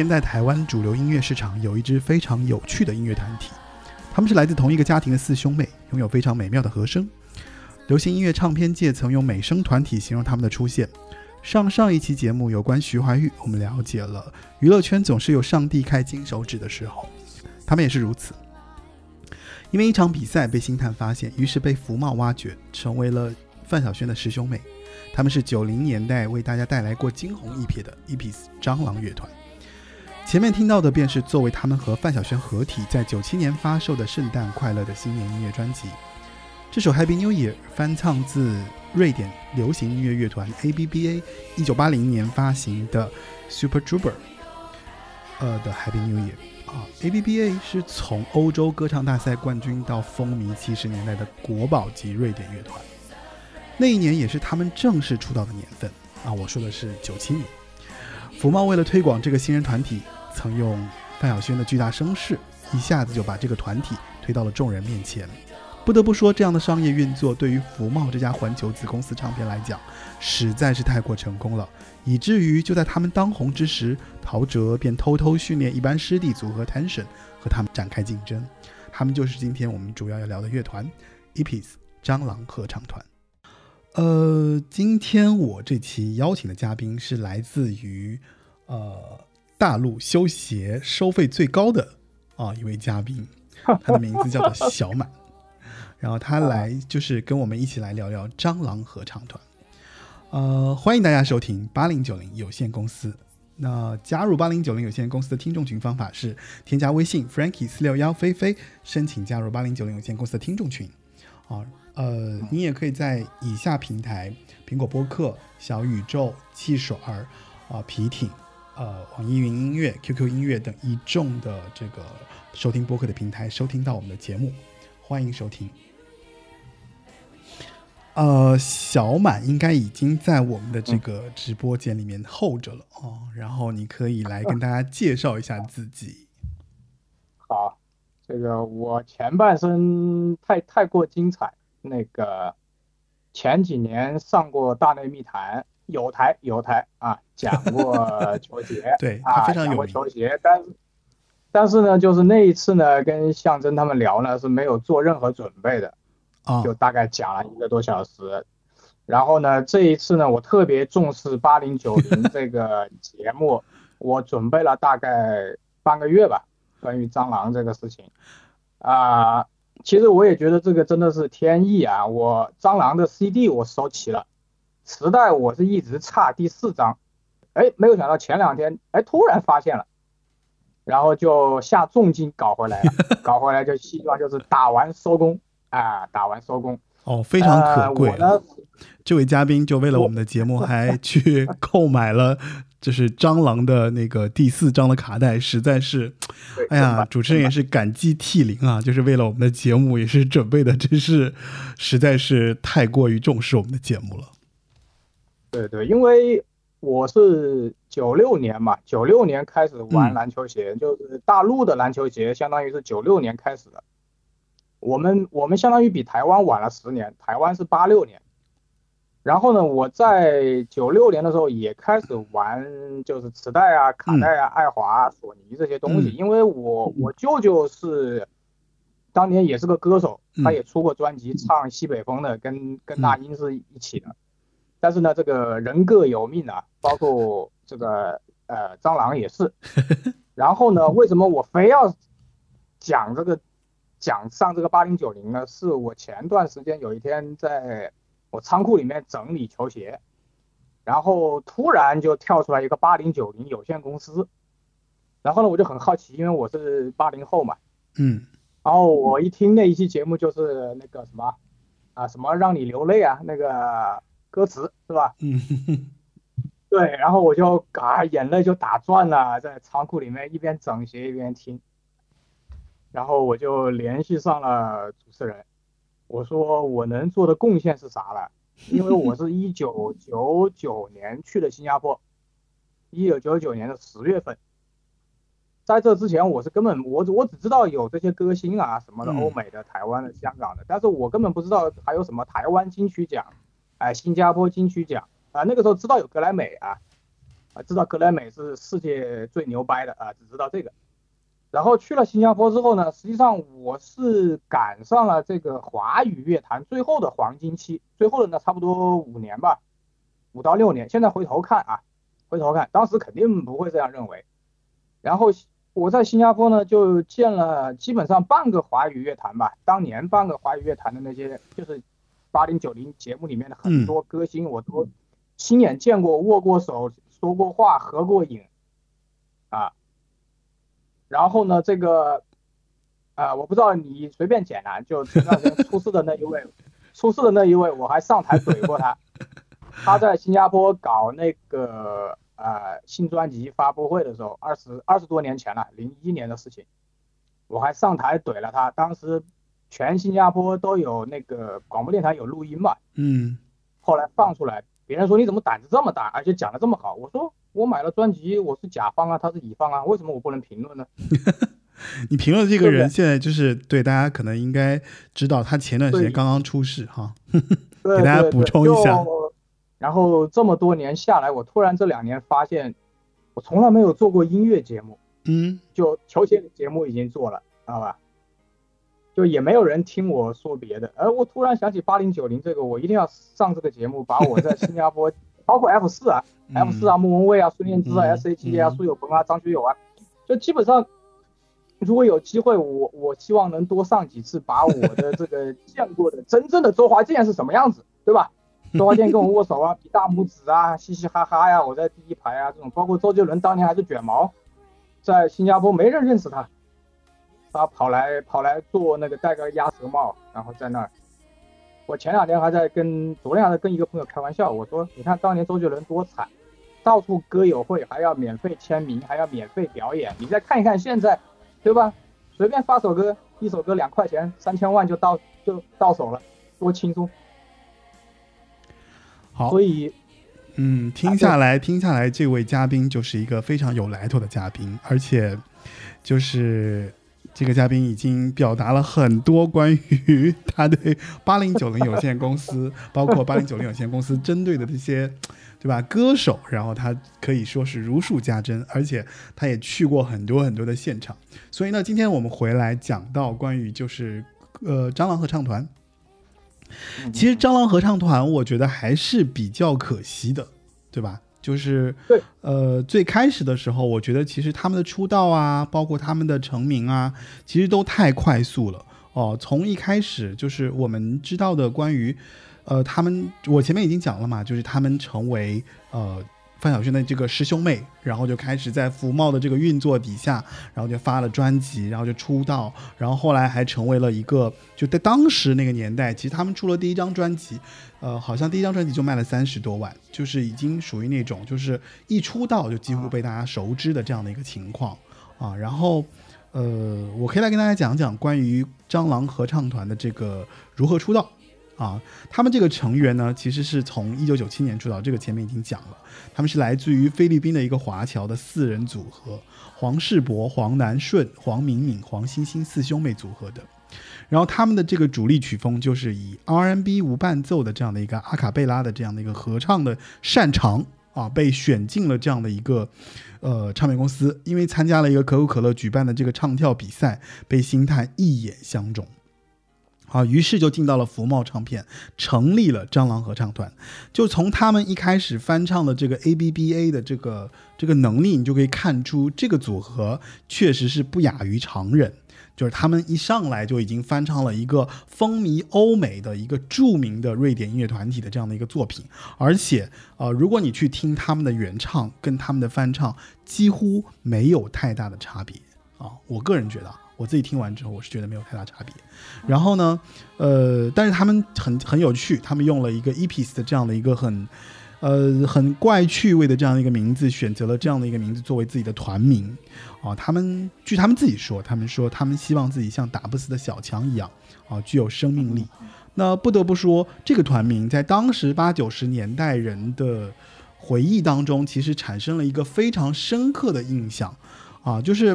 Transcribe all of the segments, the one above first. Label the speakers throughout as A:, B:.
A: 年代台湾主流音乐市场有一支非常有趣的音乐团体，他们是来自同一个家庭的四兄妹，拥有非常美妙的和声。流行音乐唱片界曾用美声团体形容他们的出现。上上一期节目有关徐怀钰，我们了解了娱乐圈总是有上帝开金手指的时候，他们也是如此。因为一场比赛被星探发现，于是被福茂挖掘，成为了范晓萱的师兄妹。他们是九零年代为大家带来过惊鸿一瞥的一匹蟑螂乐团。前面听到的便是作为他们和范晓萱合体，在九七年发售的《圣诞快乐的新年》音乐专辑。这首《Happy New Year》翻唱自瑞典流行音乐乐团 ABBA 一九八零年发行的 Super Trooper 呃的《Happy New Year》啊，ABBA 是从欧洲歌唱大赛冠军到风靡七十年代的国宝级瑞典乐团。那一年也是他们正式出道的年份啊，我说的是九七年。福茂为了推广这个新人团体，曾用范晓萱的巨大声势，一下子就把这个团体推到了众人面前。不得不说，这样的商业运作对于福茂这家环球子公司唱片来讲，实在是太过成功了，以至于就在他们当红之时，陶喆便偷偷训练一班师弟组合 Tension 和他们展开竞争。他们就是今天我们主要要聊的乐团 Epis 蟑螂合唱团。呃，今天我这期邀请的嘉宾是来自于呃大陆修鞋收费最高的啊一位嘉宾，他的名字叫做小满，然后他来就是跟我们一起来聊聊蟑螂合唱团。呃，欢迎大家收听八零九零有限公司。那加入八零九零有限公司的听众群方法是添加微信 Frankie 四六幺菲菲，申请加入八零九零有限公司的听众群。啊，呃，你也可以在以下平台：苹果播客、小宇宙、汽水儿、啊皮艇、呃网易云音乐、QQ 音乐等一众的这个收听播客的平台收听到我们的节目，欢迎收听。呃，小满应该已经在我们的这个直播间里面候着了哦，然后你可以来跟大家 介绍一下自己。
B: 好，这个我前半生太太过精彩，那个前几年上过《大内密谈》，有台有台啊，讲过 球鞋，
A: 对他
B: 啊，讲过
A: 非常有名
B: 球鞋，但是但是呢，就是那一次呢，跟象征他们聊呢是没有做任何准备的，
A: 啊
B: 就大概讲了一个多小时。然后呢，这一次呢，我特别重视八零九零这个 节目，我准备了大概半个月吧，关于蟑螂这个事情。啊、其实我也觉得这个真的是天意啊！我蟑螂的 CD 我收齐了，磁带我是一直差第四张，哎，没有想到前两天哎突然发现了，然后就下重金搞回来了，搞回来就希望就是打完收工啊，打完收工。
A: 哦，非常可贵、这位嘉宾就为了我们的节目，还去 购买了就是蟑螂的那个第四张的卡带，实在是，哎呀，主持人也是感激涕零啊！就是为了我们的节目，也是准备的，真是实在是太过于重视我们的节目了。
B: 对对，因为我是九六年嘛，九六年开始玩
A: 嗯。
B: 篮球鞋，就是大陆的篮球鞋，相当于是九六年开始的。我们我们相当于比台湾晚了十年，台湾是八六年。然后呢，我在九六年的时候也开始玩，就是磁带啊、卡带啊、爱华、索尼这些东西，
A: 嗯。
B: 因为我我舅舅是当年也是个歌手，他
A: 嗯
B: 也出过专辑，唱西北风的，跟跟那英是一起的。但是呢，这个人各有命啊，包括这个呃蟑螂也是。然后呢，为什么我非要讲这个讲上这个八零九零呢，是我前段时间有一天在我仓库里面整理球鞋，然后突然就跳出来一个八零九零有限公司，然后呢我就很好奇，因为我是八零后嘛，
A: 嗯
B: 然后我一听那一期节目就是那个什么啊什么让你流泪啊那个歌词是吧？
A: 嗯
B: 对，然后我就啊眼泪就打转了，在仓库里面一边整鞋一边听，然后我就联系上了主持人，我说我能做的贡献是啥了？因为我是一九九九年去的新加坡，一九九九年的十月份，在这之前我是根本我我只知道有这些歌星啊什么的，
A: 嗯
B: 欧美的、台湾的、香港的，但是我根本不知道还有什么台湾金曲奖，哎，新加坡金曲奖。啊，那个时候知道有格莱美啊，啊，知道格莱美是世界最牛掰的啊，只知道这个。然后去了新加坡之后呢，实际上我是赶上了这个华语乐坛最后的黄金期，最后的呢差不多五年吧，五到六年。现在回头看啊，回头看，当时肯定不会这样认为。然后我在新加坡呢，就见了基本上半个华语乐坛吧，当年半个华语乐坛的那些，就是八零九零节目里面的很多歌星，我都亲眼见过，握过手，说过话，合过影，啊。然后呢，这个，啊，我不知道你随便捡啊，就前段时间出事的那一位，出事的那一位，我还上台怼过他。他在新加坡搞那个呃新专辑发布会的时候，二十二十多年前了，零一年的事情，我还上台怼了他。当时全新加坡都有那个广播电台有录音嘛，
A: 嗯
B: 后来放出来，别人说你怎么胆子这么大，而且讲的这么好。我说我买了专辑，我是甲方啊，他是乙方啊，为什么我不能评论呢？
A: 你评论这个人现在就是对大家可能应该知道，他前段时间刚刚出事哈。给大家补充一下
B: 然后这么多年下来，我突然这两年发现，我从来没有做过音乐节目，
A: 嗯
B: 就球鞋的节目已经做了，知道吧？就也没有人听我说别的，而我突然想起八零九零这个，我一定要上这个节目，把我在新加坡，包括 F 四啊、
A: 嗯。
B: F 四啊、莫文蔚啊、孙燕姿啊、
A: 嗯
B: S.H.E 啊、
A: 嗯。
B: 苏有朋啊、张学友啊，就基本上，如果有机会，我我希望能多上几次，把我的这个 见过的真正的周华健是什么样子，对吧？周华健跟我握手啊，比大拇指啊，嘻嘻哈哈呀，我在第一排啊，这种，包括周杰伦当年还是卷毛，在新加坡没人认识他，他跑来跑来做那个戴个鸭舌帽，然后在那儿。我前两天还在跟昨天还在跟一个朋友开玩笑，我说你看当年周杰伦多惨，到处歌友会还要免费签名，还要免费表演，你再看一看现在，对吧？随便发首歌，一首歌两块钱，三千万就到就到手了，多轻松。
A: 好
B: 所，以
A: 嗯，听下来听下来，这位嘉宾就是一个非常有来头的嘉宾，而且就是这个嘉宾已经表达了很多关于他对八零九零有限公司，包括八零九零有限公司针对的这些。对吧？歌手，然后他可以说是如数家珍，而且他也去过很多很多的现场。所以呢，今天我们回来讲到关于就是呃蟑螂合唱团，其实蟑螂合唱团，我觉得还是比较可惜的，对吧？就是
B: 对，
A: 呃，最开始的时候，我觉得其实他们的出道啊，包括他们的成名啊，其实都太快速了哦。从一开始就是我们知道的关于，呃，他们我前面已经讲了嘛，就是他们成为呃范晓萱的这个师兄妹，然后就开始在福茂的这个运作底下，然后就发了专辑，然后就出道，然后后来还成为了一个，就在当时那个年代，其实他们出了第一张专辑，呃，好像第一张专辑就卖了三十多万，就是已经属于那种就是一出道就几乎被大家熟知的这样的一个情况啊。然后，呃，我可以来跟大家讲讲关于蟑螂合唱团的这个如何出道。啊，他们这个成员呢，其实是从一九九七年出道，这个前面已经讲了。他们是来自于菲律宾的一个华侨的四人组合，黄世博、黄南顺、黄敏敏、黄欣欣四兄妹组合的。然后他们的这个主力曲风就是以 R&B 无伴奏的这样的一个阿卡贝拉的这样的一个合唱的擅长啊，被选进了这样的一个呃唱片公司，因为参加了一个可口可乐举办的这个唱跳比赛，被星探一眼相中。啊，于是就进到了福茂唱片，成立了蟑螂合唱团。就从他们一开始翻唱的这个 A B B A 的这个这个能力，你就可以看出这个组合确实是不亚于常人。就是他们一上来就已经翻唱了一个风靡欧美的一个著名的瑞典音乐团体的这样的一个作品，而且呃，如果你去听他们的原唱跟他们的翻唱，几乎没有太大的差别啊。我个人觉得，我自己听完之后，我是觉得没有太大差别。然后呢，呃，但是他们很很有趣，他们用了一个 Epis 的这样的一个很。呃，很怪趣味的这样的一个名字，选择了这样的一个名字作为自己的团名，啊，他们据他们自己说，他们说他们希望自己像打不死的小强一样，啊，具有生命力。那不得不说，这个团名在当时八九十年代人的回忆当中，其实产生了一个非常深刻的印象，啊，就是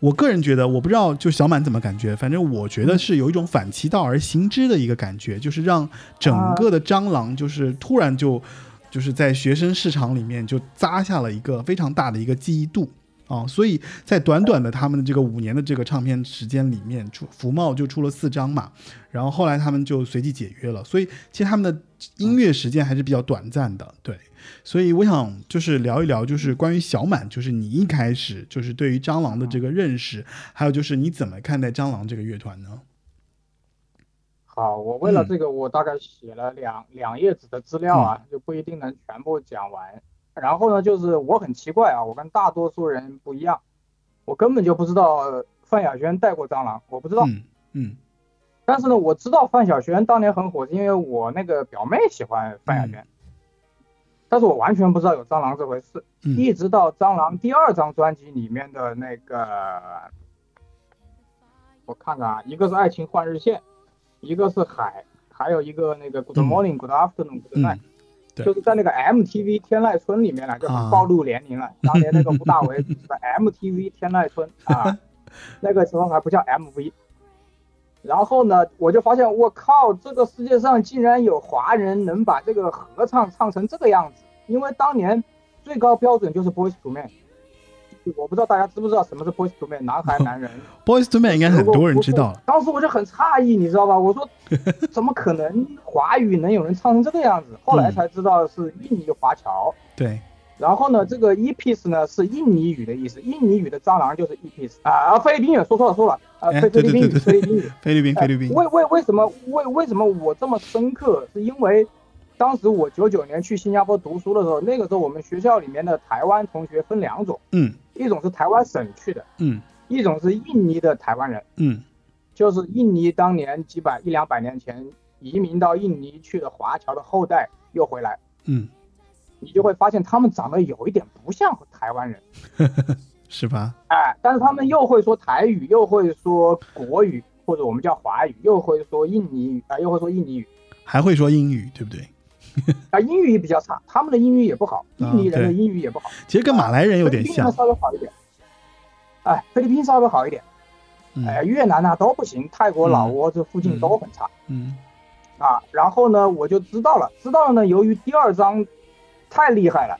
A: 我个人觉得，我不知道就小满怎么感觉，反正我觉得是有一种反其道而行之的一个感觉，就是让整个的蟑螂就是突然就。就是在学生市场里面就扎下了一个非常大的一个记忆度啊，所以在短短的他们的这个五年的这个唱片时间里面，出福茂就出了四张嘛，然后后来他们就随即解约了，所以其实他们的音乐时间还是比较短暂的，对，所以我想就是聊一聊，就是关于小满，就是你一开始就是对于蟑螂的这个认识，还有就是你怎么看待蟑螂这个乐团呢？
B: 好，我为了这个，我大概写了两两页纸的资料啊，就不一定能全部讲完。然后呢，就是我很奇怪啊，我跟大多数人不一样，我根本就不知道范晓萱带过蟑螂，我不知道。
A: 嗯嗯。
B: 但是呢，我知道范晓萱当年很火，是因为我那个表妹喜欢范晓萱。但是我完全不知道有蟑螂这回事，一直到蟑螂第二张专辑里面的那个，我看看啊，一个是《爱情换日线》。一个是海，还有一个那个 Good Morning, Good Afternoon, Good Night，就是在那个 MTV 天籁村里面呢，就很暴露年龄了。当年那个吴大维在 MTV 天籁村 啊，那个时候还不叫 MV。然后呢，我就发现，我靠，这个世界上竟然有华人能把这个合唱唱成这个样子。因为当年最高标准就是 Boys to Men。我不知道大家知不知道什么是 Boys to Men，男孩男人。
A: Boys to Men 应该很多人知道了。
B: 当时我就很诧异，你知道吧？我说 怎么可能华语能有人唱成这个样子？后来才知道是印尼华侨。
A: 对。
B: 然后呢，这个 e p i s 呢是印尼语的意思，印尼语的蟑螂就是 e p i s 啊，菲律宾语说错了说了啊，菲律宾语菲律宾语
A: 菲律宾菲律宾。
B: 为为为什么为为什么我这么深刻？是因为当时我九九年去新加坡读书的时候，那个时候我们学校里面的台湾同学分两种。
A: 嗯。
B: 一种是台湾省去的，
A: 嗯，
B: 一种是印尼的台湾人，
A: 嗯，
B: 就是印尼当年几百一两百年前移民到印尼去的华侨的后代又回来，
A: 嗯，
B: 你就会发现他们长得有一点不像台湾人，
A: 是吧？
B: 哎，但是他们又会说台语，又会说国语，或者我们叫华语，又会说印尼语啊，又会说印尼语，
A: 还会说英语，对不对？
B: 啊，英语也比较差，他们的英语也不好，印尼人的英语也不好。
A: 其实跟马来人有点像，
B: 稍微好一点。哎，菲律宾稍微好一点。哎，越南呢都不行，泰国、老挝这附近都很差。
A: 嗯。
B: 啊，然后呢，我就知道了，知道了呢。由于第二章太厉害了，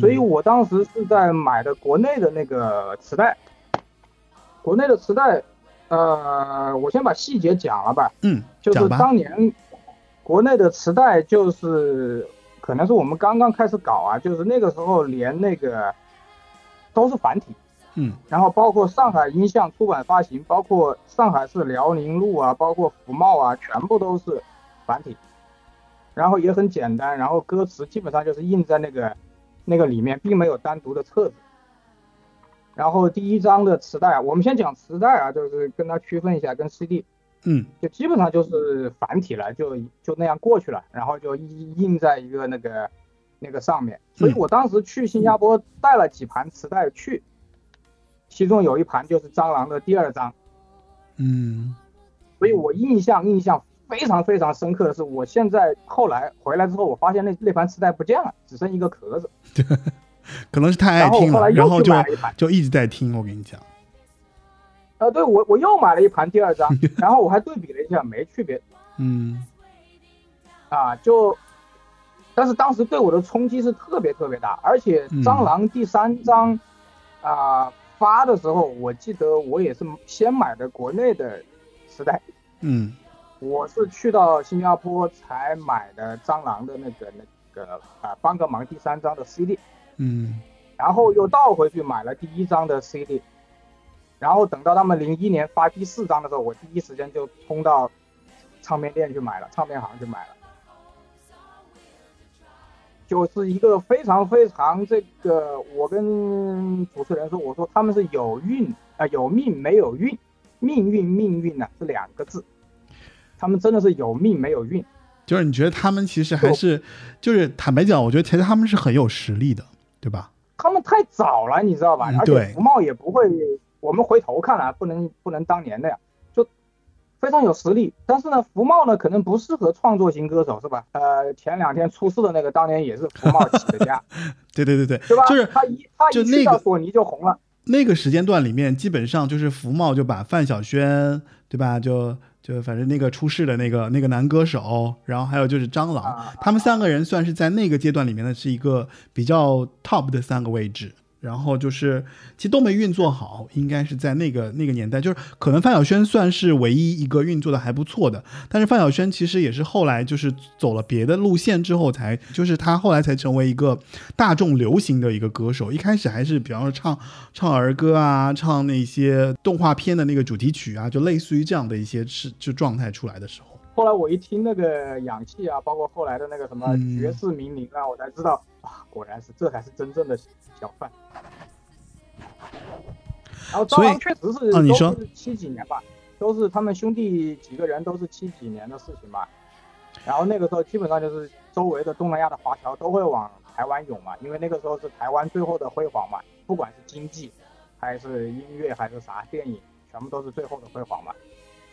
B: 所以我当时是在买的国内的那个磁带。国内的磁带，呃，我先把细节讲了吧。
A: 嗯。
B: 就是当年。国内的磁带就是，可能是我们刚刚开始搞啊，就是那个时候连那个都是繁体，
A: 嗯，
B: 然后包括上海音像出版发行，包括上海市辽宁路啊，包括福茂啊，全部都是繁体，然后也很简单，然后歌词基本上就是印在那个那个里面，并没有单独的册子。然后第一张的磁带，我们先讲磁带啊，就是跟它区分一下，跟 CD。
A: 嗯，
B: 就基本上就是繁体了，就就那样过去了，然后就印印在一个那个那个上面。所以我当时去新加坡带了几盘磁带去，其中有一盘就是蟑螂的第二张。
A: 嗯，
B: 所以我印象印象非常非常深刻的是，我现在后来回来之后，我发现那那盘磁带不见了，只剩一个壳子。
A: 可能是太爱听了，
B: 然
A: 后就就一直在听。我跟你讲。
B: 呃，对我我又买了一盘第二张，然后我还对比了一下，没区别。
A: 嗯，
B: 啊，就，但是当时对我的冲击是特别特别大，而且蟑螂第三张啊发的时候，我记得我也是先买的国内的磁带。
A: 嗯，
B: 我是去到新加坡才买的蟑螂的那个那个啊帮个忙第三张的 CD。
A: 嗯，
B: 然后又倒回去买了第一张的 CD。然后等到他们零一年发第四张的时候，我第一时间就冲到唱片店去买了，唱片行去买了。就是一个非常非常这个，我跟主持人说，我说他们是有运啊、有命没有运，命运命运呢、是两个字，他们真的是有命没有运。
A: 就是你觉得他们其实还是，就是坦白讲，我觉得其实他们是很有实力的，对吧？
B: 他们太早了，你知道吧？而且福茂也不会，我们回头看啊，不能不能当年的呀，就非常有实力。但是呢，福茂呢可能不适合创作型歌手，是吧？呃，前两天出事的那个，当年也是福茂起的家，
A: 对对对对，
B: 对吧？
A: 就是
B: 他一他一去到索尼就红了。
A: 那个时间段里面，基本上就是福茂就把范晓萱，对吧？就就反正那个出事的那个那个男歌手，然后还有就是张朗，
B: 啊
A: 他们三个人算是在那个阶段里面呢是一个比较 top 的三个位置。然后就是，其实都没运作好，应该是在那个那个年代，就是可能范晓萱算是唯一一个运作的还不错的，但是范晓萱其实也是后来就是走了别的路线之后才，就是她后来才成为一个大众流行的一个歌手。一开始还是比方说唱唱儿歌啊，唱那些动画片的那个主题曲啊，就类似于这样的一些是就状态出来的时候。
B: 后来我一听那个氧气啊，包括后来的那个什么
A: 嗯
B: 绝世名伶啊，我才知道啊，果然是这才是真正的小贩。然后张
A: 所以
B: 狼确实是
A: 啊你说
B: 都是七几年吧，都是他们兄弟几个人都是七几年的事情吧。然后那个时候基本上就是周围的东南亚的华侨都会往台湾涌嘛，因为那个时候是台湾最后的辉煌嘛，不管是经济还是音乐还是啥电影，全部都是最后的辉煌嘛。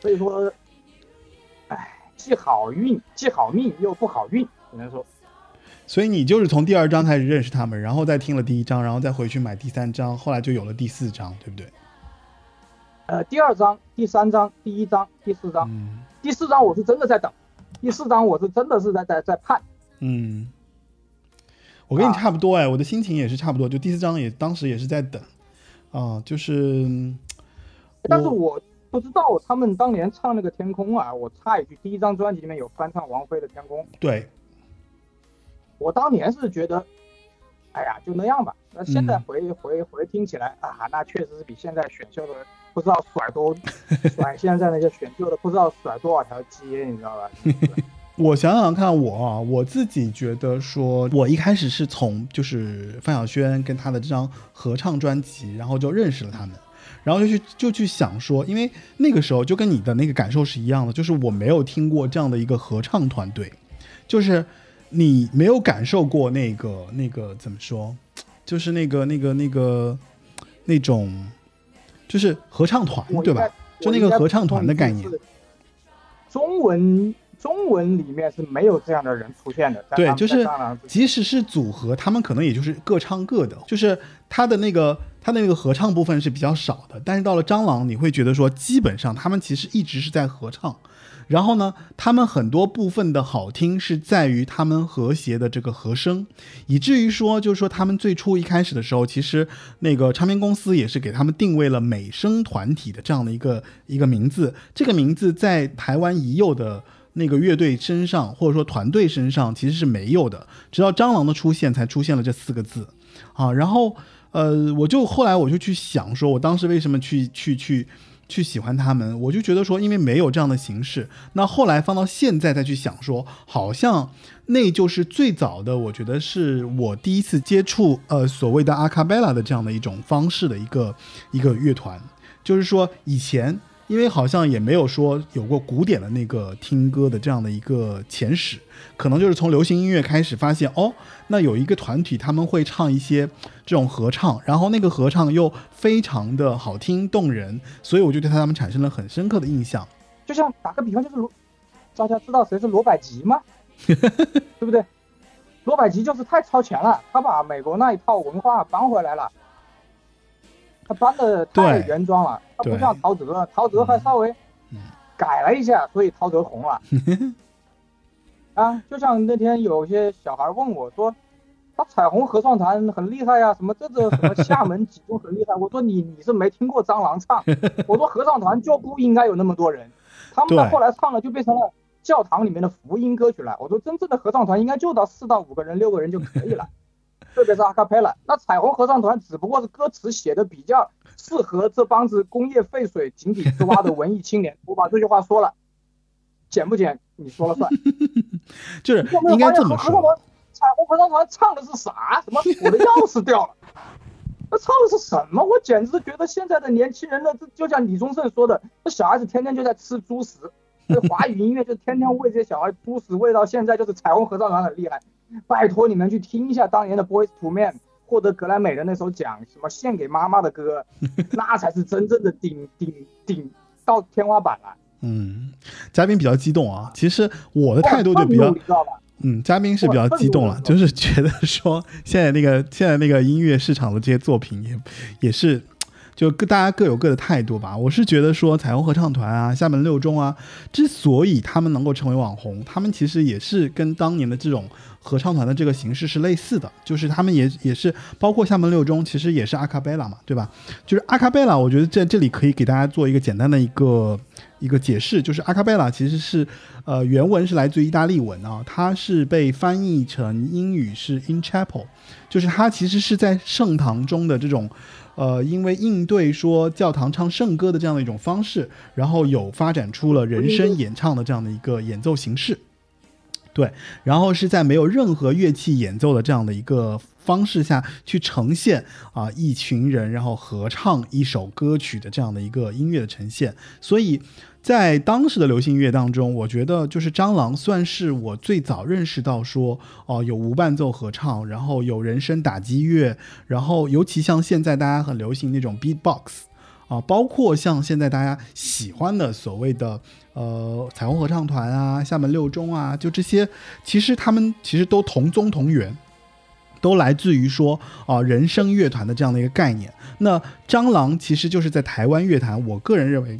B: 所以说，唉，既好运既好命又不好运，只能说
A: 所以你就是从第二章开始认识他们，然后再听了第一章，然后再回去买第三章，后来就有了第四章，对不对？
B: 呃，第二章、第三章、第一章、第四章，
A: 嗯。
B: 第四章我是真的在等，第四章我是真的是在在在盼。
A: 嗯，我跟你
B: 啊
A: 差不多哎，我的心情也是差不多，就第四章也当时也是在等，啊，就是，嗯
B: 但是我不知道他们当年唱那个《天空》啊，我插一句，第一张专辑里面有翻唱王菲的《天空》，
A: 对，
B: 我当年是觉得，哎呀，就那样吧。那现在
A: 嗯
B: 回、回回听起来啊，那确实是比现在选秀的不知道甩多甩现在那些选秀的不知道甩多少条街，你知道吧？
A: 我想想看我，啊，我自己觉得说，我一开始是从就是范晓萱跟她的这张合唱专辑，然后就认识了他们，然后就去就去想说，因为那个时候就跟你的那个感受是一样的，就是我没有听过这样的一个合唱团队，就是你没有感受过那个那个怎么说，就是那个那个那个那种，就是合唱团对吧？就那个合唱团的概念。。
B: 中文中文里面是没有这样的人出现的。
A: 对就是即使是组合，他们可能也就是各唱各的，就是他的那个他的那个合唱部分是比较少的。但是到了蟑螂，你会觉得说，基本上他们其实一直是在合唱。然后呢，他们很多部分的好听是在于他们和谐的这个和声，以至于说，就是说他们最初一开始的时候，其实那个唱片公司也是给他们定位了美声团体的这样的一个一个名字。这个名字在台湾已有的那个乐队身上，或者说团队身上其实是没有的，直到蟑螂的出现才出现了这四个字啊。然后呃，我就后来我就去想说，我当时为什么去去去去喜欢他们？我就觉得说，因为没有这样的形式。那后来放到现在再去想说，好像那就是最早的，我觉得是我第一次接触呃所谓的阿卡贝拉的这样的一种方式的一个一个乐团，就是说以前。因为好像也没有说有过古典的那个听歌的这样的一个前史，可能就是从流行音乐开始发现哦，那有一个团体他们会唱一些这种合唱，然后那个合唱又非常的好听动人，所以我就对他们产生了很深刻的印象。
B: 就像打个比方，就是罗，大家知道谁是罗百吉吗？对不对？罗百吉就是太超前了，他把美国那一套文化搬回来了，他搬的太原装了，他不像陶喆，陶喆还稍微
A: 嗯
B: 改了一下，所以陶喆红了。啊，就像那天有些小孩问我说，他彩虹合唱团很厉害呀、什么这个什么厦门几中很厉害。我说你你是没听过蟑螂唱，我说合唱团就不应该有那么多人，他们到后来唱了就变成了教堂里面的福音歌曲了。我说真正的合唱团应该就到四到五个人、六个人就可以了。特别是阿卡贝拉。那彩虹合唱团只不过是歌词写的比较适合这帮子工业废水井底之蛙的文艺青年。我把这句话说了，剪不剪你说了算。
A: 就是应该这么说
B: 合唱团，彩虹合唱团唱的是啥？什么我的钥匙掉了？那唱的是什么？我简直觉得现在的年轻人呢，这就像李宗盛说的，这小孩子天天就在吃猪食，这华语音乐就天天喂这些小孩猪食喂到现在，就是彩虹合唱团很厉害。拜托你们去听一下当年的 Boys to Man 获得格莱美的那首奖，什么献给妈妈的歌，那才是真正的顶顶顶到天花板了。
A: 嗯，嘉宾比较激动啊。其实我的态度就比较
B: 你知道吧？
A: 嗯，嘉宾是比较激动了，就是觉得说现在那个现在那个音乐市场的这些作品也也是，就各大家各有各的态度吧。我是觉得说彩虹合唱团啊、厦门六中啊，之所以他们能够成为网红，他们其实也是跟当年的这种合唱团的这个形式是类似的，就是他们也也是包括厦门六中，其实也是阿卡贝拉嘛，对吧？就是阿卡贝拉，我觉得在这里可以给大家做一个简单的一个一个解释，就是阿卡贝拉其实是呃原文是来自于意大利文啊，它是被翻译成英语是 in chapel，就是它其实是在圣堂中的这种。呃，因为应对说教堂唱圣歌的这样的一种方式，然后有发展出了人声演唱的这样的一个演奏形式。对，然后是在没有任何乐器演奏的这样的一个方式下去呈现啊、一群人然后合唱一首歌曲的这样的一个音乐的呈现，所以在当时的流行音乐当中，我觉得就是蟑螂算是我最早认识到说哦、有无伴奏合唱，然后有人声打击乐，然后尤其像现在大家很流行那种 beatbox。啊，包括像现在大家喜欢的所谓的呃彩虹合唱团啊、厦门六中啊，就这些，其实他们其实都同宗同源，都来自于说啊、人声乐团的这样的一个概念。那蟑螂其实就是在台湾乐坛，我个人认为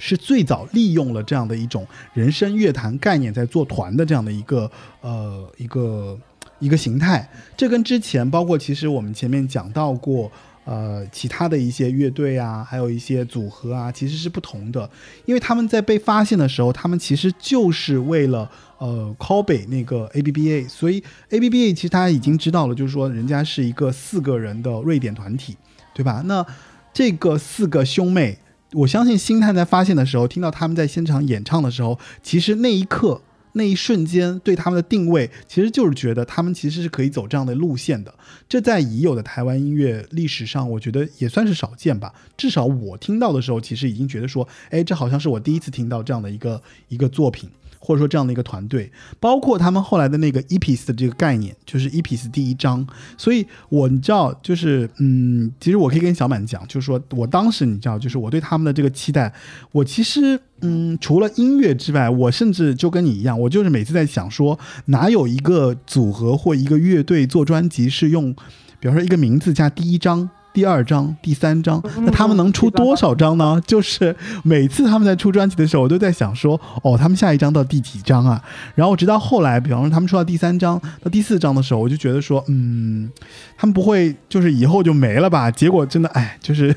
A: 是最早利用了这样的一种人声乐坛概念在做团的这样的一个呃一个一个形态。这跟之前包括其实我们前面讲到过。呃，其他的一些乐队啊，还有一些组合啊，其实是不同的，因为他们在被发现的时候，他们其实就是为了呃 copy 那个 ABBA，所以 ABBA 其实大家已经知道了，就是说人家是一个四个人的瑞典团体，对吧？那这个四个兄妹，我相信星探在发现的时候，听到他们在现场演唱的时候，其实那一刻。那一瞬间对他们的定位，其实就是觉得他们其实是可以走这样的路线的。这在已有的台湾音乐历史上，我觉得也算是少见吧。至少我听到的时候，其实已经觉得说，哎，这好像是我第一次听到这样的一个一个作品。或者说这样的一个团队，包括他们后来的那个 EPIS 的这个概念，就是 EPIS 第一章。所以我你知道，就是嗯，其实我可以跟小满讲，就是说我当时你知道，就是我对他们的这个期待，我其实嗯，除了音乐之外，我甚至就跟你一样，我就是每次在想说，哪有一个组合或一个乐队做专辑是用，比方说一个名字加第一章。第二章、第三章，那他们能出多少章呢？就是每次他们在出专辑的时候，我都在想说，哦，他们下一张到第几章啊？然后直到后来，比方说他们出到第三章、到第四章的时候，我就觉得说，嗯，他们不会就是以后就没了吧？结果真的，哎，就是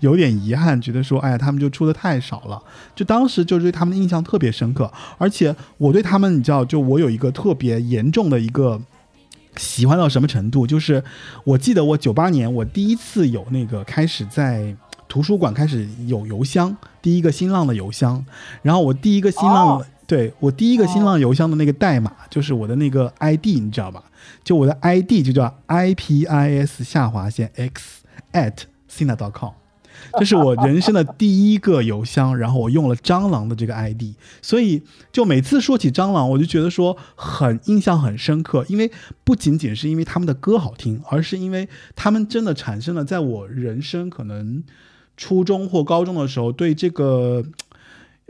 A: 有点遗憾，觉得说，哎呀，他们就出的太少了。就当时就对他们的印象特别深刻，而且我对他们，你知道，就我有一个特别严重的一个。喜欢到什么程度？就是我记得我九八年我第一次有那个开始在图书馆开始有邮箱，第一个新浪的邮箱，然后我第一个新浪、
B: 哦
A: 对我第一个新浪邮箱的那个代码就是我的那个 ID，你知道吧？就我的 ID 就叫 IPIS 下划线 X at sina.com。这是我人生的第一个邮箱，然后我用了蟑螂的这个 ID，所以就每次说起蟑螂，我就觉得说很印象很深刻，因为不仅仅是因为他们的歌好听，而是因为他们真的产生了在我人生可能初中或高中的时候对这个。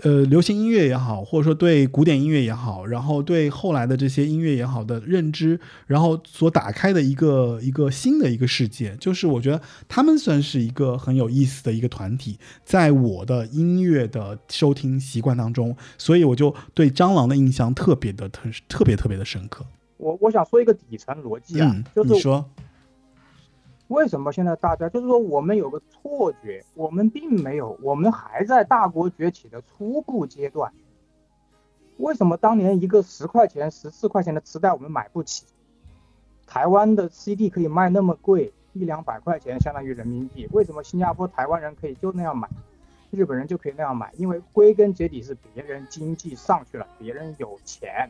A: 呃，流行音乐也好，或者说对古典音乐也好，然后对后来的这些音乐也好的认知，然后所打开的一个一个新的一个世界，就是我觉得他们算是一个很有意思的一个团体，在我的音乐的收听习惯当中，所以我就对蟑螂的印象特别的特特别特别的深刻。
B: 我我想说一个底层逻辑啊，
A: 嗯，
B: 就是
A: 你说，
B: 为什么现在大家就是说我们有个错觉，我们并没有，我们还在大国崛起的初步阶段。为什么当年一个十块钱、十四块钱的磁带我们买不起？台湾的 CD 可以卖那么贵，一两百块钱相当于人民币，为什么新加坡台湾人可以就那样买，日本人就可以那样买？因为归根结底是别人经济上去了，别人有钱。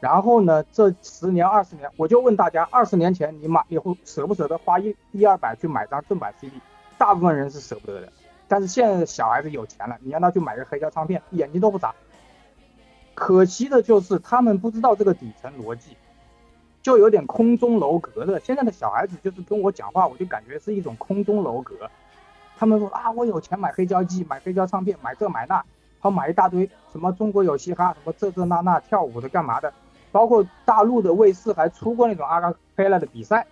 B: 然后呢，这十年二十年，我就问大家，二十年前你买你会舍不舍得花一一二百去买张正版 CD？大部分人是舍不得的。但是现在的小孩子有钱了，你让他去买个黑胶唱片，眼睛都不眨。可惜的就是他们不知道这个底层逻辑，就有点空中楼阁的。现在的小孩子就是跟我讲话，我就感觉是一种空中楼阁。他们说啊，我有钱买黑胶机，买黑胶唱片，买这买那，好买一大堆，什么中国有嘻哈，什么这这那那跳舞的干嘛的。包括大陆的卫视还出过那种阿卡贝拉的比赛，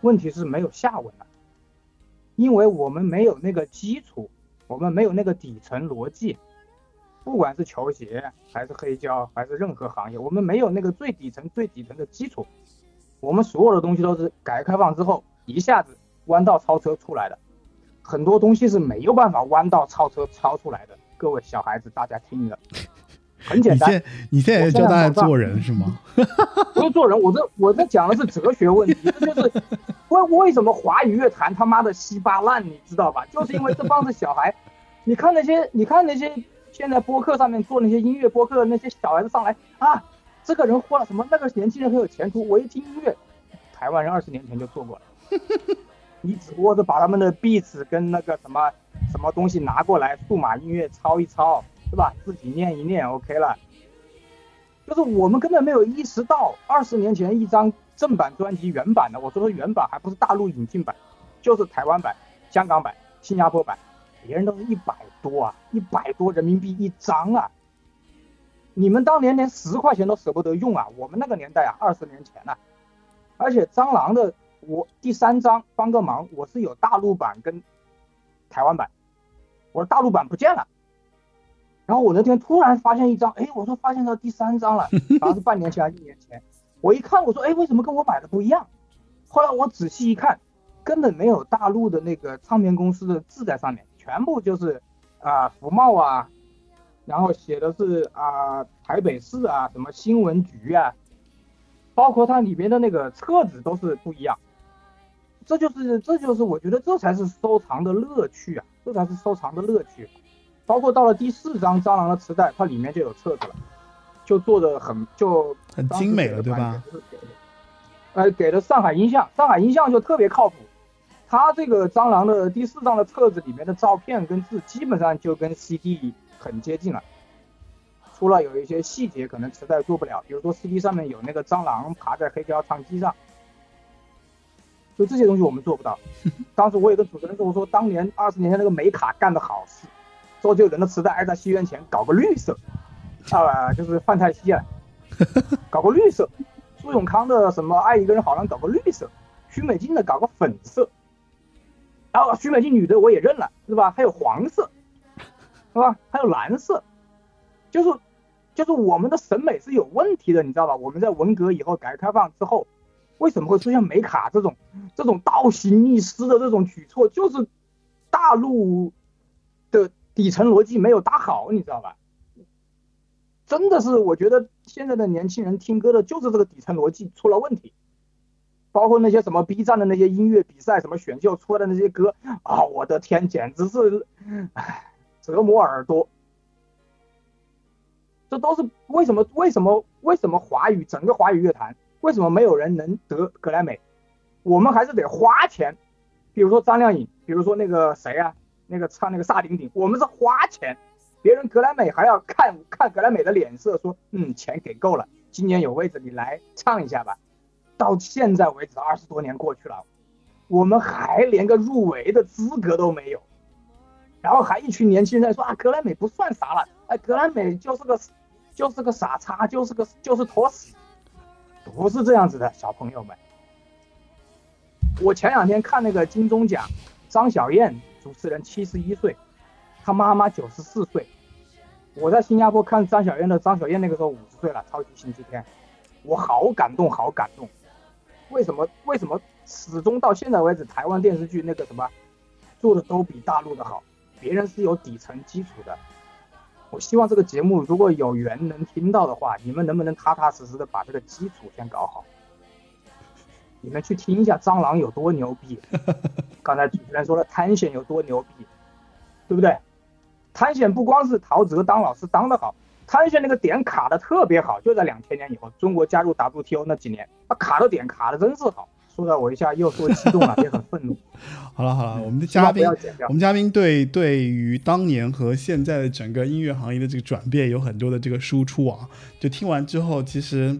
B: 问题是没有下文了，因为我们没有那个基础，我们没有那个底层逻辑，不管是球鞋还是黑胶还是任何行业，我们没有那个最底层最底层的基础，我们所有的东西都是改革开放之后一下子弯道超车出来的，很多东西是没有办法弯道超车超出来的。各位小孩子，大家听着。很简单，
A: 你现在在教大家做人是吗？
B: 不是做人，我这我这讲的是哲学问题，这 就是为为什么华语乐坛他妈的稀巴烂，你知道吧？就是因为这帮子小孩，你看那些你看那些现在播客上面做那些音乐播客的那些小孩子上来啊，这个人火了什么？那个年轻人很有前途。我一听音乐，台湾人二十年前就做过了，你只不过是把他们的 beats 跟那个什么什么东西拿过来，数码音乐抄一抄。是吧？自己念一念，OK 了。就是我们根本没有意识到，二十年前一张正版专辑原版的，我说的原版还不是大陆引进版，就是台湾版、香港版、新加坡版，别人都是一百多啊，一百多人民币一张啊。你们当年连十块钱都舍不得用啊，我们那个年代啊，二十年前呢。而且蟑螂的我第三张帮个忙，我是有大陆版跟台湾版，我的大陆版不见了。然后我那天突然发现一张，哎，我说发现到第三张了，好像是半年前还是一年前。我一看，我说，哎，为什么跟我买的不一样？后来我仔细一看，根本没有大陆的那个唱片公司的字在上面，全部就是啊福茂啊，然后写的是啊台北市啊什么新闻局啊，包括它里面的那个册子都是不一样。这就是这就是我觉得这才是收藏的乐趣啊，这才是收藏的乐趣。包括到了第四张蟑螂的磁带，它里面就有册子了，就做的很就
A: 很精美了，对吧？
B: 呃，给了上海音像，上海音像就特别靠谱。它这个蟑螂的第四张的册子里面的照片跟字，基本上就跟 CD 很接近了，除了有一些细节可能磁带做不了，比如说 CD 上面有那个蟑螂爬在黑胶唱机上，就这些东西我们做不到。当时我有个主持人跟我说，当年二十年前那个美卡干的好事。周杰伦的磁带爱在西元前搞个绿色，啊，就是范太西啊，搞个绿色；苏永康的什么爱一个人好难搞个绿色；徐美静的搞个粉色，然后徐美静女的我也认了，是吧？还有黄色，是吧？还有蓝色，就是就是我们的审美是有问题的，你知道吧？我们在文革以后改革开放之后，为什么会出现美卡这种这种倒行逆施的这种举措？就是大陆的。底层逻辑没有搭好，你知道吧？真的是，我觉得现在的年轻人听歌的就是这个底层逻辑出了问题。包括那些什么 B 站的那些音乐比赛、什么选秀出来的那些歌啊，我的天，简直是，唉，折磨耳朵。这都是为什么？为什么？为什么华语整个华语乐坛为什么没有人能得格莱美？我们还是得花钱，比如说张靓颖，比如说那个谁啊？那个唱那个萨顶顶，我们是花钱，别人格莱美还要看看格莱美的脸色，说嗯钱给够了，今年有位置你来唱一下吧。到现在为止二十多年过去了，我们还连个入围的资格都没有，然后还一群年轻人在说啊格莱美不算啥了，哎格莱美就是个就是个傻叉，就是个就是坨屎，不是这样子的小朋友们。我前两天看那个金钟奖，张小燕。主持人七十一岁，他妈妈九十四岁。我在新加坡看张小燕的，张小燕那个时候五十岁了，超级星期天，我好感动，好感动。为什么？为什么始终到现在为止，台湾电视剧那个什么做的都比大陆的好？别人是有底层基础的，我希望这个节目如果有缘能听到的话，你们能不能踏踏实实的把这个基础先搞好？你们去听一下蟑螂有多牛逼。刚才主持人说了探险有多牛逼，对不对？探险不光是陶喆当老师当得好，探险那个点卡的特别好，就在两千年以后，中国加入 WTO 那几年，他卡的点卡的真是好。说的我一下又说激动了，也很愤怒。
A: 好了好了，我们的嘉宾我们嘉宾对对于当年和现在的整个音乐行业的这个转变有很多的这个输出啊。就听完之后，其实，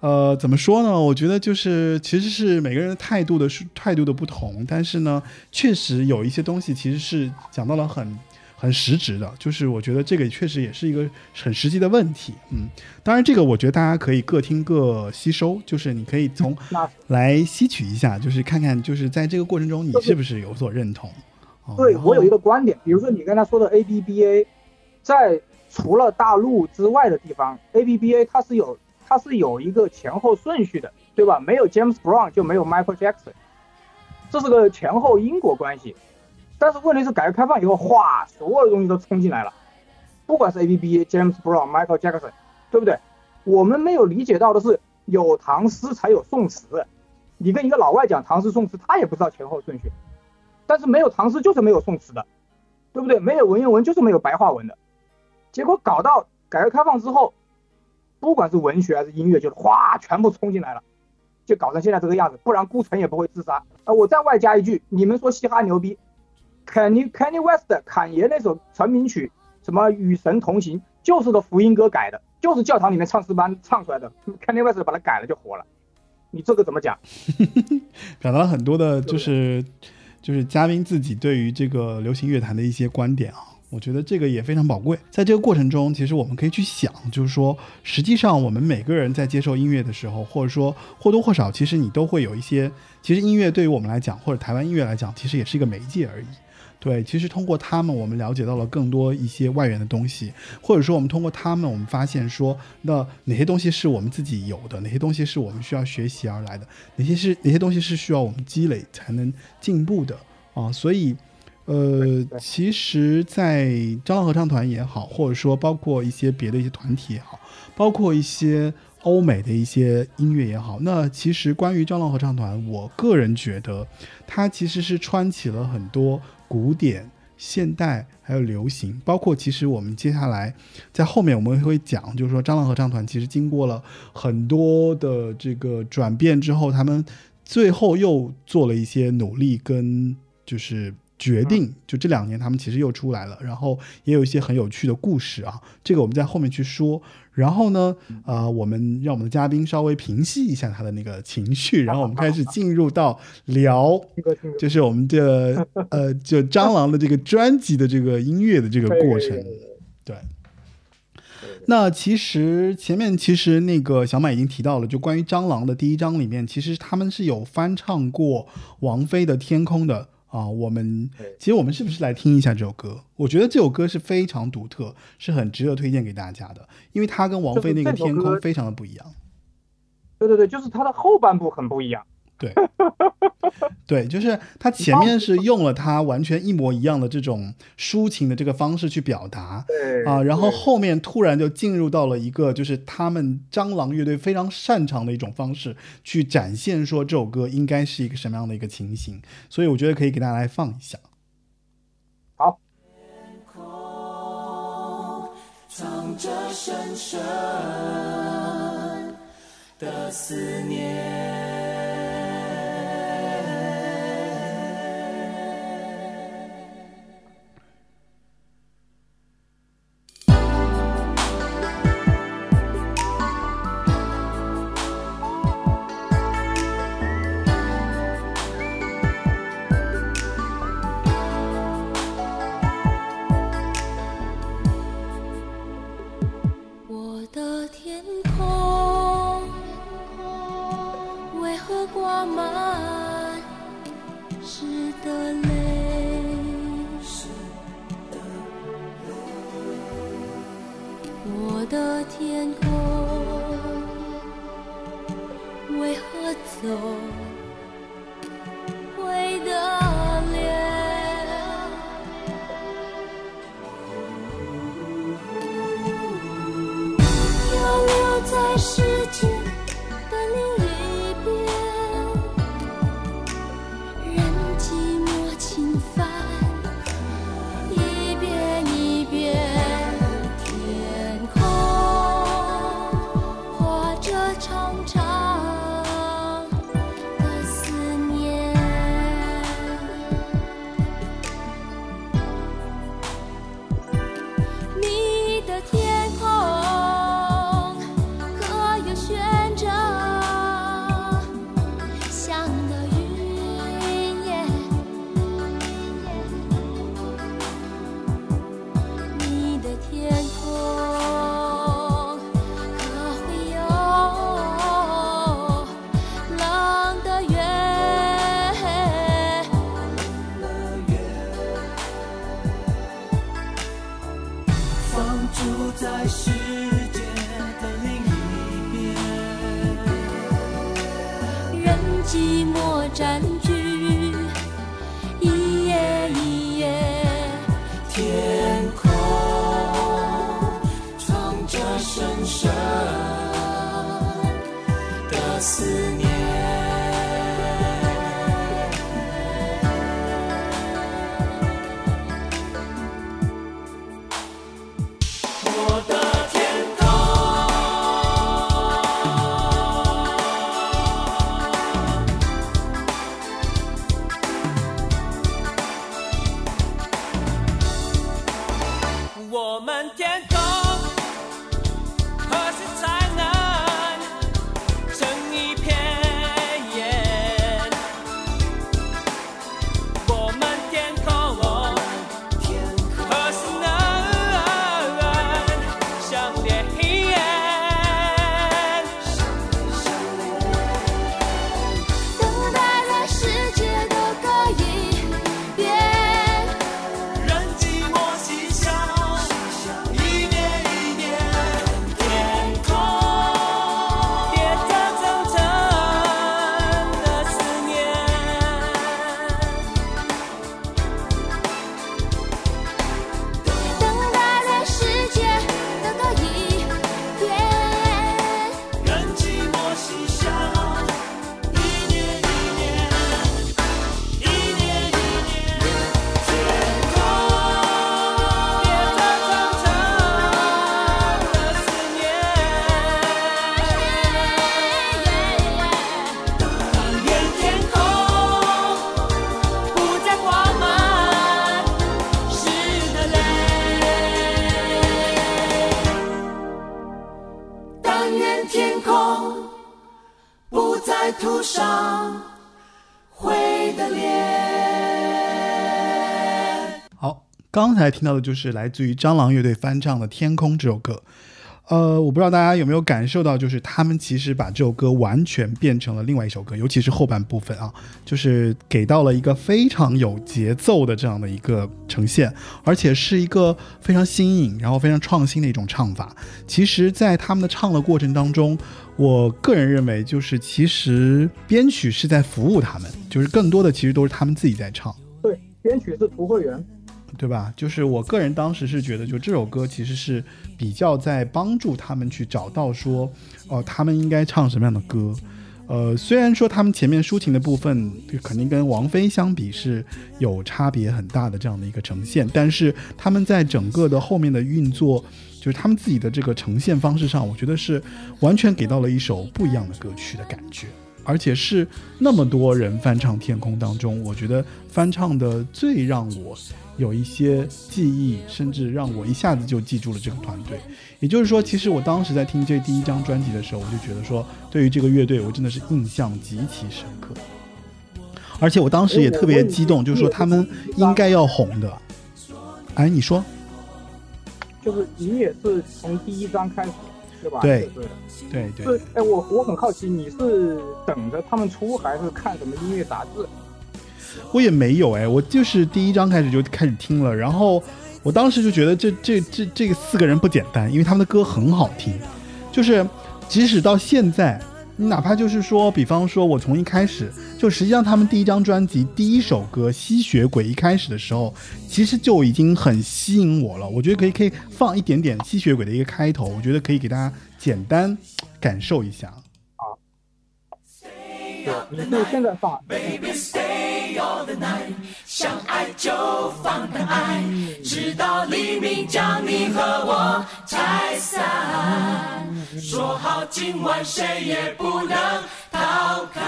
A: 呃，怎么说呢？我觉得就是其实是每个人的态度的是态度的不同，但是呢，确实有一些东西其实是讲到了很。很实质的，就是我觉得这个确实也是一个很实际的问题，嗯，当然这个我觉得大家可以各听各吸收，就是你可以从
B: 那
A: 来吸取一下，就是看看就是在这个过程中你是不是有所认同。哦
B: 对我有一个观点，比如说你刚才说的 ABBA，在除了大陆之外的地方，ABBA 它是有它是有一个前后顺序的，对吧？没有 James Brown 就没有 Michael Jackson，这是个前后因果关系。但是问题是改革开放以后，哗，所有的东西都冲进来了，不管是 A B B、James Brown、Michael Jackson，对不对？我们没有理解到的是，有唐诗才有宋词。你跟一个老外讲唐诗宋词，他也不知道前后顺序。但是没有唐诗就是没有宋词的，对不对？没有文言文就是没有白话文的。结果搞到改革开放之后，不管是文学还是音乐，就是哗全部冲进来了，就搞成现在这个样子。不然顾城也不会自杀。啊，我再外加一句，你们说嘻哈牛逼，Kanye Kanye West 侃爷那首成名曲什么与神同行，就是个福音歌改的，就是教堂里面唱诗班唱出来的，Kanye West 把它改了就火了。你这个怎么讲？
A: 表达了很多的，就是就是嘉宾自己对于这个流行乐坛的一些观点啊，我觉得这个也非常宝贵。在这个过程中，其实我们可以去想，就是说，实际上我们每个人在接受音乐的时候，或者说或多或少，其实你都会有一些，其实音乐对于我们来讲，或者台湾音乐来讲，其实也是一个媒介而已。对，其实通过他们，我们了解到了更多一些外援的东西，或者说我们通过他们，我们发现说，那哪些东西是我们自己有的，哪些东西是我们需要学习而来的，哪些是哪些东西是需要我们积累才能进步的啊。所以，呃，其实，在蟑螂合唱团也好，或者说包括一些别的一些团体也好，包括一些欧美的一些音乐也好，那其实关于蟑螂合唱团，我个人觉得它其实是穿起了很多古典、现代还有流行，包括其实我们接下来在后面我们会讲，就是说蟑螂合唱团其实经过了很多的这个转变之后，他们最后又做了一些努力跟就是。决定就这两年，他们其实又出来了，然后也有一些很有趣的故事啊，这个我们在后面去说。然后呢，呃，我们让我们的嘉宾稍微平息一下他的那个情绪，然后我们开始进入到聊就是我们的呃，就蟑螂的这个 专辑的这个音乐的这个过程，对。那其实前面其实那个小马已经提到了，就关于蟑螂的第一章里面，其实他们是有翻唱过王菲的《天空》的啊。我们其实我们是不是来听一下这首歌？我觉得这首歌是非常独特，是很值得推荐给大家的，因为它跟王菲那个《天空非常的不一样。
B: 对对对，就是它的后半部很不一样。
A: 对，对，就是他前面是用了他完全一模一样的这种抒情的这个方式去表达
B: 对
A: 啊，然后后面突然就进入到了一个就是他们蟑螂乐队非常擅长的一种方式去展现说这首歌应该是一个什么样的一个情形，所以我觉得可以给大家来放一下。
B: 好，
C: 藏着深深的思念。
D: 何
A: 刚才听到的就是来自于蟑螂乐队翻唱的《天空》这首歌。呃，我不知道大家有没有感受到，就是他们其实把这首歌完全变成了另外一首歌，尤其是后半部分啊，就是给到了一个非常有节奏的这样的一个呈现，而且是一个非常新颖，然后非常创新的一种唱法。其实，在他们的唱的过程当中，我个人认为，就是其实编曲是在服务他们，就是更多的其实都是他们自己在唱。
B: 对，编曲是涂慧源，
A: 对吧？就是我个人当时是觉得，就这首歌其实是比较在帮助他们去找到说，哦、他们应该唱什么样的歌。呃，虽然说他们前面抒情的部分肯定跟王菲相比是有差别很大的这样的一个呈现，但是他们在整个的后面的运作，就是他们自己的这个呈现方式上，我觉得是完全给到了一首不一样的歌曲的感觉。而且是那么多人翻唱《天空》当中，我觉得翻唱的最让我有一些记忆，甚至让我一下子就记住了这个团队。也就是说，其实我当时在听这第一张专辑的时候，我就觉得说，对于这个乐队，我真的是印象极其深刻。而且我当时也特别激动，就是说他们应该要红的。哎，你说？
B: 就是你也是从第一张开始，对吧？
A: 对
B: 对。
A: 对对
B: 是，哎，我我很好奇，你是等着他们出，还是看什么音乐杂志？
A: 我也没有哎，我就是第一章开始就开始听了，然后我当时就觉得这这这这个四个人不简单，因为他们的歌很好听，就是即使到现在，你哪怕就是说，比方说我从一开始，就实际上他们第一张专辑第一首歌《吸血鬼》一开始的时候，其实就已经很吸引我了。我觉得可以可以放一点点《吸血鬼》的一个开头，我觉得可以给大家简单感受一下。
B: 对，你现在放。
C: Baby stay all the night，相爱就放胆爱，直到黎明将你和我拆散。说好今晚谁也不能逃开。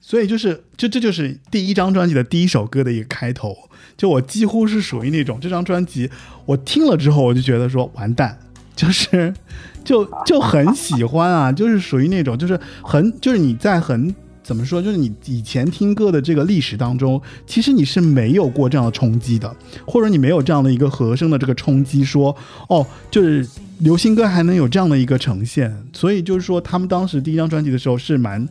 A: 所以就是这这就是第一张专辑的第一首歌的一个开头。就我几乎是属于那种这张专辑我听了之后，我就觉得说完蛋，就是就就很喜欢啊，就是属于那种就是很就是你在很怎么说，就是你以前听歌的这个历史当中，其实你是没有过这样的冲击的，或者你没有这样的一个和声的这个冲击，说哦，就是流行歌还能有这样的一个呈现，所以就是说他们当时第一张专辑的时候是蛮。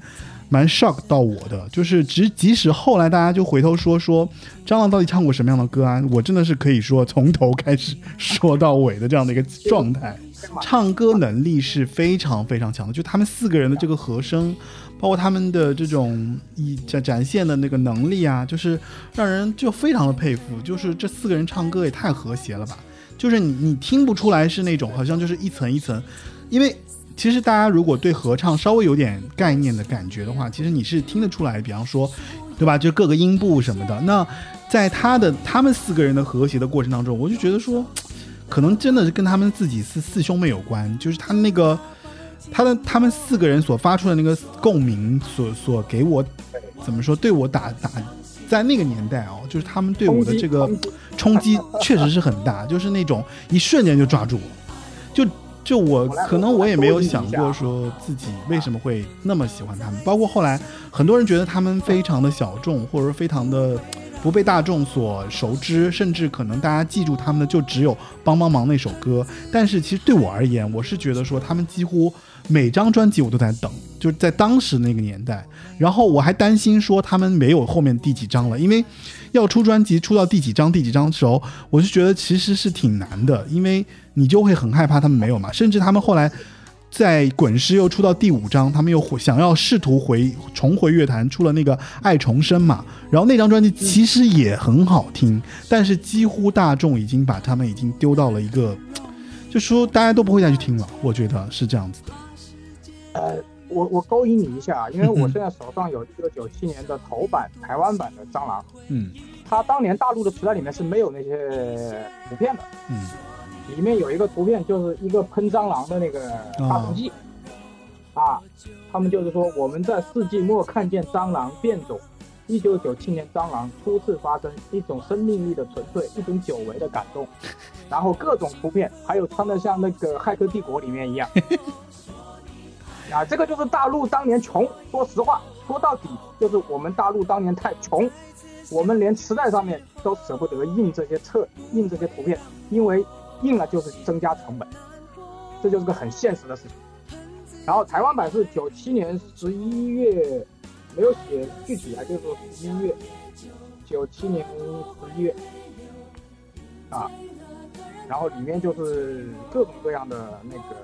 A: 蛮 shock 到我的，就是即即使后来大家就回头说说张浪到底唱过什么样的歌啊，我真的是可以说从头开始说到尾的这样的一个状态。唱歌能力是非常非常强的，就他们四个人的这个和声，包括他们的这种以展展现的那个能力啊，就是让人就非常的佩服。就是这四个人唱歌也太和谐了吧，就是你你听不出来是那种好像就是一层一层，因为。其实大家如果对合唱稍微有点概念的感觉的话，其实你是听得出来，比方说，对吧？就各个音部什么的。那在他的他们四个人的和谐的过程当中，我就觉得说，可能真的是跟他们自己是四兄妹有关，就是他那个他的他们四个人所发出的那个共鸣，所所给我怎么说，对我打打，在那个年代哦，就是他们对我的这个冲击确实是很大，就是那种一瞬间就抓住我，就。就我可能我也没有想过说自己为什么会那么喜欢他们，包括后来很多人觉得他们非常的小众，或者说非常的不被大众所熟知，甚至可能大家记住他们的就只有《帮帮忙》那首歌。但是其实对我而言，我是觉得说他们几乎每张专辑我都在等，就是在当时那个年代。然后我还担心说他们没有后面第几张了，因为要出专辑出到第几张第几张的时候，我就觉得其实是挺难的，因为。你就会很害怕他们没有嘛，甚至他们后来在滚石又出到第五张，他们又想要试图回重回乐坛，出了那个《爱重生》嘛。然后那张专辑其实也很好听，但是几乎大众已经把他们已经丢到了一个，就说大家都不会再去听了。我觉得是这样子的。
B: 呃，我我勾引你一下，因为我现在手上有一个九七年的头版台湾版的蟑螂，
A: 嗯，
B: 它当年大陆的磁带里面是没有那些图片的，
A: 嗯。
B: 里面有一个图片，就是一个喷蟑螂的那个发动机，啊，他们就是说我们在世纪末看见蟑螂变种，一九九七年蟑螂初次发生，一种生命力的纯粹，一种久违的感动，然后各种图片，还有穿的像那个《骇客帝国》里面一样，啊，这个就是大陆当年穷，说实话，说到底就是我们大陆当年太穷，我们连磁带上面都舍不得印这些册，印这些图片，因为。印了就是增加成本，这就是个很现实的事情。然后台湾版是九七年十一月，没有写具体啊，就是说十一月，九七年十一月，啊，然后里面就是各种各样的那个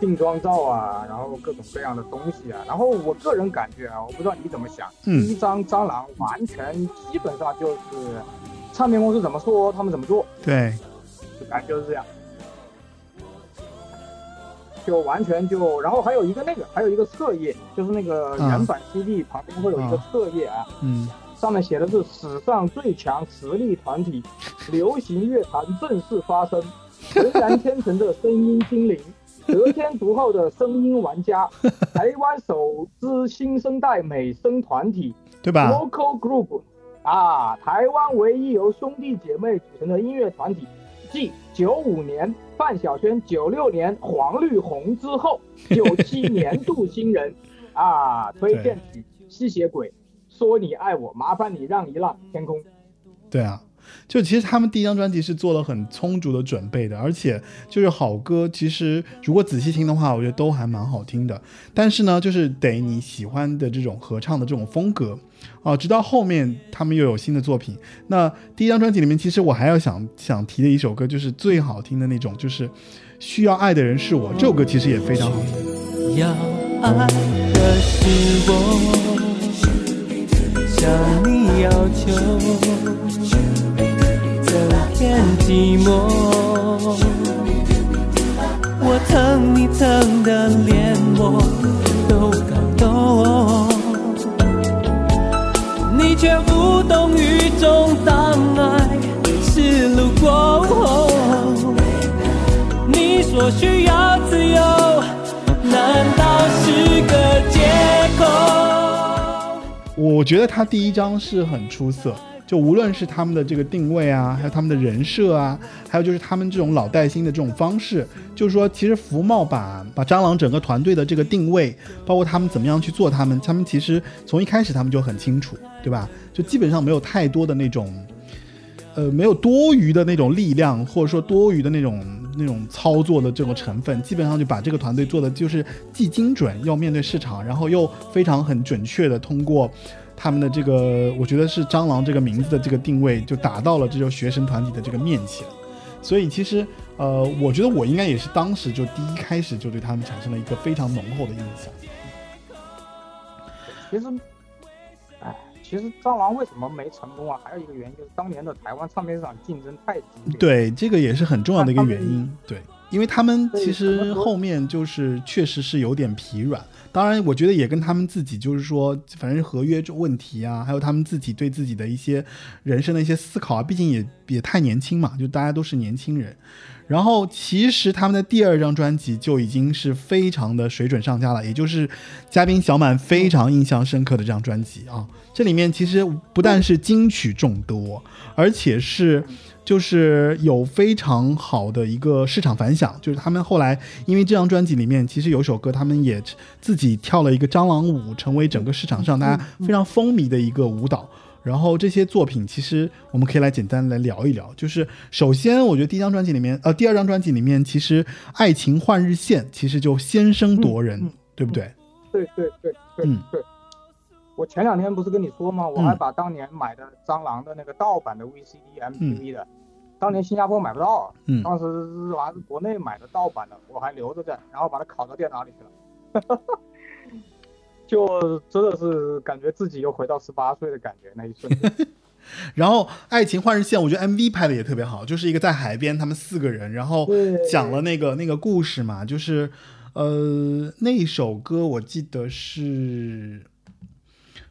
B: 定妆照啊，然后各种各样的东西啊。然后我个人感觉啊，我不知道你怎么想，
A: 嗯，
B: 第一张蟑螂完全基本上就是唱片公司怎么说他们怎么做，
A: 对。
B: 感觉就是这样，就完全就，然后还有一个那个，还有一个册页，就是那个原版 CD 旁边会有一个册页啊，
A: 嗯，
B: 上面写的是史上最强实力团体，流行乐坛正式发声，浑然天成的声音精灵，得天独厚的声音玩家，台湾首支新生代美声团体，
A: 对吧
B: ？Local Group，啊，台湾唯一由兄弟姐妹组成的音乐团体。继九五年范晓萱、九六年黄绿红之后，九七 年度新人啊，推荐曲《吸血鬼》，说你爱我，麻烦你让一让，天空。
A: 对啊，就其实他们第一张专辑是做了很充足的准备的，而且就是好歌，其实如果仔细听的话，我觉得都还蛮好听的。但是呢，就是得你喜欢的这种合唱的这种风格，哦，直到后面他们又有新的作品。那第一张专辑里面，其实我还要想想提的一首歌，就是最好听的那种，就是《需要爱的人是我》这首歌，其实也非常好听。
E: 要爱的是我，向你要求，我疼你疼的连我都感动，却无动于衷，当爱是路过，你所需要自由。难道是个借口？
A: 我觉得他第一张是很出色，就无论是他们的这个定位啊，还有他们的人设啊，还有就是他们这种老带新的这种方式，就是说，其实福茂把把蟑螂整个团队的这个定位，包括他们怎么样去做他们，他们其实从一开始他们就很清楚，对吧？就基本上没有太多的那种，呃，没有多余的那种力量，或者说多余的那种。那种操作的这种成分，基本上就把这个团队做的就是既精准，要面对市场，然后又非常很准确的通过他们的这个，我觉得是蟑螂这个名字的这个定位，就达到了这就学生团体的这个面前。所以其实，呃，我觉得我应该也是当时就第一开始就对他们产生了一个非常浓厚的印象。
B: 其实，其实蟑螂为什么没成功啊？还有一个原因就是当年的台湾唱片市场竞争太激烈。
A: 对，这个也是很重要的一个原因。对，因为他们其实后面就是确实是有点疲软。当然，我觉得也跟他们自己就是说，反正合约这问题啊，还有他们自己对自己的一些人生的一些思考啊，毕竟也也太年轻嘛，就大家都是年轻人。然后其实他们的第二张专辑就已经是非常的水准上佳了，也就是嘉宾小满非常印象深刻的这张专辑啊。这里面其实不但是金曲众多，而且是就是有非常好的一个市场反响。就是他们后来因为这张专辑里面其实有首歌，他们也自己跳了一个蟑螂舞，成为整个市场上大家非常风靡的一个舞蹈。然后这些作品，其实我们可以来简单来聊一聊。就是首先，我觉得第一张专辑里面，呃，第二张专辑里面，其实《爱情换日线》其实就先声夺人，对不对？
B: 对对对对
A: 嗯
B: 对。我前两天不是跟你说吗？我还把当年买的蟑螂的那个盗版的 VCD、MTV 的，当年新加坡买不到，
A: 嗯
B: 当时是还是国内买的盗版的，我还留着在，然后把它拷到电脑里去了。就真的是感觉自己又回到十八岁的感觉，那一瞬间。
A: 然后《爱情换日线》，我觉得 MV 拍的也特别好，就是一个在海边，他们四个人，然后
B: 对
A: 讲了那个那个故事嘛，就是呃那首歌我记得是。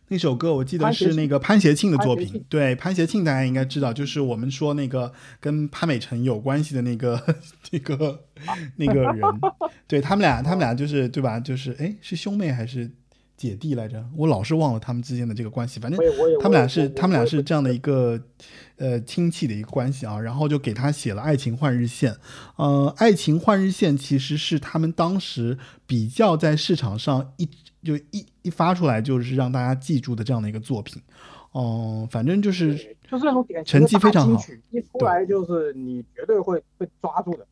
A: 那首歌我记得是那个潘协庆的作品对潘协庆大家应该知道，就是我们说那个跟潘美辰有关系的那个 那个那个人，对他们俩，他们俩就是对吧？就是哎，是兄妹还是姐弟来着？我老是忘了他们之间的这个关系，反正他们俩是他们俩是这样的一个呃亲戚的一个关系啊，然后就给他写了《爱情换日线》。呃，《爱情换日线》其实是他们当时比较在市场上一就一一发出来就是让大家记住的这样的一个作品。嗯、反正就是
B: 就是那种典型
A: 成绩非常好，
B: 一出来就是你绝对会被抓住的。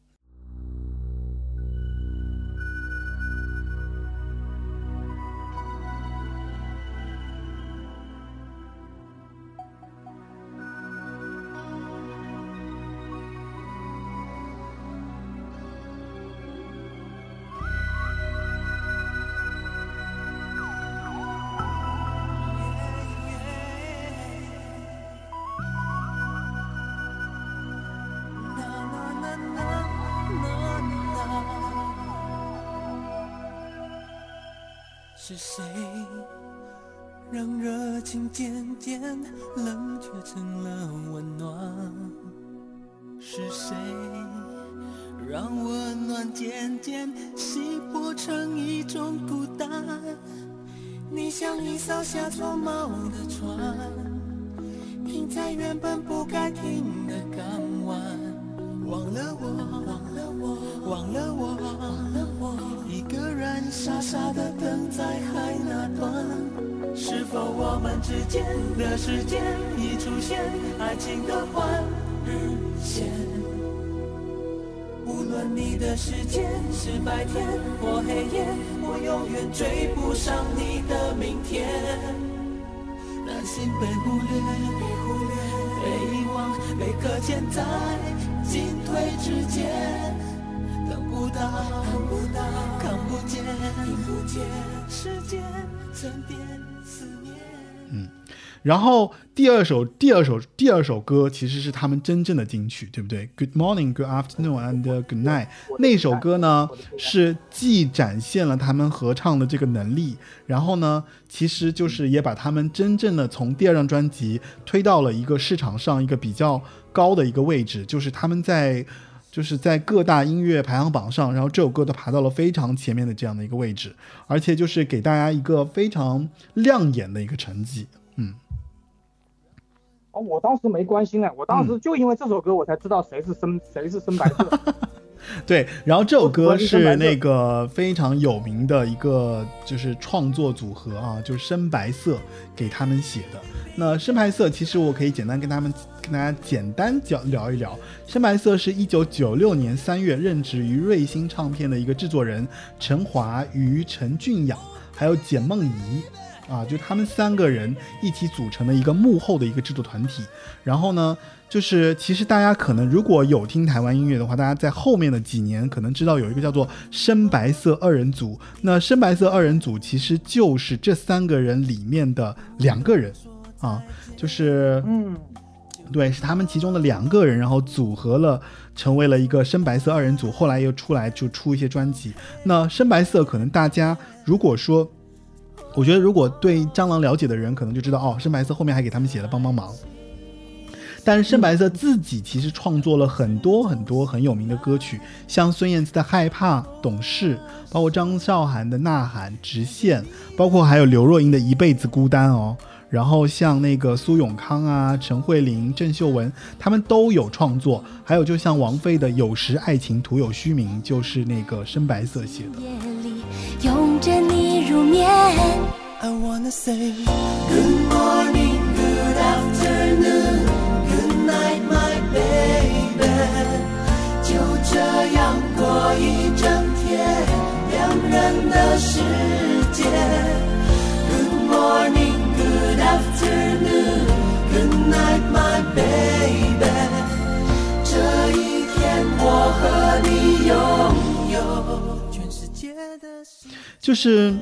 E: 让热情渐渐冷却成了温暖？是谁让温暖渐渐稀薄成一种孤单？你像一艘下错锚的船，停在原本不该停的港湾。忘了我，忘了我，忘了我，忘了我，一个人傻傻的等在海那端。是否我们之间的时间已出现爱情的换日线？无论你的世界是白天或黑夜，我永远追不上你的明天。难心被忽略，被遗忘，被搁浅在进退之间，等不到，等不到见，时间沉淀思念。
A: 然后第二首第二首第二首歌其实是他们真正的金曲，对不对？Good morning, good afternoon, and good night。那首歌呢是既展现了他们合唱的这个能力，然后呢，其实就是也把他们真正的从第二张专辑推到了一个市场上一个比较高的一个位置，就是他们在。就是在各大音乐排行榜上，然后这首歌都爬到了非常前面的这样的一个位置，而且就是给大家一个非常亮眼的一个成绩。嗯，
B: 哦，我当时没关心哎，我当时就因为这首歌我才知道谁是深谁是深白色。
A: 对，然后这首歌
B: 是
A: 那个非常有名的一个就是创作组合啊，就是深白色给他们写的。那深白色其实我可以简单跟他们跟大家简单讲聊一聊。深白色是一九九六年三月任职于瑞星唱片的一个制作人陈华与陈俊养，还有简梦怡。啊，就他们三个人一起组成的一个幕后的一个制作团体。然后呢，就是其实大家可能如果有听台湾音乐的话，大家在后面的几年可能知道有一个叫做深白色二人组。那深白色二人组其实就是这三个人里面的两个人啊，就是
B: 嗯，
A: 对，是他们其中的两个人，然后组合了，成为了一个深白色二人组。后来又出来就出一些专辑。那深白色可能大家如果说，我觉得如果对蟑螂了解的人，可能就知道哦，深白色后面还给他们写了帮帮忙。但是深白色自己其实创作了很多很多很有名的歌曲，像孙燕姿的《害怕》《懂事》，包括张韶涵的《呐喊》《直线》，包括还有刘若英的《一辈子孤单》哦。然后像那个苏永康啊、陈慧琳、郑秀文，他们都有创作。还有就像王菲的《有时爱情徒有虚名》，就是那个深白色写的。
D: 夜里拥着你入眠。
E: I wanna say good morning, 的世界。Good morning, good afternoon, good night, my baby。这一天，我和你拥有全世界的。
A: 就是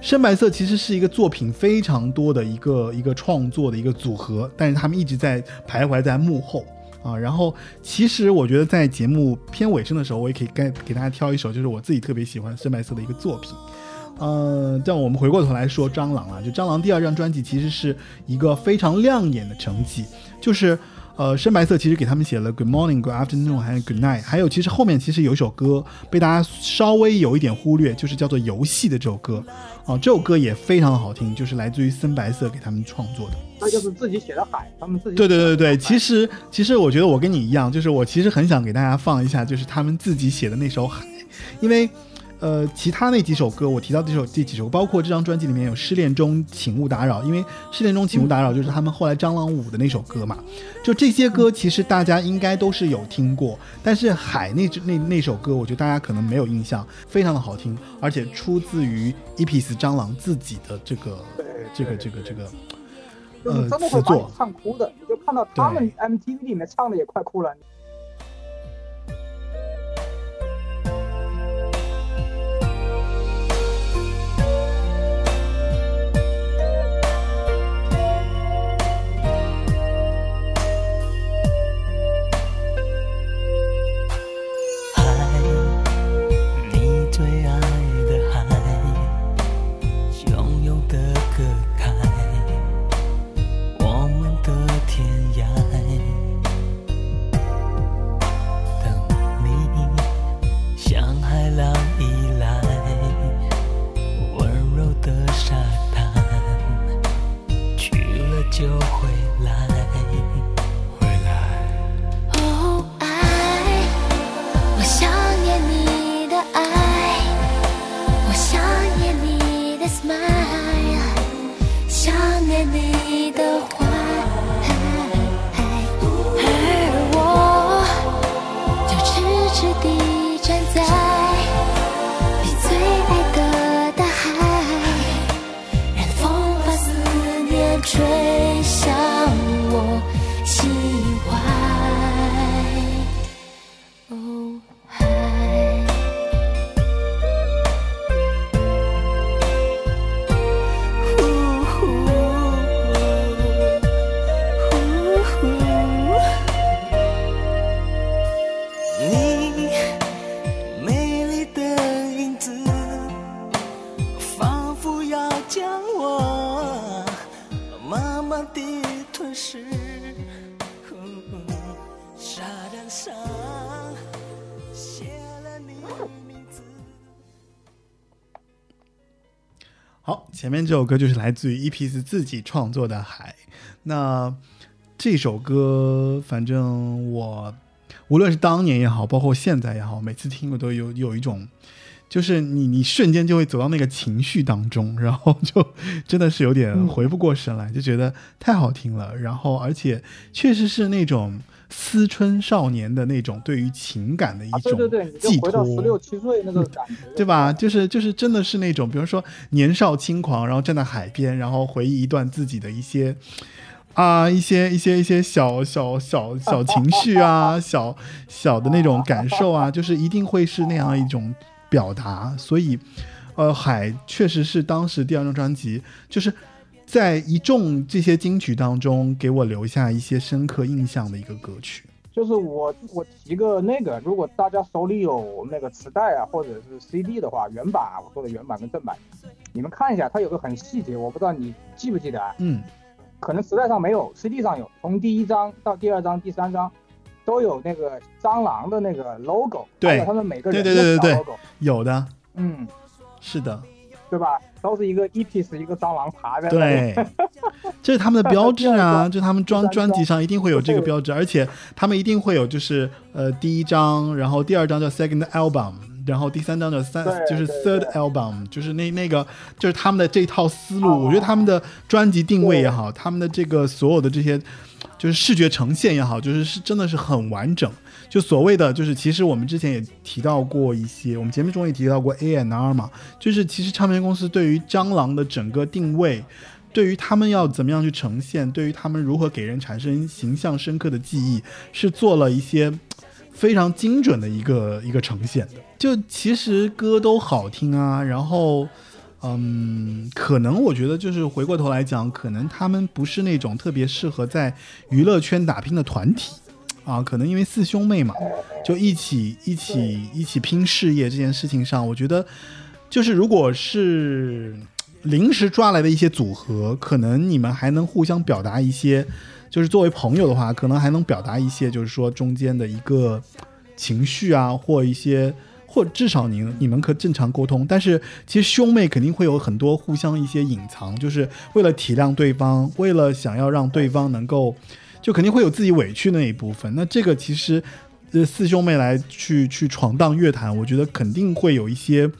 A: 深白色其实是一个作品非常多的一个一个创作的一个组合，但是他们一直在徘徊在幕后啊。然后其实我觉得在节目偏尾声的时候，我也可以给给大家挑一首，就是我自己特别喜欢深白色的一个作品。呃，但我们回过头来说蟑螂啊，就蟑螂第二张专辑其实是一个非常亮眼的成绩，就是呃深白色其实给他们写了 Good Morning、Good Afternoon 还有 Good Night，还有其实后面其实有一首歌被大家稍微有一点忽略，就是叫做《游戏》的这首歌啊、这首歌也非常好听，就是来自于深白色给他们创作的。
B: 那就是自己写的海，他们自己
A: 对对对对，其
B: 实
A: 实其实我觉得我跟你一样，就是我其实很想给大家放一下，就是他们自己写的那首《海》，因为。呃，其他那几首歌，我提到这首这几首，包括这张专辑里面有《失恋中请勿打扰》，因为《失恋中请勿打扰》就是他们后来蟑螂舞的那首歌嘛。就这些歌，其实大家应该都是有听过，但是《海》那支那那首歌，我觉得大家可能没有印象，非常的好听，而且出自于 Epis 蟑螂自己的这个这个这个这个
B: 就是
A: 呃词
B: 真的会把你
A: 作。
B: 唱哭的，你就看到他们 MTV 里面唱的也快哭了。
A: 面这首歌就是来自于 E.P.S 自己创作的《海》。那这首歌，反正我无论是当年也好，包括现在也好，每次听我都有有一种，就是你你瞬间就会走到那个情绪当中，然后就真的是有点回不过神来，就觉得太好听了。然后而且确实是那种思春少年的那种对于情感的一
B: 啊，
A: 种
B: 对对对，你就
A: 寄
B: 回到
A: 托，
B: 十六七岁那个感觉，
A: 对吧？就是就是真的是那种，比如说年少轻狂，然后站在海边，然后回忆一段自己的一些啊一些一些一些小小小小情绪啊，小小的那种感受啊，就是一定会是那样一种表达。所以，呃，海确实是当时第二张专辑，就是在一众这些金曲当中，给我留下一些深刻印象的一个歌曲。
B: 就是我我提个那个，如果大家手里有那个磁带啊，或者是 CD 的话，原版啊，我说的原版跟正版，你们看一下，它有个很细节，我不知道你记不记得啊？
A: 嗯，
B: 可能磁带上没有，CD 上有，从第一张到第二张、第三张都有那个蟑螂的那个 logo，
A: 对
B: 他们每个人
A: 对对对对对
B: 的小 logo，
A: 有的，
B: 嗯，
A: 是的。
B: 对吧？都是一个一 piece 一个蟑螂爬在，
A: 对，这是他们的标志啊，就他们专专辑上一定会有这个标志，而且他们一定会有就是呃第一张，然后第二张叫 second album，然后第三张叫三就是 third album，就是那那个就是他们的这套思路，我觉得他们的专辑定位也好，他们的这个所有的这些就是视觉呈现也好，就是是真的是很完整。就所谓的，就是其实我们之前也提到过一些，我们节目中也提到过 A N R 嘛，就是其实唱片公司对于蟑螂的整个定位，对于他们要怎么样去呈现，对于他们如何给人产生形象深刻的记忆，是做了一些非常精准的一个一个呈现的。就其实歌都好听啊，然后。嗯，可能我觉得就是回过头来讲，可能他们不是那种特别适合在娱乐圈打拼的团体啊。可能因为四兄妹嘛，就一起一起一起拼事业这件事情上，我觉得就是如果是临时抓来的一些组合，可能你们还能互相表达一些，就是作为朋友的话，可能还能表达一些，就是说中间的一个情绪啊，或一些。或至少你你们可正常沟通，但是其实兄妹肯定会有很多互相一些隐藏，就是为了体谅对方，为了想要让对方能够，就肯定会有自己委屈的那一部分。那这个其实，呃，四兄妹来去去闯荡乐坛，我觉得肯定会有一些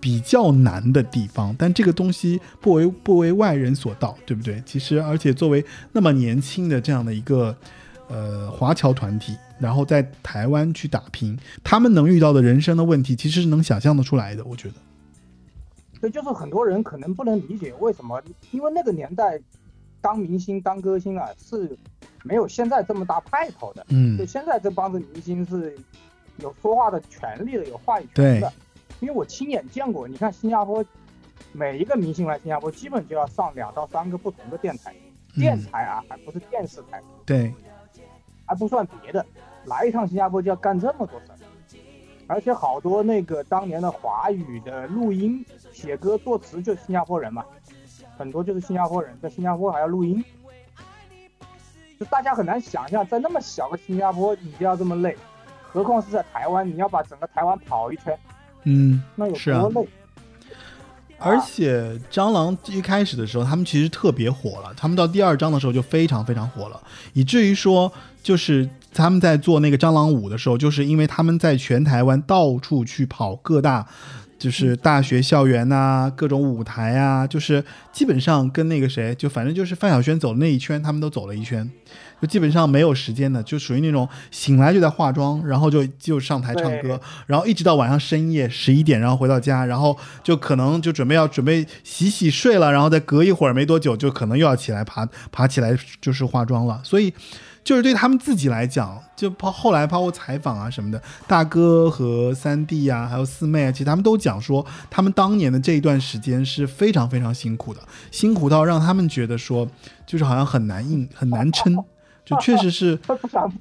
A: 比较难的地方，但这个东西不为不为外人所道，对不对？其实，而且作为那么年轻的这样的一个呃华侨团体，然后在台湾去打拼，他们能遇到的人生的问题，其实是能想象得出来的。我觉得，
B: 对，就是很多人可能不能理解为什么，因为那个年代当明星、当歌星啊是没有现在这么大派头的。
A: 嗯。
B: 就，现在这帮子明星是有说话的权利的，有话语权的。因为我亲眼见过，你看新加坡每一个明星来新加坡，基本就要上两到三个不同的电台，电台啊，还不是电视台，
A: 对，
B: 还不算别的，来一趟新加坡就要干这么多事儿，而且好多那个当年的华语的录音、写歌、作词就是新加坡人嘛，很多就是新加坡人，在新加坡还要录音，就大家很难想象，在那么小个新加坡你就要这么累，何况是在台湾，你要把整个台湾跑一圈，
A: 嗯，
B: 那有多累？
A: 而且蟑螂一开始的时候，他们其实特别火了，他们到第二章的时候就非常非常火了，以至于说，就是他们在做那个蟑螂舞的时候，就是因为他们在全台湾到处去跑各大。就是大学校园呐、各种舞台啊，就是基本上跟那个谁，就反正就是范晓萱走的那一圈，他们都走了一圈。就基本上没有时间的，就属于那种醒来就在化妆，然后就就上台唱歌，然后一直到晚上深夜十一点，然后回到家，然后就可能就准备要准备洗洗睡了，然后再隔一会儿没多久，就可能又要起来爬爬起来就是化妆了，所以。就是对他们自己来讲，就包后来包括采访啊什么的，大哥和三弟啊，还有四妹啊，其实他们都讲说，他们当年的这一段时间是非常非常辛苦的，辛苦到让他们觉得说，就是好像很难硬很难撑，就确实是
B: 不想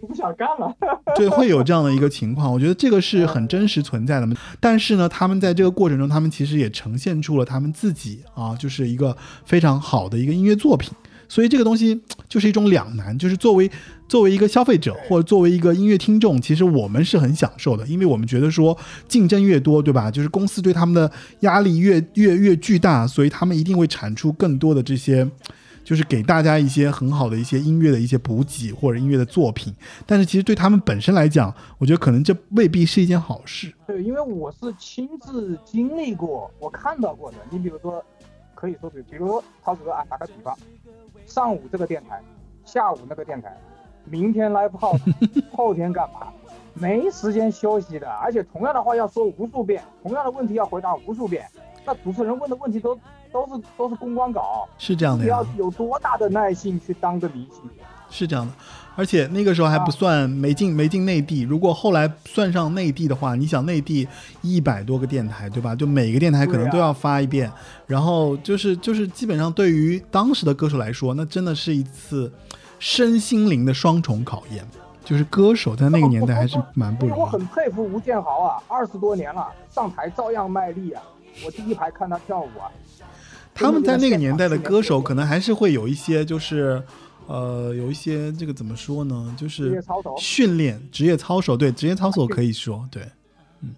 B: 不想干了。
A: 对，会有这样的一个情况，我觉得这个是很真实存在的嘛。但是呢，他们在这个过程中，他们其实也呈现出了他们自己啊，就是一个非常好的一个音乐作品。所以这个东西就是一种两难，就是作为作为一个消费者或者作为一个音乐听众，其实我们是很享受的，因为我们觉得说竞争越多，对吧？就是公司对他们的压力越越越巨大，所以他们一定会产出更多的这些。就是给大家一些很好的一些音乐的一些补给或者音乐的作品，但是其实对他们本身来讲，我觉得可能这未必是一件好事。
B: 对，因为我是亲自经历过，我看到过的。你比如说，可以说比，比如说涛哥啊，打个比方，上午这个电台，下午那个电台，明天 live house，后天干嘛？没时间休息的，而且同样的话要说无数遍，同样的问题要回答无数遍。那主持人问的问题都都是都是公关稿，
A: 是这样的呀
B: 你要，有多大的耐性去当个明星？
A: 是这样的。而且那个时候还不算没进没进内地，如果后来算上内地的话，你想内地一百多个电台，对吧？就每个电台可能都要发一遍，然后就是就是基本上对于当时的歌手来说，那真的是一次身心灵的双重考验。就是歌手在那个年代还是蛮不容易我。
B: 很佩服吴建豪啊，二十多年了，上台照样卖力啊！我第一排看他跳舞啊，
A: 他们在那个年代的歌手，可能还是会有一些，就是，呃，有一些这个怎么说呢？就是。训练、职业操守，对，职业操守可以说，对，嗯，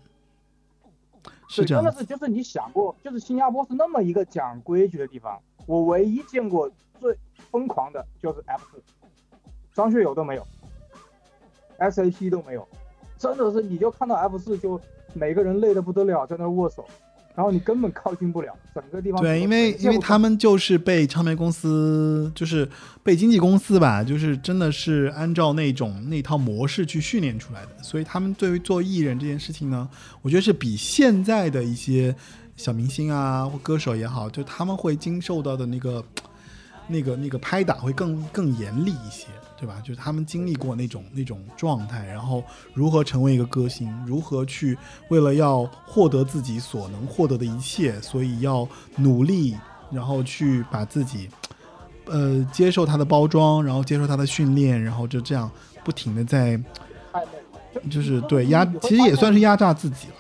A: 是，这样。
B: 真的是，就是你想过，就是新加坡是那么一个讲规矩的地方，我唯一见过最疯狂的就是 F 四，张学友都没有，SAP 都没有，真的是你就看到 F 四就每个人累得不得了，在那握手，然后你根本靠近不了，整个地方
A: 对，因为因为他们就是被唱片公司，就是被经纪公司吧，就是真的是按照那种那套模式去训练出来的，所以他们对于做艺人这件事情呢，我觉得是比现在的一些小明星啊或歌手也好，就他们会经受到的那个那个那个拍打会更更严厉一些，对吧？就是他们经历过那种那种状态，然后如何成为一个歌星，如何去为了要获得自己所能获得的一切，所以要努力，然后去把自己，呃，接受他的包装，然后接受他的训练，然后就这样不停的在，就是对压，其实也算是压榨自己了。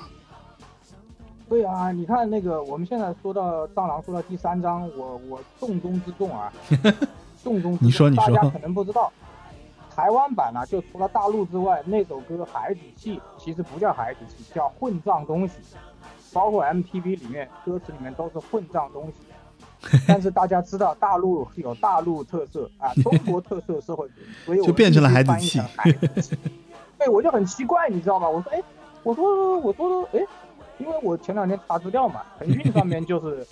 B: 对啊，你看那个，我们现在说到蟑螂，说到第三章，我我重中之重啊，重中之重。
A: 你说你说
B: 大家可能不知道，台湾版呢、就除了大陆之外，那首歌《海底气》其实不叫海底气，叫混账东西，包括 MTV 里面歌词里面都是混账东西。但是大家知道大陆有大陆特色啊，中国特色社会主义，所以我
A: 就变成了
B: 必须
A: 孩子气。
B: 对，我就很奇怪，你知道吗？我说，哎，我说，我说，哎，因为我前两天查资料嘛，腾讯上面就是，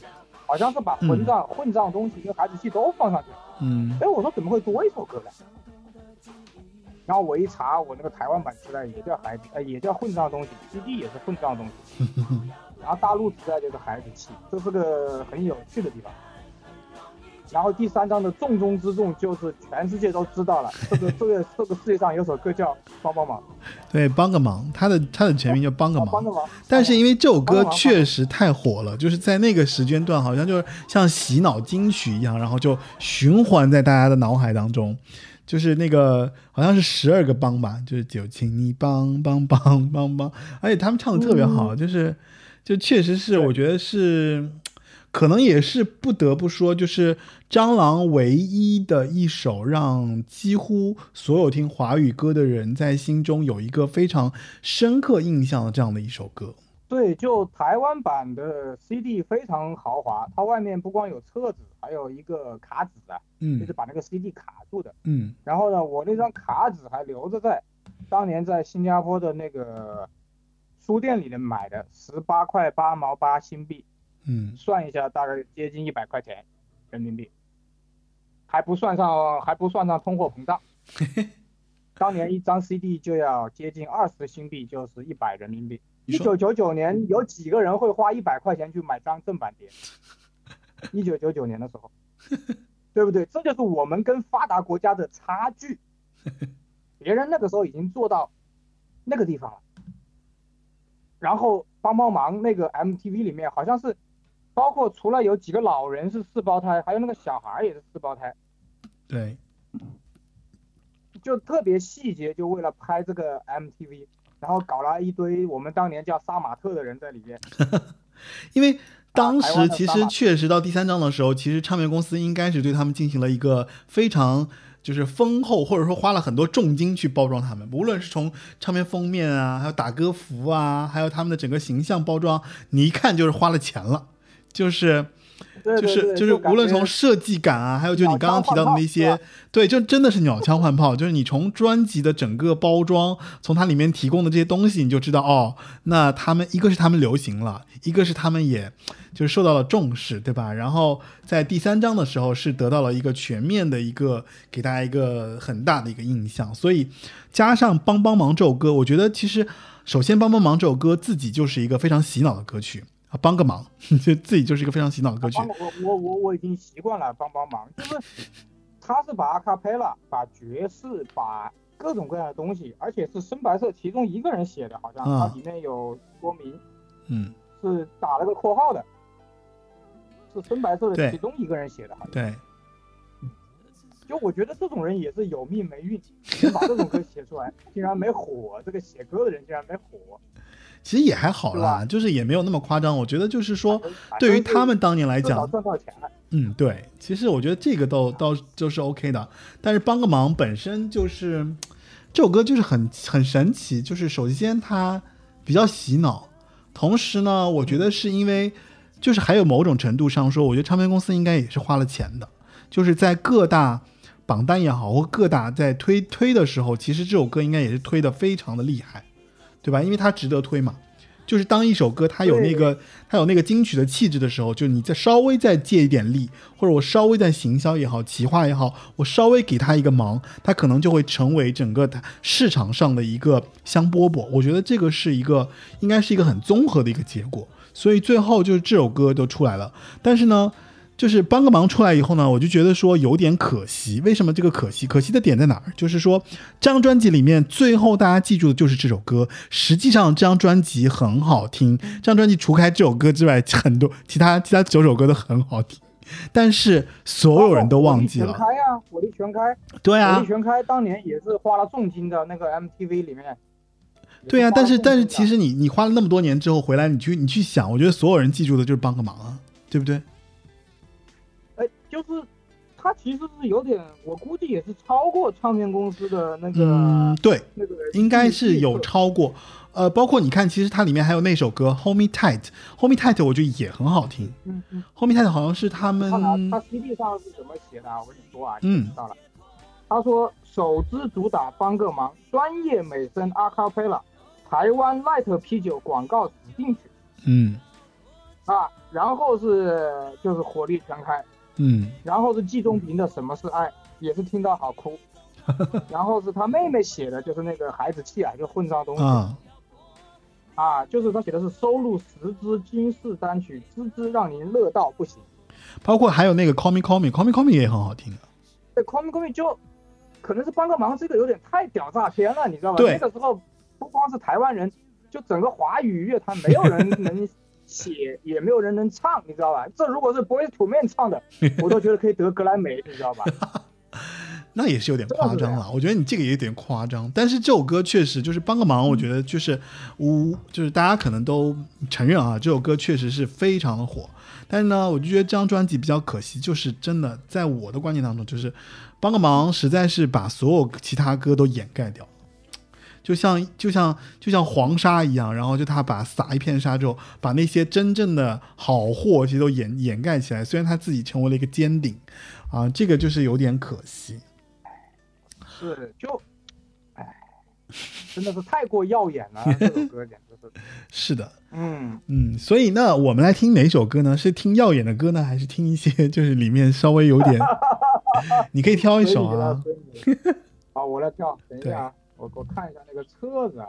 B: 好像是把混账、混账东西跟孩子气都放上去了。
A: 嗯
B: 哎，我说怎么会多一首歌呢？然后我一查，我那个台湾版磁带也叫孩子，呃，也叫混账东西，CD 也是混账东西。然后大陆磁带就是孩子气，这是个很有趣的地方。然后第三章的重中之重就是全世界都知道了，这个这个这个世界上有首歌叫《帮帮忙》，
A: 对，帮个忙，他的他的全名叫帮个忙
B: 啊帮个。忙。
A: 但是因为这首歌确实太火了，就是在那个时间段，好像就是像洗脑金曲一样，然后就循环在大家的脑海当中。就是那个好像是十二个帮吧，就是就请你帮帮帮帮帮，而且他们唱的特别好，就是就确实是我觉得是，可能也是不得不说，就是蟑螂唯一的一首让几乎所有听华语歌的人在心中有一个非常深刻印象的这样的一首歌。
B: 对，就台湾版的 CD 非常豪华，它外面不光有册子，还有一个卡纸啊，嗯就
A: 嗯
B: 是把那个 CD 卡住的。
A: 嗯
B: 然后呢，我那张卡纸还留着在当年在新加坡的那个书店里面买的，十八块八毛八新币，
A: 嗯，
B: 算一下大概接近一百块钱人民币。还不算上还不算上通货膨胀。当年一张 CD 就要接近二十新币，就是一百人民币。一九九九年有几个人会花一百块钱去买张正版碟？一九九九年的时候，对不对？这就是我们跟发达国家的差距。别人那个时候已经做到那个地方了。然后帮帮忙那个 MTV 里面好像是，包括除了有几个老人是四胞胎，还有那个小孩也是四胞胎，
A: 对，
B: 就特别细节，就为了拍这个 MTV，然后搞了一堆我们当年叫杀马特的人在里面。
A: 因为当时其实确实到第三章的时候，其实唱片公司应该是对他们进行了一个非常就是丰厚，或者说花了很多重金去包装他们，无论是从唱片封面啊，还有打歌服啊，还有他们的整个形象包装，你一看就是花了钱了，就是。就是就是，无论从设计感啊，还有就你刚刚提到的那些对，就真的是鸟枪换炮。就是你从专辑的整个包装，从它里面提供的这些东西，你就知道哦，那他们一个是他们流行了，一个是他们也就是受到了重视，对吧？然后在第三章的时候是得到了一个全面的一个给大家一个很大的一个印象，所以加上帮帮忙这首歌，我觉得其实首先帮帮忙这首歌自己就是一个非常洗脑的歌曲啊，帮个忙，就自己就是一个非常洗脑的歌曲
B: 帮。我我我我已经习惯了帮帮忙，就是他是把阿卡贝拉、把爵士、把各种各样的东西，而且是深白色其中一个人写的，好像
A: 啊
B: 它里面有说明
A: 嗯，
B: 是打了个括号的，是深白色的其中一个人写的，好像。
A: 对。
B: 就我觉得这种人也是有命没运，能把这种歌写出来，竟然没火，这个写歌的人竟然没火。
A: 其实也还好啦，就是也没有那么夸张。我觉得就是说，对于他们当年来讲，
B: 赚到钱了。
A: 嗯，对，其实我觉得这个倒倒就是 OK 的。但是帮个忙本身就是这首歌就是很很神奇，就是首先它比较洗脑，同时呢，我觉得是因为就是还有某种程度上说，我觉得唱片公司应该也是花了钱的，就是在各大榜单也好，或各大在推推的时候，其实这首歌应该也是推的非常的厉害，对吧？因为它值得推嘛。就是当一首歌它有那个它有那个金曲的气质的时候，就你再稍微再借一点力，或者我稍微在行销也好、企划也好，我稍微给他一个忙，它可能就会成为整个市场上的一个香饽饽。我觉得这个是一个应该是一个很综合的一个结果，所以最后就是这首歌都出来了。但是呢，就是帮个忙出来以后呢，我就觉得说有点可惜。为什么这个可惜？可惜的点在哪儿？就是说这张专辑里面最后大家记住的就是这首歌。实际上这张专辑很好听，这张专辑除开这首歌之外，很多其他其他九首歌都很好听，但是所有人都忘记了。
B: 火力全开呀，火力全开，
A: 对啊
B: 火力，全开当年也是花了重金的那个 MTV 里面。
A: 对呀、
B: 也
A: 但是但是其实你你花了那么多年之后回来，你去你去想，我觉得所有人记住的就是帮个忙啊，对不对？
B: 哎，就是他其实是有点，我估计也是超过唱片公司的那个、
A: 嗯，对，
B: 那个
A: 应该是有超过，呃，包括你看，其实它里面还有那首歌《Hold Me Tight》，《Hold Me Tight》我觉得也很好听，
B: 嗯嗯，《
A: Hold Me Tight》好像是他们
B: 他 CD 上是怎么写的啊？我跟你说啊，
A: 嗯
B: 你知道了。他说首支主打帮个忙，专业美声阿卡贝拉，台湾 Light 啤酒广告指定曲
A: 嗯
B: 啊，然后是就是火力全开，
A: 嗯
B: 然后是季中平的《什么是爱》，也是听到好哭。然后是他妹妹写的，就是那个孩子气啊，就混账东西
A: 啊，
B: 啊，就是他写的是收录十支金氏单曲，支支让您乐到不行。
A: 包括还有那个《Call Me Call Me》，《Call Me Call Me》也很好听的，
B: 对 Call Me Call Me 就可能是帮个忙，这个有点太屌炸天了，你知道吧？那个时候不光是台湾人，就整个华语乐坛没有人 能写，也没有人能唱，你知道吧？这如果是 Boys to Men 唱的，我都觉得可以得格莱美，你知道吧？
A: 那也是有点夸张了。我觉得你这个也有点夸张，但是这首歌确实就是帮个忙，我觉得就是无就是大家可能都承认啊，这首歌确实是非常的火。但是呢，我就觉得这张专辑比较可惜，就是真的在我的观念当中，就是帮个忙实在是把所有其他歌都掩盖掉了。就像就像就像黄沙一样，然后就他把撒一片沙之后，把那些真正的好货其实都掩掩盖起来。虽然他自己成为了一个尖顶，啊，这个就是有点可惜。
B: 是，就，哎，真的是太过耀眼了，这首歌简直是，
A: 是的，
B: 嗯，
A: 嗯，所以那我们来听哪首歌呢？是听耀眼的歌呢，还是听一些就是里面稍微有点？你可以挑一首啊。
B: 好，我来跳，等一下啊，我我看一下那个车子啊。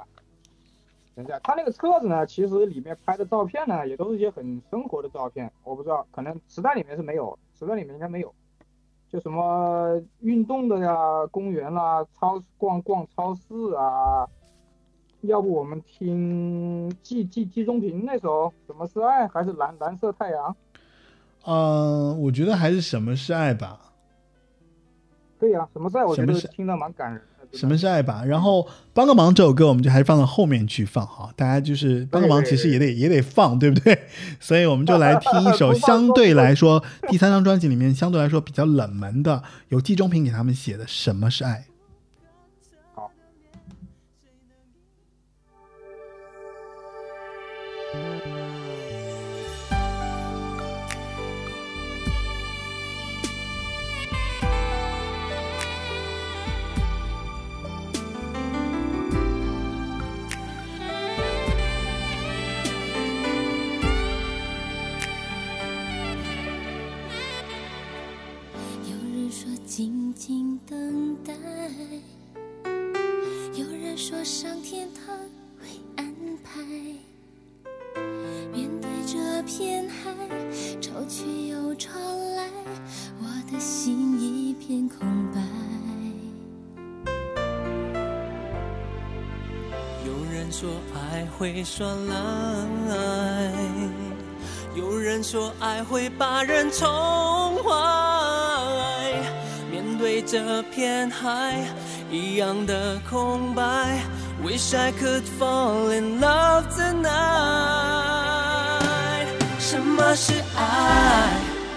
B: 等一下，他那个车子呢，其实里面拍的照片呢，也都是一些很生活的照片。我不知道，可能磁带里面是没有，磁带里面应该没有。就什么运动的呀，公园啦，超逛逛超市啊。要不我们听季季季中平那首《什么是爱》，还是蓝蓝色太阳？
A: 嗯，我觉得还是什么是爱吧。
B: 可以啊，什么是爱？我觉
A: 什么是
B: 得听得蛮感人的。
A: 什么是爱吧？然后帮个忙这首歌，我们就还是放到后面去放哈。大家就是帮个忙，其实也得也得放，对不对？所以我们就来听一首 相对来说第三张专辑里面相对来说比较冷门的，由季中平给他们写的《什么是爱》。
D: 静等待，有人说上天他会安排。面对这片海，潮去又潮来，我的心一片空白。
E: 有人说爱会耍赖，有人说爱会把人宠坏。这片海一样的空白，Wish I could fall in love tonight。什么是爱？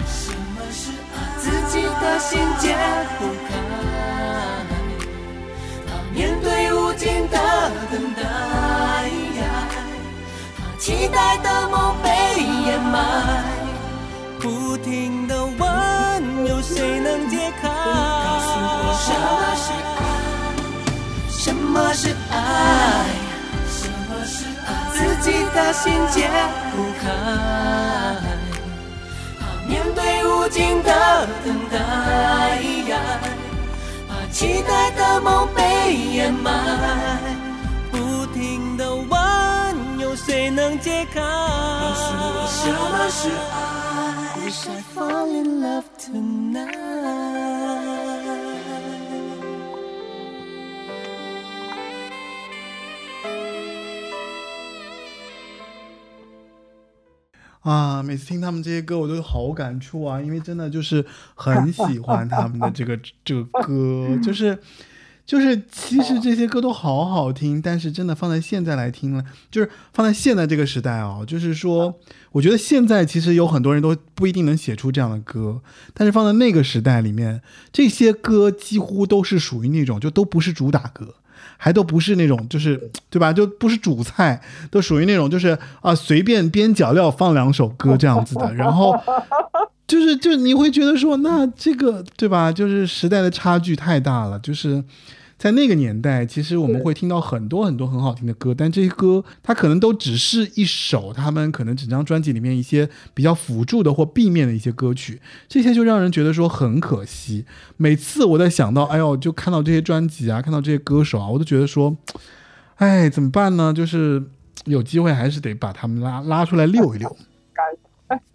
E: 什么是爱？自己的心解不开。怕面对无尽的等待，怕期待的梦被掩埋，不停的问，有谁能解开？什么是爱？什么是爱？什么是爱？自己的心解不开。怕面对无尽的等待，怕期待的梦被掩埋，不停的问，有谁能解开？告诉我什么是爱？Wish I fall in love tonight。
A: 啊，每次听他们这些歌，我都有好感触啊，因为真的就是很喜欢他们的这个 这个歌，就是就是其实这些歌都好好听，但是真的放在现在来听了，就是放在现在这个时代哦，就是说，我觉得现在其实有很多人都不一定能写出这样的歌，但是放在那个时代里面，这些歌几乎都是属于那种就都不是主打歌。还都不是那种，就是对吧？就不是主菜，都属于那种，就是啊，随便边角料放两首歌这样子的。然后 就是，就你会觉得说，那这个对吧？就是时代的差距太大了。就是在那个年代，其实我们会听到很多很多很好听的歌，但这些歌它可能都只是一首他们可能整张专辑里面一些比较辅助的或避面的一些歌曲，这些就让人觉得说很可惜。每次我在想到，哎呦，就看到这些专辑啊，看到这些歌手啊，我都觉得说，哎，怎么办呢？就是有机会还是得把他们拉拉出来溜一溜。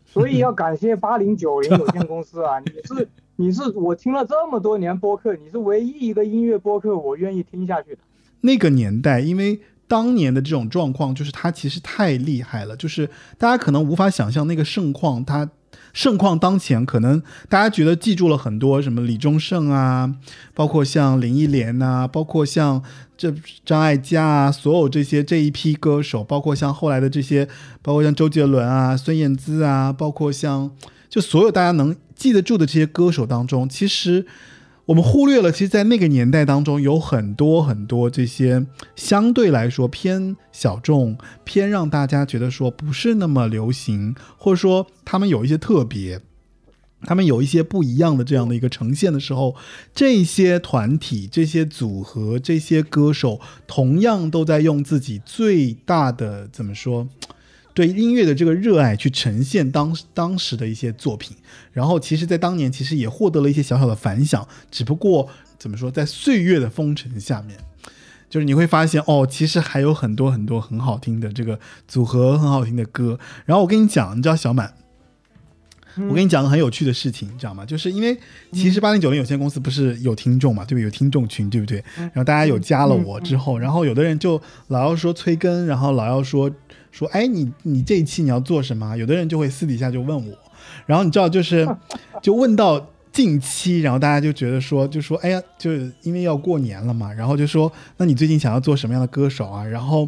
B: 所以要感谢八零九零有限公司啊！你是你是我听了这么多年播客，你是唯一一个音乐播客我愿意听下去的。
A: 那个年代，因为当年的这种状况，就是它其实太厉害了，就是大家可能无法想象那个盛况，它盛况当前，可能大家觉得记住了很多什么李宗盛啊，包括像林忆莲呐、包括像这张艾嘉啊，所有这些这一批歌手，包括像后来的这些，包括像周杰伦啊、孙燕姿啊，包括像就所有大家能记得住的这些歌手当中，其实。我们忽略了，其实，在那个年代当中，有很多很多这些相对来说偏小众、偏让大家觉得说不是那么流行，或者说他们有一些特别，他们有一些不一样的这样的一个呈现的时候，这些团体、这些组合、这些歌手，同样都在用自己最大的怎么说，对音乐的这个热爱去呈现当当时的一些作品。然后，其实，在当年其实也获得了一些小小的反响，只不过怎么说，在岁月的风尘下面。就是你会发现哦，其实还有很多很多很好听的这个组合，很好听的歌。然后我跟你讲，你知道小满，我跟你讲个很有趣的事情，你知道吗？就是因为其实八零九零有限公司不是有听众嘛，对不对？有听众群，对不对？然后大家有加了我之后，然后有的人就老要说催更，然后老要说说，哎，你你这一期你要做什么？有的人就会私底下就问我，然后你知道就是 就问到。近期，然后大家就觉得说，就说，哎呀，就是因为要过年了嘛，然后就说，那你最近想要做什么样的歌手啊？然后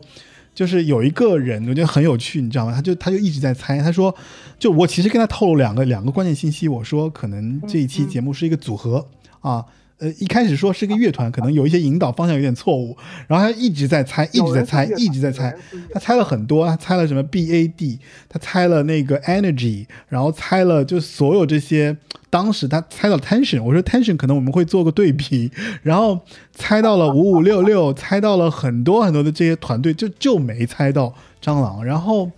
A: 就是有一个人，我觉得很有趣，你知道吗？他就他就一直在猜，他说，就我其实跟他透露两个两个关键信息，我说可能这一期节目是一个组合啊，呃，一开始说是个乐团，可能有一些引导方向有点错误，然后他一直在猜，一直在猜，一直在猜，他猜了很多，他猜了什么 B A D，他猜了那个 Energy，然后猜了就所有这些。当时他猜到 tension，我说 tension 可能我们会做个对比，然后猜到了五五六六，猜到了很多很多的这些团队，就就没猜到蟑螂。然后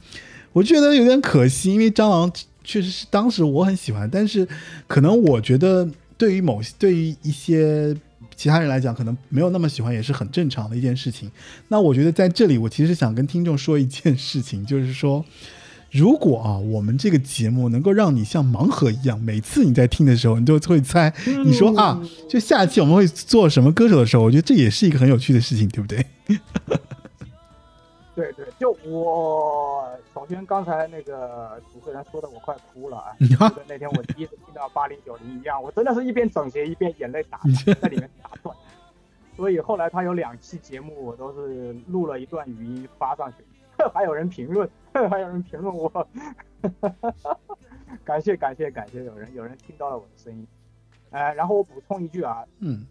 A: 我觉得有点可惜，因为蟑螂确实是当时我很喜欢，但是可能我觉得对于某些对于一些其他人来讲，可能没有那么喜欢，也是很正常的一件事情。那我觉得在这里，我其实想跟听众说一件事情，就是说。如果啊，我们这个节目能够让你像盲盒一样，每次你在听的时候，你都会猜。你说啊，就下期我们会做什么歌手的时候，我觉得这也是一个很有趣的事情，对不对？
B: 对对，就我首先刚才那个主持人说的，我快哭了啊！就跟那天我第一次听到八零九零一样，我真的是一边整鞋一边眼泪打在里面打转。所以后来他有两期节目，我都是录了一段语音发上去。还有人评论，还有人评论我，感谢感谢感谢，有人有人听到了我的声音，呃，然后我补充一句啊，
A: 嗯，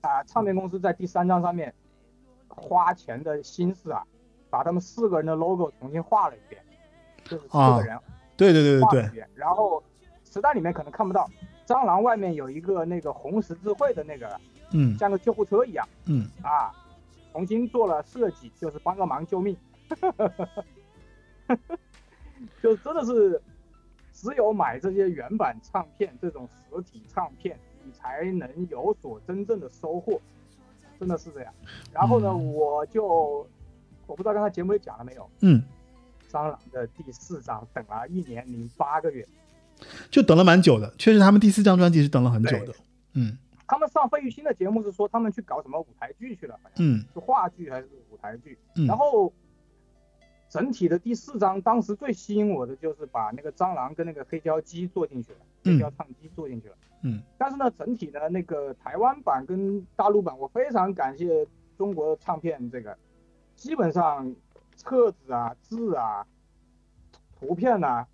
B: 啊，唱片公司在第三章上面花钱的心思啊，把他们四个人的 logo 重新画了一遍，就是四个人，
A: 对对对对对，
B: 然后磁带里面可能看不到，蟑螂外面有一个那个红十字会的那个，
A: 嗯，
B: 像个救护车一样，
A: 嗯，
B: 啊，重新做了设计，就是帮个忙救命。就真的是只有买这些原版唱片，这种实体唱片，你才能有所真正的收获，真的是这样。然后呢，我就我不知道刚才节目里讲了没有？
A: 嗯，
B: 蟑螂的第四张等了一年零八个月，
A: 就等了蛮久的。确实，他们第四张专辑是等了很久的。嗯，
B: 他们上费玉清的节目是说他们去搞什么舞台剧去了，好像
A: 嗯，
B: 是话剧还是舞台剧？
A: 嗯，
B: 然后。整体的第四章，当时最吸引我的就是把那个蟑螂跟那个黑胶机做进去了，黑胶唱机做进去了。
A: 嗯。
B: 但是呢，整体呢那个台湾版跟大陆版，我非常感谢中国唱片这个，基本上册子啊、字啊、图片呐，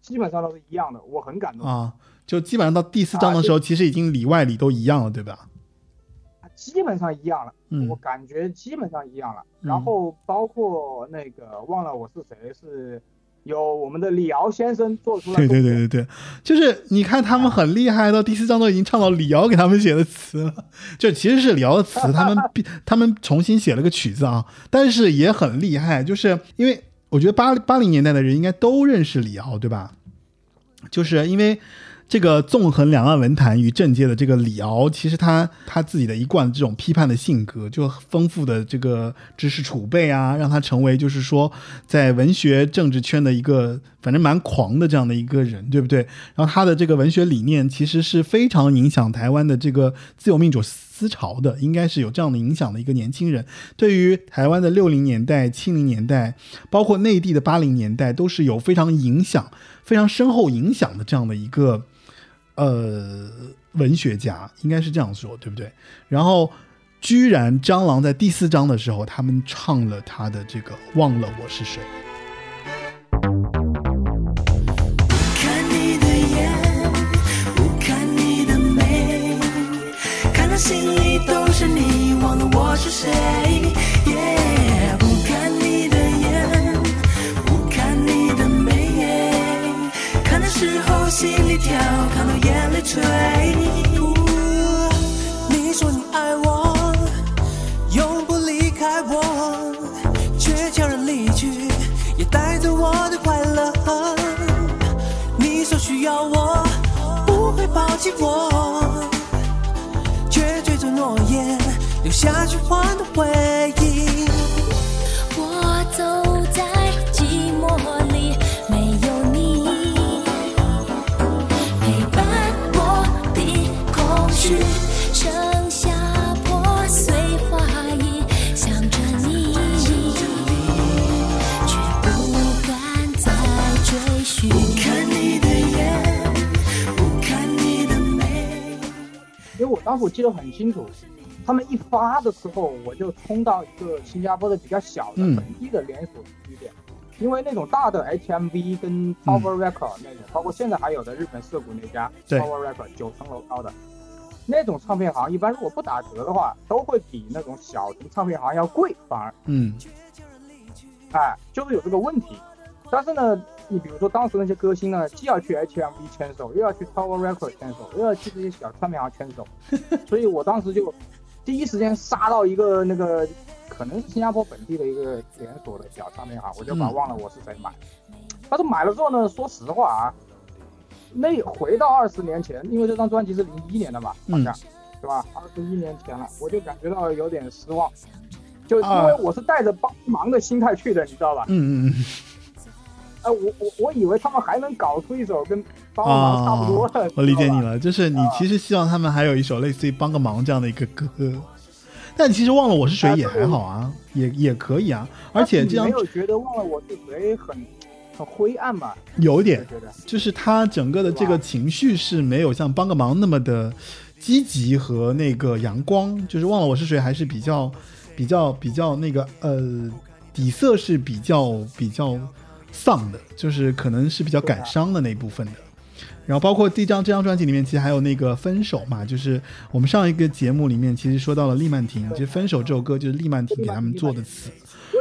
B: 基本上都是一样的，我很感动
A: 啊。就基本上到第四章的时候，其实已经里外里都一样了，对吧？
B: 基本上一样了，嗯我感觉基本上一样了。然后包括那个忘了我是谁，是有我们的李敖先生做出来。
A: 对对对对对，就是你看他们很厉害，到第四章都已经唱到李敖给他们写的词了，就其实是李敖的词，他们 他们重新写了个曲子啊，但是也很厉害，就是因为我觉得八八零年代的人应该都认识李敖，对吧？就是因为。这个纵横两岸文坛与政界的这个李敖，其实他他自己的一贯这种批判的性格，就丰富的这个知识储备啊，让他成为就是说在文学政治圈的一个反正蛮狂的这样的一个人，对不对？然后他的这个文学理念其实是非常影响台湾的这个自由民主思潮的，应该是有这样的影响的一个年轻人。对于台湾的六零年代、七零年代，包括内地的八零年代，都是有非常影响、非常深厚影响的这样的一个。呃，文学家应该是这样说，对不对？然后，居然蟑螂在第四章的时候，他们唱了他的这个《忘了我是谁》。
E: 心里都是你，忘了我是谁。心里跳，看到眼泪垂。你说你爱我，永不离开
D: 我，却悄然离去，也带走我的快乐。你说需要我，不会抛弃我，却追
E: 逐诺言，留下虚幻的
B: 回忆。当时我记得很清楚，他们一发的时候，我就冲到一个新加坡的比较小的
A: 嗯。
B: 本地的连锁据点，因为那种大的 HMV 跟 Tower Record 那种，包括现在还有的日本涩谷那家
A: 对。
B: Tower Record 九层楼高的那种唱片行，一般如果不打折的话，都会比那种小型唱片行要贵，反而。
A: 嗯。
B: 哎，就是有这个问题。但是呢，你比如说当时那些歌星呢，既要去 HMV 牵手，又要去 Tower Record 牵手，又要去这些小唱片行牵手，所以我当时就第一时间杀到一个那个可能是新加坡本地的一个连锁的小唱片行，我就把
A: 嗯
B: 忘了我是谁买。但是买了之后呢，说实话啊，那回到二十年前，因为这张专辑是零一年的嘛，好像、是吧？二十一年前了，我就感觉到有点失望。就因为我是带着帮忙的心态去的，你知道吧？
A: 嗯嗯嗯，
B: 哎，我我我以为他们还能搞出一首跟帮个忙差不多的。
A: 哦我理解你。了，就是你其实希望他们还有一首类似于帮个忙这样的一个歌，但你其实忘了我是谁也还好啊，也也可以啊，而且这张
B: 但是你没有觉得忘了我是谁很很灰暗吧？
A: 有一点就是他整个的这个情绪是没有像帮个忙那么的积极和那个阳光，就是忘了我是谁还是比较比较比较那个呃底色是比较比较丧的，就是可能是比较感伤的那一部分的。然后包括这张这张专辑里面，其实还有那个分手嘛，就是我们上一个节目里面其实说到了利曼婷，其实分手这首歌就是利曼婷给他们做的词。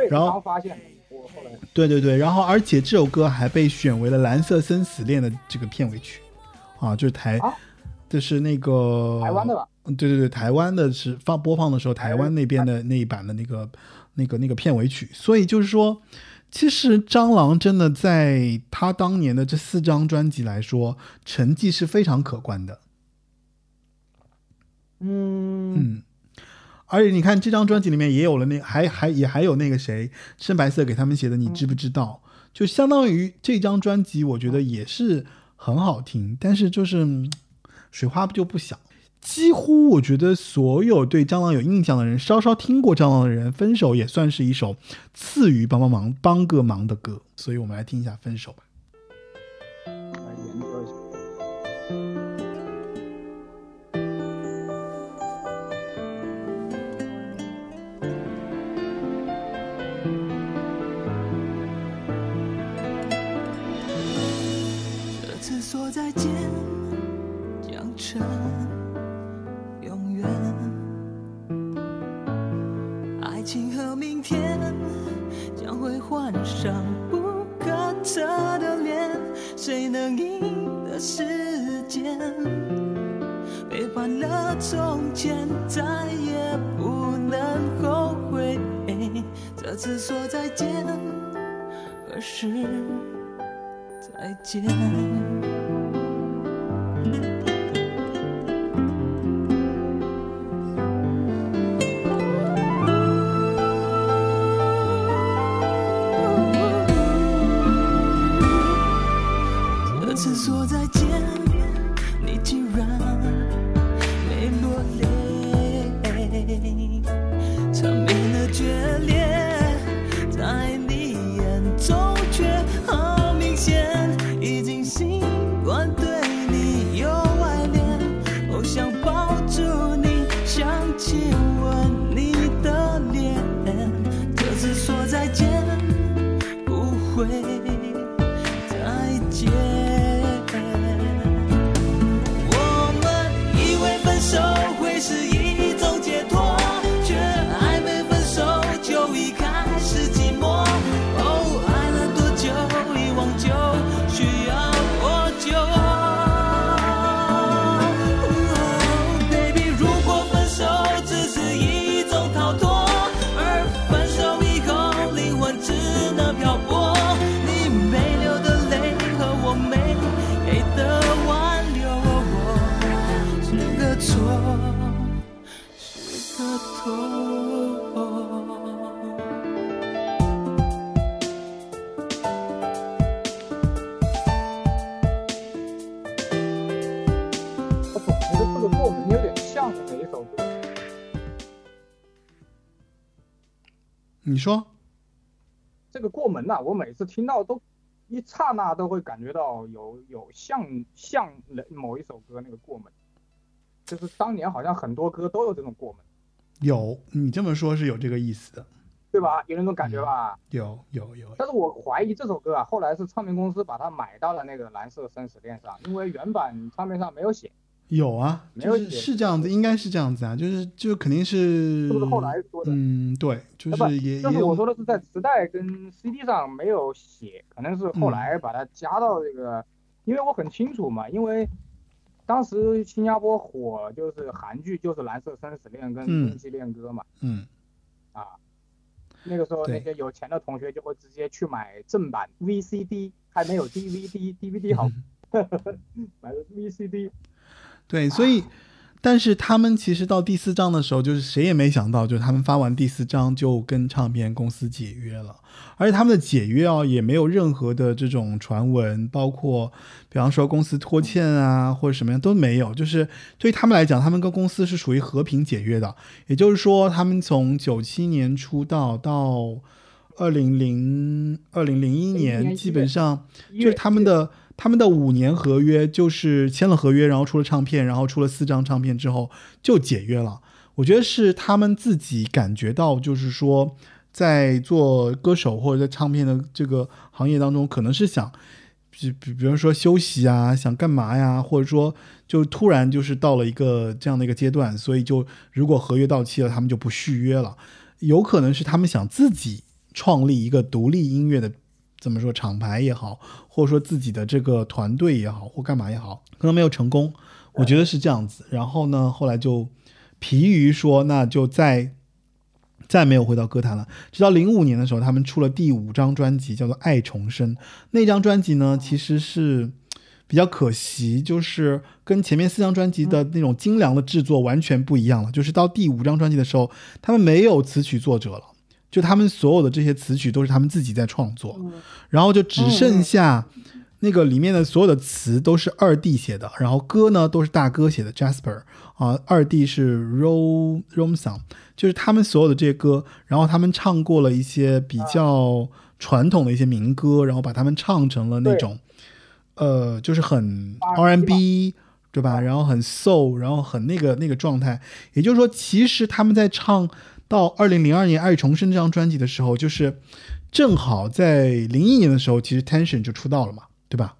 A: 然后
B: 发现，我后来
A: 对对对，然后而且这首歌还被选为了《蓝色生死恋》的这个片尾曲，啊，就是台，
B: 啊
A: 就是那个
B: 台湾的吧？
A: 嗯对对对，台湾的是放播放的时候，台湾那边的那一版的那个那个那个片尾曲，所以就是说，其实蟑螂真的在他当年的这四张专辑来说，成绩是非常可观的。
B: 嗯，
A: 嗯，而且你看这张专辑里面也有了那还还也还有那个谁深白色给他们写的，你知不知道？就相当于这张专辑，我觉得也是很好听，但是就是嗯水花就不响。几乎我觉得所有对蟑螂有印象的人，稍稍听过蟑螂的人，《分手》也算是一首赐予帮帮忙帮个忙的歌，所以我们来听一下《分手》吧。
E: 这次说再见，将成明天将会换上不可测的脸，谁能赢得时间？背叛了从前，再也不能后悔。这次说再见，何时？再见。你
A: 说，
B: 这个过门呐、我每次听到都一刹那都会感觉到有有像像某一首歌那个过门，就是当年好像很多歌都有这种过门，
A: 有你这么说是有这个意思的，
B: 对吧？有那种感觉吧？
A: 有有有，
B: 但是我怀疑这首歌啊，后来是唱片公司把它买到了那个蓝色生死恋上，因为原版唱片上没有写，
A: 有啊，就是
B: 没有
A: 是这样子，应该是这样子啊，就是就肯定是，
B: 是不是后来说的？
A: 嗯，对，就是也
B: 但是我说的是在磁带跟 CD 上没有写，可能是后来把它加到这个，因为我很清楚嘛，因为当时新加坡火就是韩剧就是《蓝色生死恋》跟
A: 嗯《
B: 冬季恋歌》嘛，
A: 嗯，
B: 啊，那个时候那些有钱的同学就会直接去买正版 VCD，还没有 DVD，DVD 好，买的 VCD，
A: 对，所以，但是他们其实到第四章的时候，就是谁也没想到，就是他们发完第四章就跟唱片公司解约了，而且他们的解约啊，也没有任何的这种传闻，包括比方说公司拖欠啊或者什么样都没有，就是对于他们来讲，他们跟公司是属于和平解约的，也就是说，他们从九七年出道到二零零二零零一年，基本上。
B: 就
A: 就是他们的他们的五年合约，就是签了合约，然后出了唱片，然后出了四张唱片之后就解约了。我觉得是他们自己感觉到，就是说在做歌手或者在唱片的这个行业当中，可能是想。比比比如说休息啊，想干嘛呀，或者说就突然就是到了一个这样的一个阶段，所以就如果合约到期了，他们就不续约了。有可能是他们想自己创立一个独立音乐的怎么说厂牌也好，或者说自己的这个团队也好，或干嘛也好，可能没有成功。我觉得是这样子。然后呢，后来就疲于说，那就再再没有回到歌坛了。直到零五年的时候，他们出了第五张专辑，叫做《爱重生》。那张专辑呢，其实是比较可惜，就是跟前面四张专辑的那种精良的制作完全不一样了。就是到第五张专辑的时候，他们没有词曲作者了。就他们所有的这些词曲都是他们自己在创作，然后就只剩下那个里面的所有的词都是二弟写的，然后歌呢都是大哥写的，Jasper 啊，二弟是 Ro Romsong，就是他们所有的这些歌，然后他们唱过了一些比较传统的一些民歌，然后把他们唱成了那种，呃，就是很 R&B。对吧？然后很 soul，然后很那个那个状态，也就是说，其实他们在唱到二零零二年《爱重生》这张专辑的时候，就是正好在零一年的时候，其实 Tension 就出道了嘛，对吧？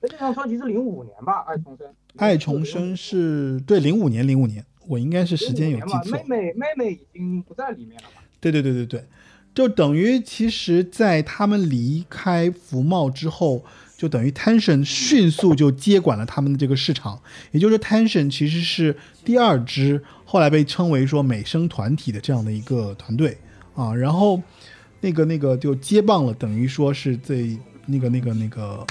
B: 那这张专辑是零五年吧，《爱重生》。
A: 爱重生是对零五年，零五年，我应该是时间有记，错
B: 妹。妹妹妹已经不在里面了嘛。
A: 对对对对对，就等于其实，在他们离开福茂之后，就等于 Tension 迅速就接管了他们的这个市场，也就是 Tension 其实是第二支后来被称为说美声团体的这样的一个团队啊，然后那个那个就接棒了，等于说是这那个那个那个。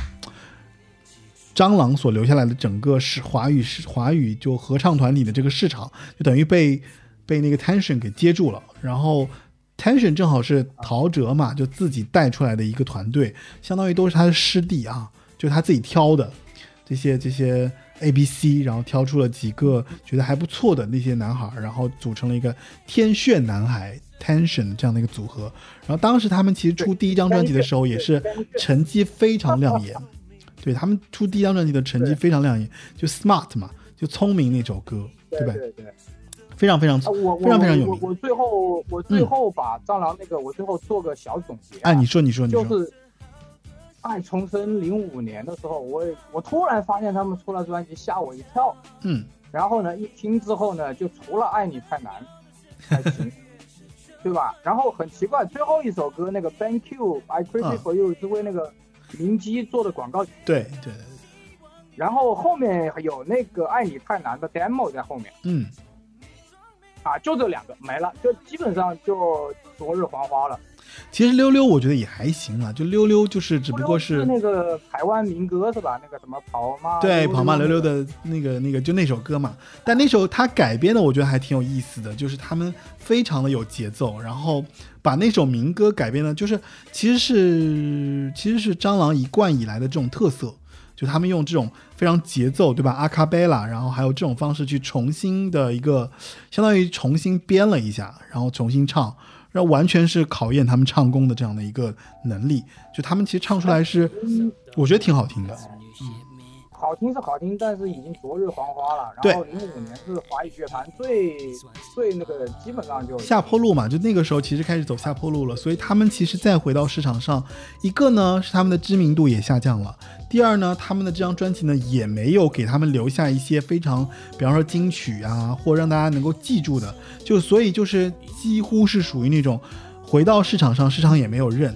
A: 蟑螂所留下来的整个是华语是华语就合唱团体的这个市场，就等于被被那个 Tension 给接住了。然后 Tension 正好是陶喆嘛，就自己带出来的一个团队，相当于都是他的师弟啊，就他自己挑的这些这些 A B C，然后挑出了几个觉得还不错的那些男孩，然后组成了一个天炫男孩 Tension 这样的一个组合。然后当时他们其实出第一张专辑的时候，也是成绩非常亮眼。对他们出第一张专辑的成绩非常亮眼，就 Smart 嘛，就聪明那首歌，吧？
B: 对对对。
A: 非常非常
B: 啊，我
A: 非常非常有名。
B: 我我最后我最后把蟑螂那个，我最后做个小总结、啊。
A: 哎，你说你说你说。
B: 就是《爱重生》零五年的时候，我我突然发现他们出了专辑，吓我一跳。
A: 嗯。
B: 然后呢，一听之后呢，就除了《爱你太难》还行，对吧？然后很奇怪，最后一首歌那个《Thank You I Crazy for You》是为那个明基做的广告。
A: 对对对。
B: 然后后面有那个《爱你太难》的 demo 在后面。
A: 嗯。
B: 啊，就这两个没了，就基本上就昨日黄花了。
A: 其实溜溜我觉得也还行啊，就溜溜就是只不过
B: 是那个台湾民歌是吧？那个什么跑马
A: 对跑马溜溜的那个那个就那首歌嘛。但那首他改编的我觉得还挺有意思的，就是他们非常的有节奏，然后把那首民歌改编的，就是其实是其实是蟑螂一贯以来的这种特色。就他们用这种非常节奏，对吧？阿卡贝拉，然后还有这种方式去重新的一个，相当于重新编了一下，然后重新唱，然后完全是考验他们唱功的这样的一个能力。就他们其实唱出来是，我觉得挺好听的。
B: 好听是好听，但是已经昨日黄花了。
A: 对。
B: 然后零五年是华语乐坛最最那个，基本上就
A: 下坡路嘛，就那个时候其实开始走下坡路了，所以他们其实再回到市场上，一个呢是他们的知名度也下降了，第二呢，他们的这张专辑呢也没有给他们留下一些非常，比方说金曲啊，或让大家能够记住的，就所以就是几乎是属于那种回到市场上，市场也没有认，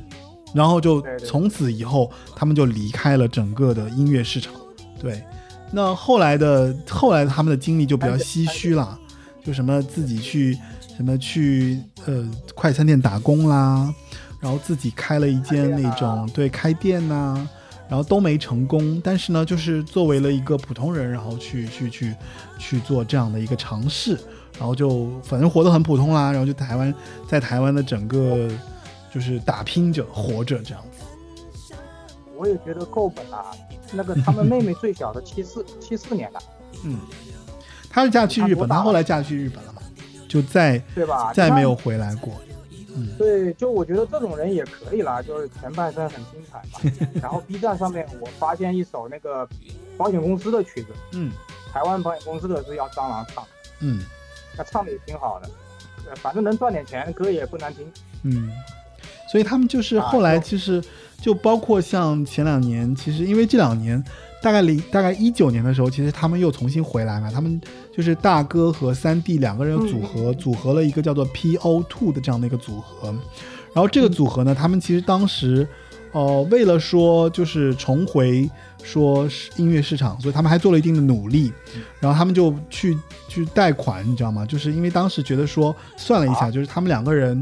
A: 然后就从此以后他们就离开了整个的音乐市场，对。那后来的后来他们的经历就比较唏嘘了，就什么自己去什么去呃快餐店打工啦，然后自己开了一间那种对开店呐、然后都没成功。但是呢，就是作为了一个普通人，然后去去去去做这样的一个尝试，然后就反正活得很普通啦，然后就台湾在台湾的整个就是打拼着活着这样子。
B: 我也觉得够本了。那个他们妹妹最小的七四七四年的，
A: 嗯，她是嫁去日本，
B: 他多大
A: 他后来嫁去日本了嘛，就再
B: 对吧？
A: 再没有回来过。嗯。
B: 对，就我觉得这种人也可以啦，就是前半生很精彩嘛。然后 B 站上面我发现一首那个保险公司的曲子，
A: 嗯
B: 台湾保险公司的是要蟑螂唱的，
A: 嗯
B: 那唱的也挺好的，呃反正能赚点钱，歌也不难听。
A: 嗯，所以他们就是后来其实就包括像前两年，其实因为这两年大概零大概一九年的时候，其实他们又重新回来嘛，他们就是大哥和三弟两个人组合，组合了一个叫做 PO Two 的这样的一个组合。然后这个组合呢，他们其实当时，呃，为了说就是重回说是音乐市场，所以他们还做了一定的努力。然后他们就去去贷款，你知道吗？就是因为当时觉得说算了一下，就是他们两个人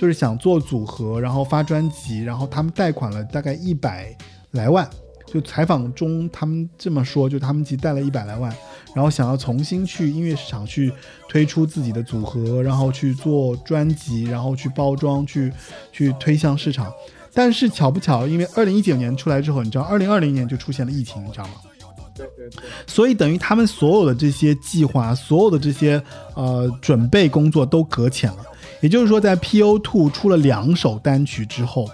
A: 就是想做组合，然后发专辑，然后他们贷款了大概一百来万。就采访中他们这么说，就他们其实贷了一百来万，然后想要重新去音乐市场去推出自己的组合，然后去做专辑，然后去包装，去去推向市场。但是巧不巧，因为二零一九年出来之后，你知道，二零二零年就出现了疫情，你知道吗？
B: 对对对，
A: 所以等于他们所有的这些计划，所有的这些呃准备工作都搁浅了。也就是说，在 PO Two 出了两首单曲之后，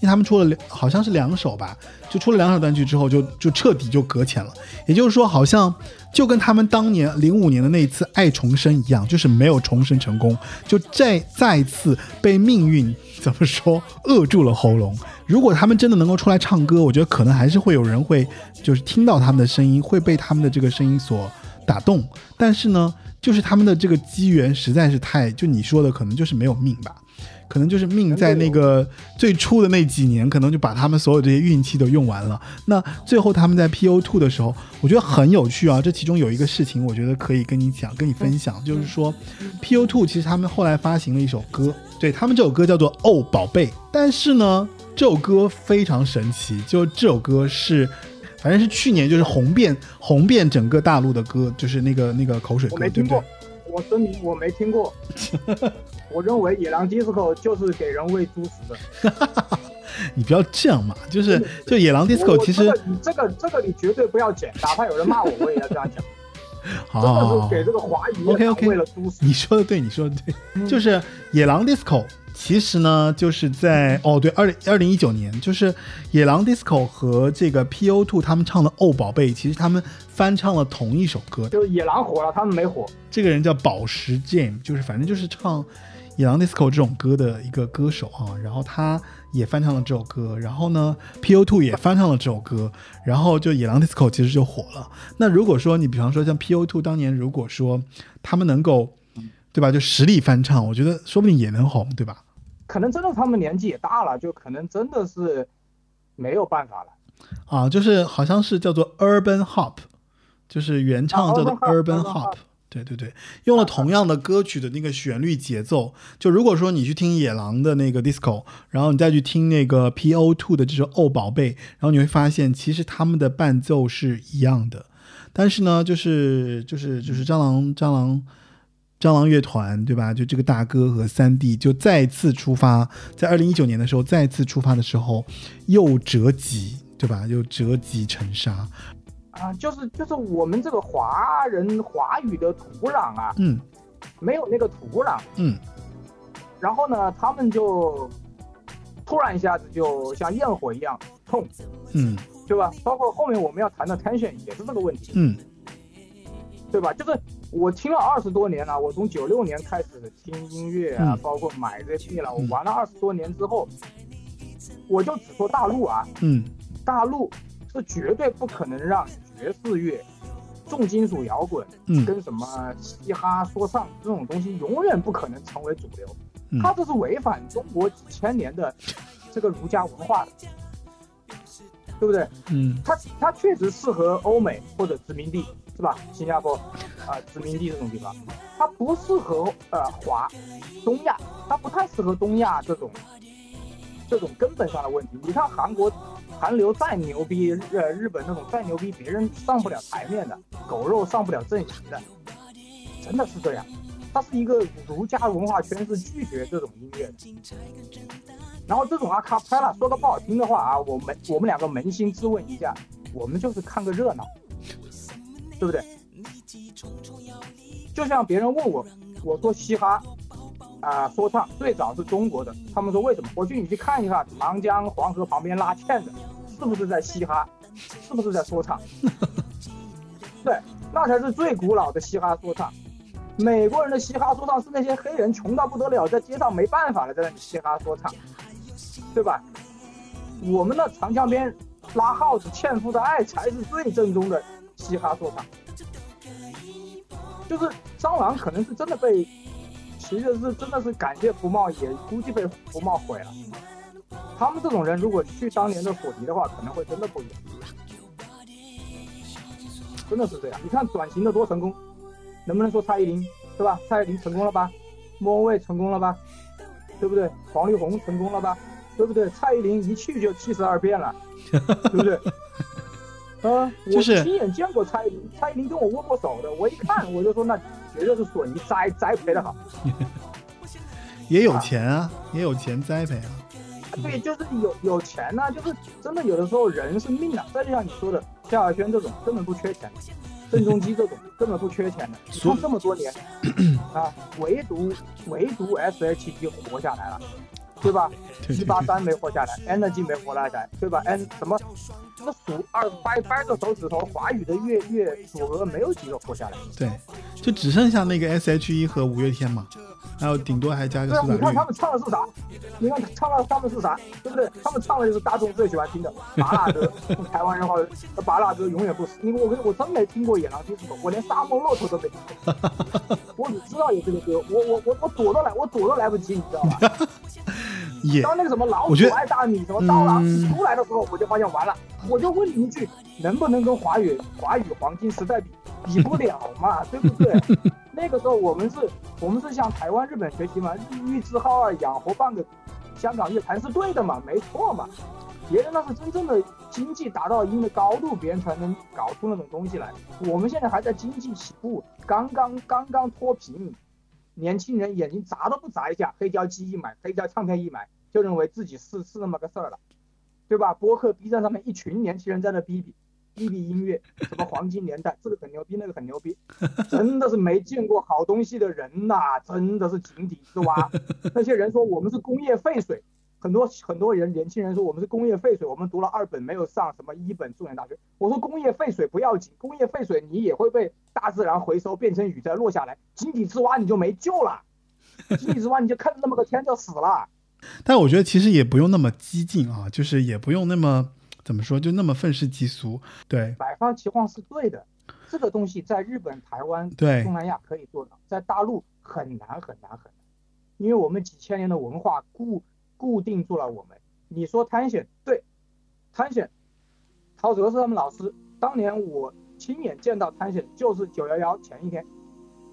A: 因为他们出了两好像是两首吧，就出了两首单曲之后就，就彻底就搁浅了。也就是说，好像就跟他们当年零五年的那一次爱重生一样，就是没有重生成功，就再再次被命运怎么说扼住了喉咙。如果他们真的能够出来唱歌，我觉得可能还是会有人会就是听到他们的声音，会被他们的这个声音所打动。但是呢，就是他们的这个机缘实在是太，就你说的，可能就是没有命吧。可能就是命在那个最初的那几年，可能就把他们所有这些运气都用完了。那最后他们在 PO Two 的时候，我觉得很有趣啊。这其中有一个事情，我觉得可以跟你讲、跟你分享，就是说 PO Two 其实他们后来发行了一首歌，对他们这首歌叫做《哦宝贝》，但是呢，这首歌非常神奇，就这首歌是。反正是去年就是红遍红遍整个大陆的歌，就是那个那个口水歌，
B: 我没
A: 对不对
B: 我声明我没听过。我认为野狼 disco 就是给人喂猪食的。
A: 你不要这样嘛，就是就野狼 disco 其实
B: 这个你这个这个你绝对不要剪，哪怕有人骂我，我也要这样讲。
A: 好好好好
B: 真的是给这个华语乐
A: OK，OK
B: 坛喂了猪食。
A: 你说的对，你说的对，
B: 嗯
A: 就是野狼 disco。其实呢，就是在哦，对，二零二零一九年，就是野狼 disco 和这个 PO Two 他们唱的《哦宝贝》，其实他们翻唱了同一首歌。
B: 就是野狼火了，他们没火。
A: 这个人叫宝石 Jam，就是反正就是唱野狼 disco 这种歌的一个歌手啊。然后他也翻唱了这首歌，然后呢，PO Two 也翻唱了这首歌，然后就野狼 disco 其实就火了。那如果说你比方说像 PO Two 当年，如果说他们能够，对吧，就实力翻唱，我觉得说不定也能红，对吧？
B: 可能真的他们年纪也大了，就可能真的是没有办法了。
A: 啊，就是好像是叫做 Urban Hop，就是原唱
B: 啊
A: 叫做
B: Urban Hop。
A: 对对对，用了同样的歌曲的那个旋律节奏。就如果说你去听野狼的那个 disco，然后你再去听那个 PO Two 的这首哦宝贝，然后你会发现其实他们的伴奏是一样的，但是呢，就是就是就是蟑螂蟑螂。蟑螂乐团对吧？就这个大哥和三弟就再次出发，在二零一九年的时候再次出发的时候，又折戟对吧？又折戟沉沙。
B: 啊，就是就是我们这个华人华语的土壤啊，
A: 嗯
B: 没有那个土壤，
A: 嗯
B: 然后呢，他们就突然一下子就像焰火一样痛，
A: 嗯
B: 对吧？包括后面我们要谈的 tension 也是这个问题，
A: 嗯
B: 对吧？就是我听了二十多年了，我从九六年开始听音乐啊，
A: 嗯。
B: 包括买这些了，我
A: 嗯
B: 玩了二十多年之后，我就只说大陆啊，
A: 嗯。
B: 大陆是绝对不可能让爵士乐、重金属摇滚
A: 嗯。
B: 跟什么嘻哈、说唱这种东西永远不可能成为主流，
A: 嗯。
B: 它这是违反中国几千年的这个儒家文化的，对不对？
A: 嗯。
B: 它它确实适合欧美或者殖民地，是吧？新加坡啊、殖民地这种地方，它不适合呃华东亚，它不太适合东亚这种这种根本上的问题。你看韩国韩流再牛逼，呃日本那种再牛逼，别人上不了台面的，狗肉上不了阵型的，真的是这样。它是一个儒家文化圈是拒绝这种音乐的。然后这种阿卡贝拉，说个不好听的话啊，我们我们两个扪心自问一下，我们就是看个热闹，对不对？就像别人问我，我说嘻哈啊、说唱最早是中国的，他们说为什么？我去你去看一下长江黄河旁边拉纤的，是不是在嘻哈？是不是在说唱？对，那才是最古老的嘻哈说唱。美国人的嘻哈说唱是那些黑人穷到不得了，在街上没办法了，在那里嘻哈说唱，对吧？我们的长江边拉耗子纤夫的爱才是最正宗的嘻哈说唱。就是蟑螂可能是真的被，其实是真的是感谢福茂，也估计被福茂毁了。他们这种人如果去当年的索尼的话，可能会真的不一样。真的是这样，你看转型的多成功，能不能说蔡依林对吧？蔡依林成功了吧？莫文蔚成功了吧？对不对？黄力宏成功了吧？对不对？蔡依林一去就七十二变了，对不对？啊，我
A: 就是
B: 亲眼见过蔡依林，蔡依林跟我握过手的，我一看我就说那绝对是索尼栽栽培的好。
A: 也有钱啊，也有钱栽培啊。
B: 对，就是有有钱呐、就是真的有的时候人是命啊。再就像你说的，萧亚轩这种根本不缺钱，郑中基这种根本不缺钱的。你
A: 所
B: 看这么多年啊，唯独唯独 S.H.E 活下来了，对吧？
A: 对 对对，
B: 一八三没活下来，Energy 没活下来，对吧？N 什么什么数二掰掰着手指头，华语的乐乐组合没有几个活下来。
A: 对，就只剩下那个 S.H.E 和五月天嘛，还有顶多还加个苏打绿。
B: 你看他们唱的是啥？你看唱的他们是啥？对不对？他们唱的就是大众最喜欢听的 麻辣歌。台湾人话，麻辣歌永远不死。因为我跟我真没听过《野狼金丝狗》，我连《沙漠骆驼》都没听过。我只知道有这个歌，我我我我躲都来，我躲都来不及，你知道吧？
A: 也
B: 当那个什么老鼠爱大米什么刀郎出来的时候，我就发现完了，我就问你一句，能不能跟华语华语黄金时代比？比不了嘛，对不对？那个时候我们是，我们是向台湾、日本学习嘛，日育之号啊，养活半个香港乐坛是对的嘛，没错嘛。别人那是真正的经济达到一定的高度，别人才能搞出那种东西来。我们现在还在经济起步，刚刚刚刚脱贫，年轻人眼睛眨都不眨一下，黑胶机一买，黑胶唱片一买，就认为自己是是那么个事儿了，对吧？博客、B 站上面一群年轻人在那逼逼逼逼音乐，什么黄金年代，这个很牛逼，那个很牛逼，真的是没见过好东西的人呐、真的是井底之蛙。那些人说我们是工业废水，很多很多人年轻人说我们是工业废水，我们读了二本没有上什么一本重点大学。我说工业废水不要紧，工业废水你也会被大自然回收变成雨再落下来，井底之蛙你就没救了，井底之蛙你就看着那么个天就死了。
A: 但我觉得其实也不用那么激进啊，就是也不用那么怎么说，就那么愤世嫉俗。对
B: 百花齐放是对的，这个东西在日本、台湾、
A: 对
B: 东南亚可以做到，在大陆很难很难很难，因为我们几千年的文化固固定住了我们。你说探险，对，探险，陶喆是他们老师。当年我亲眼见到探险，就是九幺幺前一天，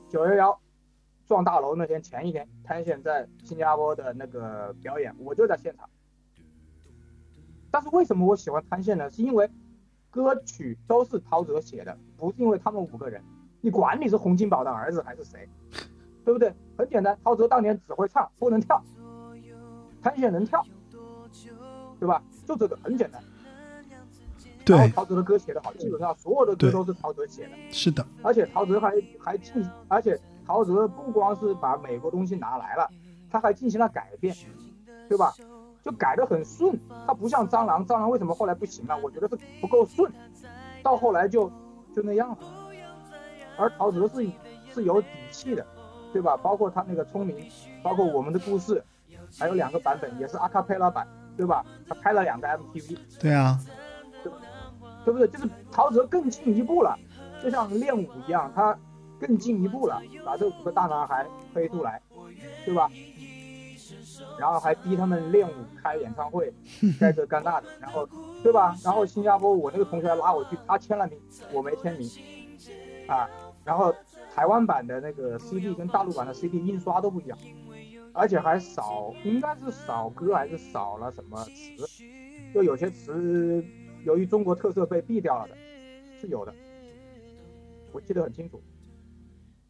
B: 九幺幺撞大楼那天前一天，探险在新加坡的那个表演，我就在现场。但是为什么我喜欢探险呢？是因为歌曲都是陶喆写的，不是因为他们五个人。你管你是洪金宝的儿子还是谁，对不对？很简单，陶喆当年只会唱，不能跳，谭选能跳，对吧？就这个很简单。然后，陶喆的歌写得好，基本上所有的歌都是陶喆写的。
A: 是的，
B: 而且陶喆还还进，而且陶喆不光是把美国东西拿来了，他还进行了改变，对吧？就改得很顺，他不像蟑螂，蟑螂为什么后来不行了？我觉得是不够顺，到后来就就那样了。而陶喆是是有底气的，对吧？包括他那个聪明，包括我们的故事，还有两个版本也是阿卡贝拉版，对吧？他拍了两个 MTV，
A: 对啊，
B: 对不对？就是陶喆更进一步了，就像练武一样，他更进一步了，把这五个大男孩推出来，对吧？然后还逼他们练武、开演唱会，该这干那的，然后对吧？然后新加坡我那个同学还拉我去，他签了名，我没签名，啊，然后台湾版的那个 CD 跟大陆版的 CD 印刷都不一样，而且还少，应该是少歌还是少了什么词，就有些词由于中国特色被毙掉了的，是有的，我记得很清楚。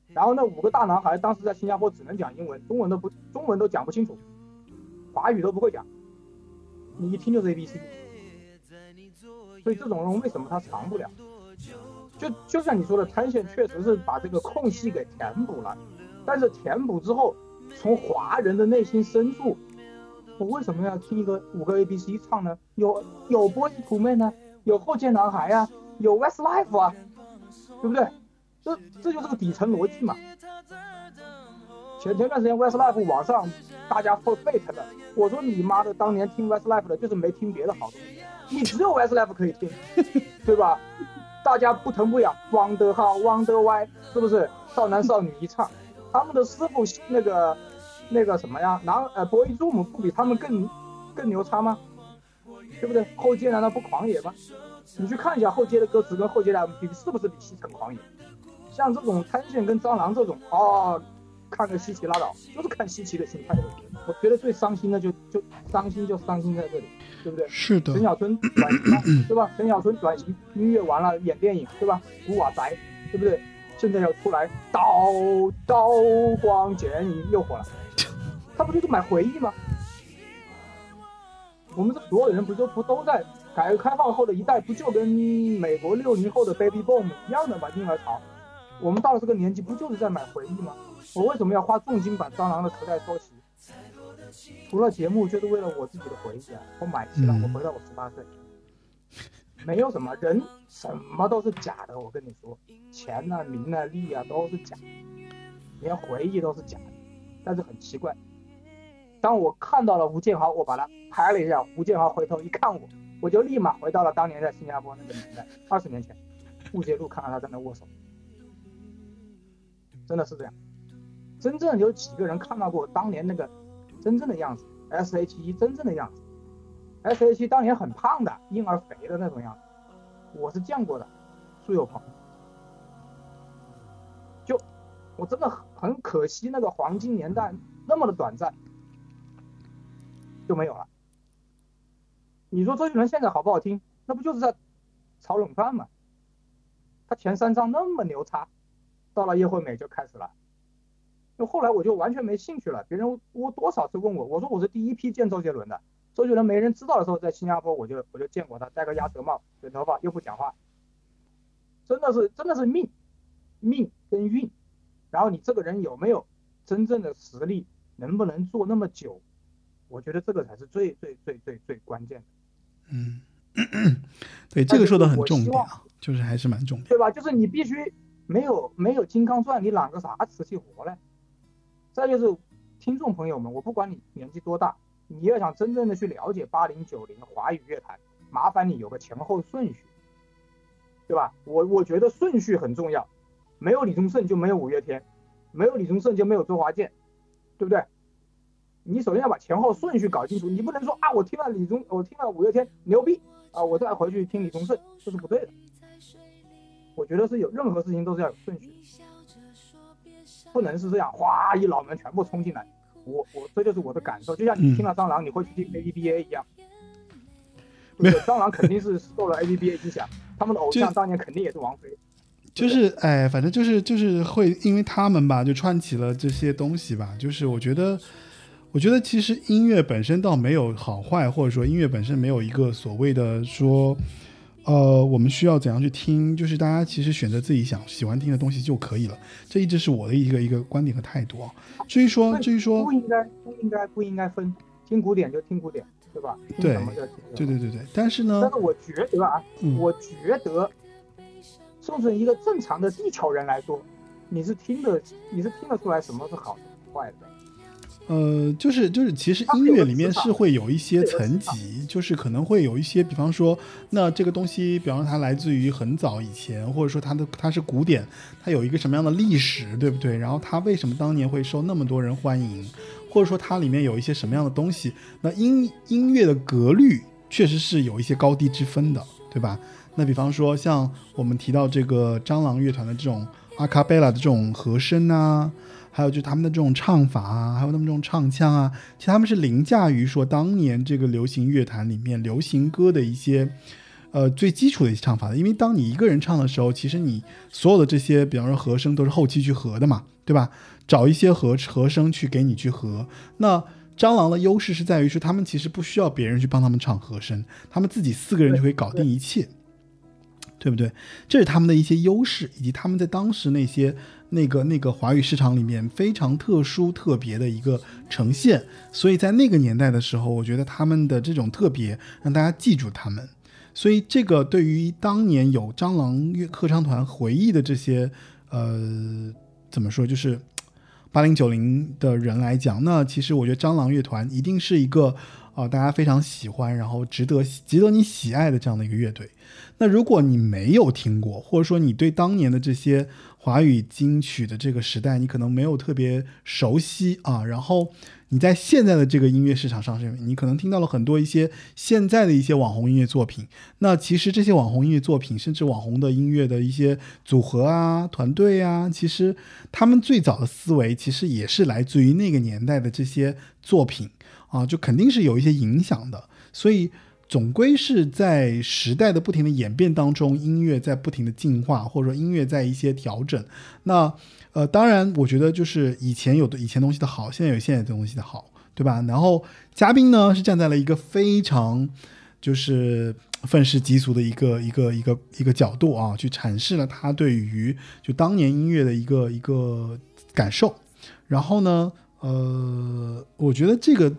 B: 然后那五个大男孩当时在新加坡只能讲英文，中文都不中文都讲不清楚，华语都不会讲，你一听就是 A B C。所以这种人为什么他长不了？就就像你说的，滩线确实是把这个空隙给填补了，但是填补之后，从华人的内心深处，我为什么要听一个五个 A B C 唱呢？有有波西土妹呢，有后街男孩啊，有 Westlife 啊，对不对？这这就是个底层逻辑嘛。前前段时间 Westlife 网上大家会沸腾的，我说你妈的，当年听 Westlife 的就是没听别的好东西，你只有 Westlife 可以听，对吧？大家不疼不痒，汪德浩、汪德歪，是不是？少男少女一唱，他们的师傅那个那个什么呀，然后呃博伊祖姆不比他们更更牛叉吗？对不对？后街难道不狂野吗？你去看一下后街的歌词跟后街的 MV 是不是比西城狂野？像这种滩线跟蟑螂这种，哦，看个稀奇拉倒，就是看稀奇的心态。我觉得最伤心的就就伤心就伤心在这里，对不对？
A: 是的
B: 陈，小春转型了，对吧？陈小春转型，音乐完了演电影，对吧？古瓦宅，对不对？现在要出来刀刀光剑影又火了，他不就是买回忆吗？我们这所有人不就不都在改革开放后的一代，不就跟美国六零后的 baby boom 一样的吗？婴儿潮，我们到了这个年纪，不就是在买回忆吗？我为什么要花重金把蟑螂的磁带收齐？除了节目，就是为了我自己的回忆啊！我买齐了，
A: 嗯
B: 我回到我十八岁，没有什么人，什么都是假的。我跟你说，钱呐、名啊、利啊都是假的，连回忆都是假的。但是很奇怪，当我看到了吴建豪，我把他拍了一下，吴建豪回头一看我，我就立马回到了当年在新加坡那个年代，二十年前，雾街路看到他在那握手，真的是这样。真正有几个人看到过当年那个真正的样子？S.H.E 真正的样子，S.H.E 当年很胖的，婴儿肥的那种样子，我是见过的，苏有朋。就我真的很很可惜，那个黄金年代那么的短暂，就没有了。你说周杰伦现在好不好听？那不就是在炒冷饭吗？他前三张那么牛叉，到了叶惠美就开始了。就后来我就完全没兴趣了。别人我多少次问我，我说我是第一批见周杰伦的。周杰伦没人知道的时候，在新加坡我就我就见过他，戴个鸭舌帽，卷头发，又不讲话，真的是真的是命，命跟运。然后你这个人有没有真正的实力，能不能做那么久？我觉得这个才是最最最最最关键的，
A: 嗯，对，这个说的很重点啊，就是还是蛮重点。
B: 对吧？就是你必须没有没有金刚钻，你揽个啥瓷器活嘞？再就是听众朋友们，我不管你年纪多大，你要想真正的去了解八零九零华语乐坛，麻烦你有个前后顺序，对吧？我我觉得顺序很重要，没有李宗盛就没有五月天，没有李宗盛就没有周华健，对不对？你首先要把前后顺序搞清楚，你不能说啊，我听了李宗，我听了五月天牛逼啊，我再回去听李宗盛，这是不对的。我觉得是有任何事情都是要有顺序，不能是这样，哗一脑门全部冲进来。我我这就是我的感受，就像你听了蟑螂，你会去听 A B B A 一样，没有？蟑螂肯定是受了 A B B A 影响，他们的偶像当年肯定也是王菲。
A: 就是哎，反正就是就是会因为他们吧，就串起了这些东西吧。就是我觉得，我觉得其实音乐本身倒没有好坏，或者说音乐本身没有一个所谓的说，呃，我们需要怎样去听？就是大家其实选择自己想喜欢听的东西就可以了。这一直是我的一个一个观点和态度啊。至于说，至于说
B: 不，应该不应该不应该分，听古典就听古典，对吧？听
A: 对。对对对对，但是呢
B: 但，是我觉得啊，
A: 嗯
B: 我觉得，送成一个正常的地球人来说，你是听得你是听得出来什么是好的坏的。
A: 呃，就是就是，其实音乐里面是会有一些层级，就是可能会有一些，比方说，那这个东西，比方说它来自于很早以前，或者说它的它是古典，它有一个什么样的历史，对不对？然后它为什么当年会受那么多人欢迎，或者说它里面有一些什么样的东西？那音音乐的格律确实是有一些高低之分的，对吧？那比方说像我们提到这个蟑螂乐团的这种阿卡贝拉的这种和声啊，还有就是他们的这种唱法啊，还有他们这种唱腔啊，其实他们是凌驾于说当年这个流行乐坛里面流行歌的一些呃最基础的一些唱法的。因为当你一个人唱的时候，其实你所有的这些，比方说和声都是后期去合的嘛，对吧？找一些和和声去给你去合。那蟑螂的优势是在于说，他们其实不需要别人去帮他们唱和声，他们自己四个人就可以搞定一切。对不对？这是他们的一些优势，以及他们在当时那些那个那个华语市场里面非常特殊特别的一个呈现。所以在那个年代的时候，我觉得他们的这种特别让大家记住他们。所以这个对于当年有蟑螂乐合唱团回忆的这些呃怎么说，就是八零九零的人来讲，那其实我觉得蟑螂乐团一定是一个啊、呃大家非常喜欢，然后值得值得你喜爱的这样的一个乐队。那如果你没有听过，或者说你对当年的这些华语金曲的这个时代，你可能没有特别熟悉啊，然后你在现在的这个音乐市场上，是你可能听到了很多一些现在的一些网红音乐作品。那其实这些网红音乐作品，甚至网红的音乐的一些组合啊、团队啊，其实他们最早的思维其实也是来自于那个年代的这些作品啊，就肯定是有一些影响的。所以总归是在时代的不停的演变当中，音乐在不停的进化，或者说音乐在一些调整。那呃，当然，我觉得就是以前有的以前东西的好，现在有现在的东西的好，对吧？然后嘉宾呢是站在了一个非常就是愤世嫉俗的一个一个一个一个角度啊，去阐释了他对于就当年音乐的一个一个感受。然后呢，呃，我觉得这个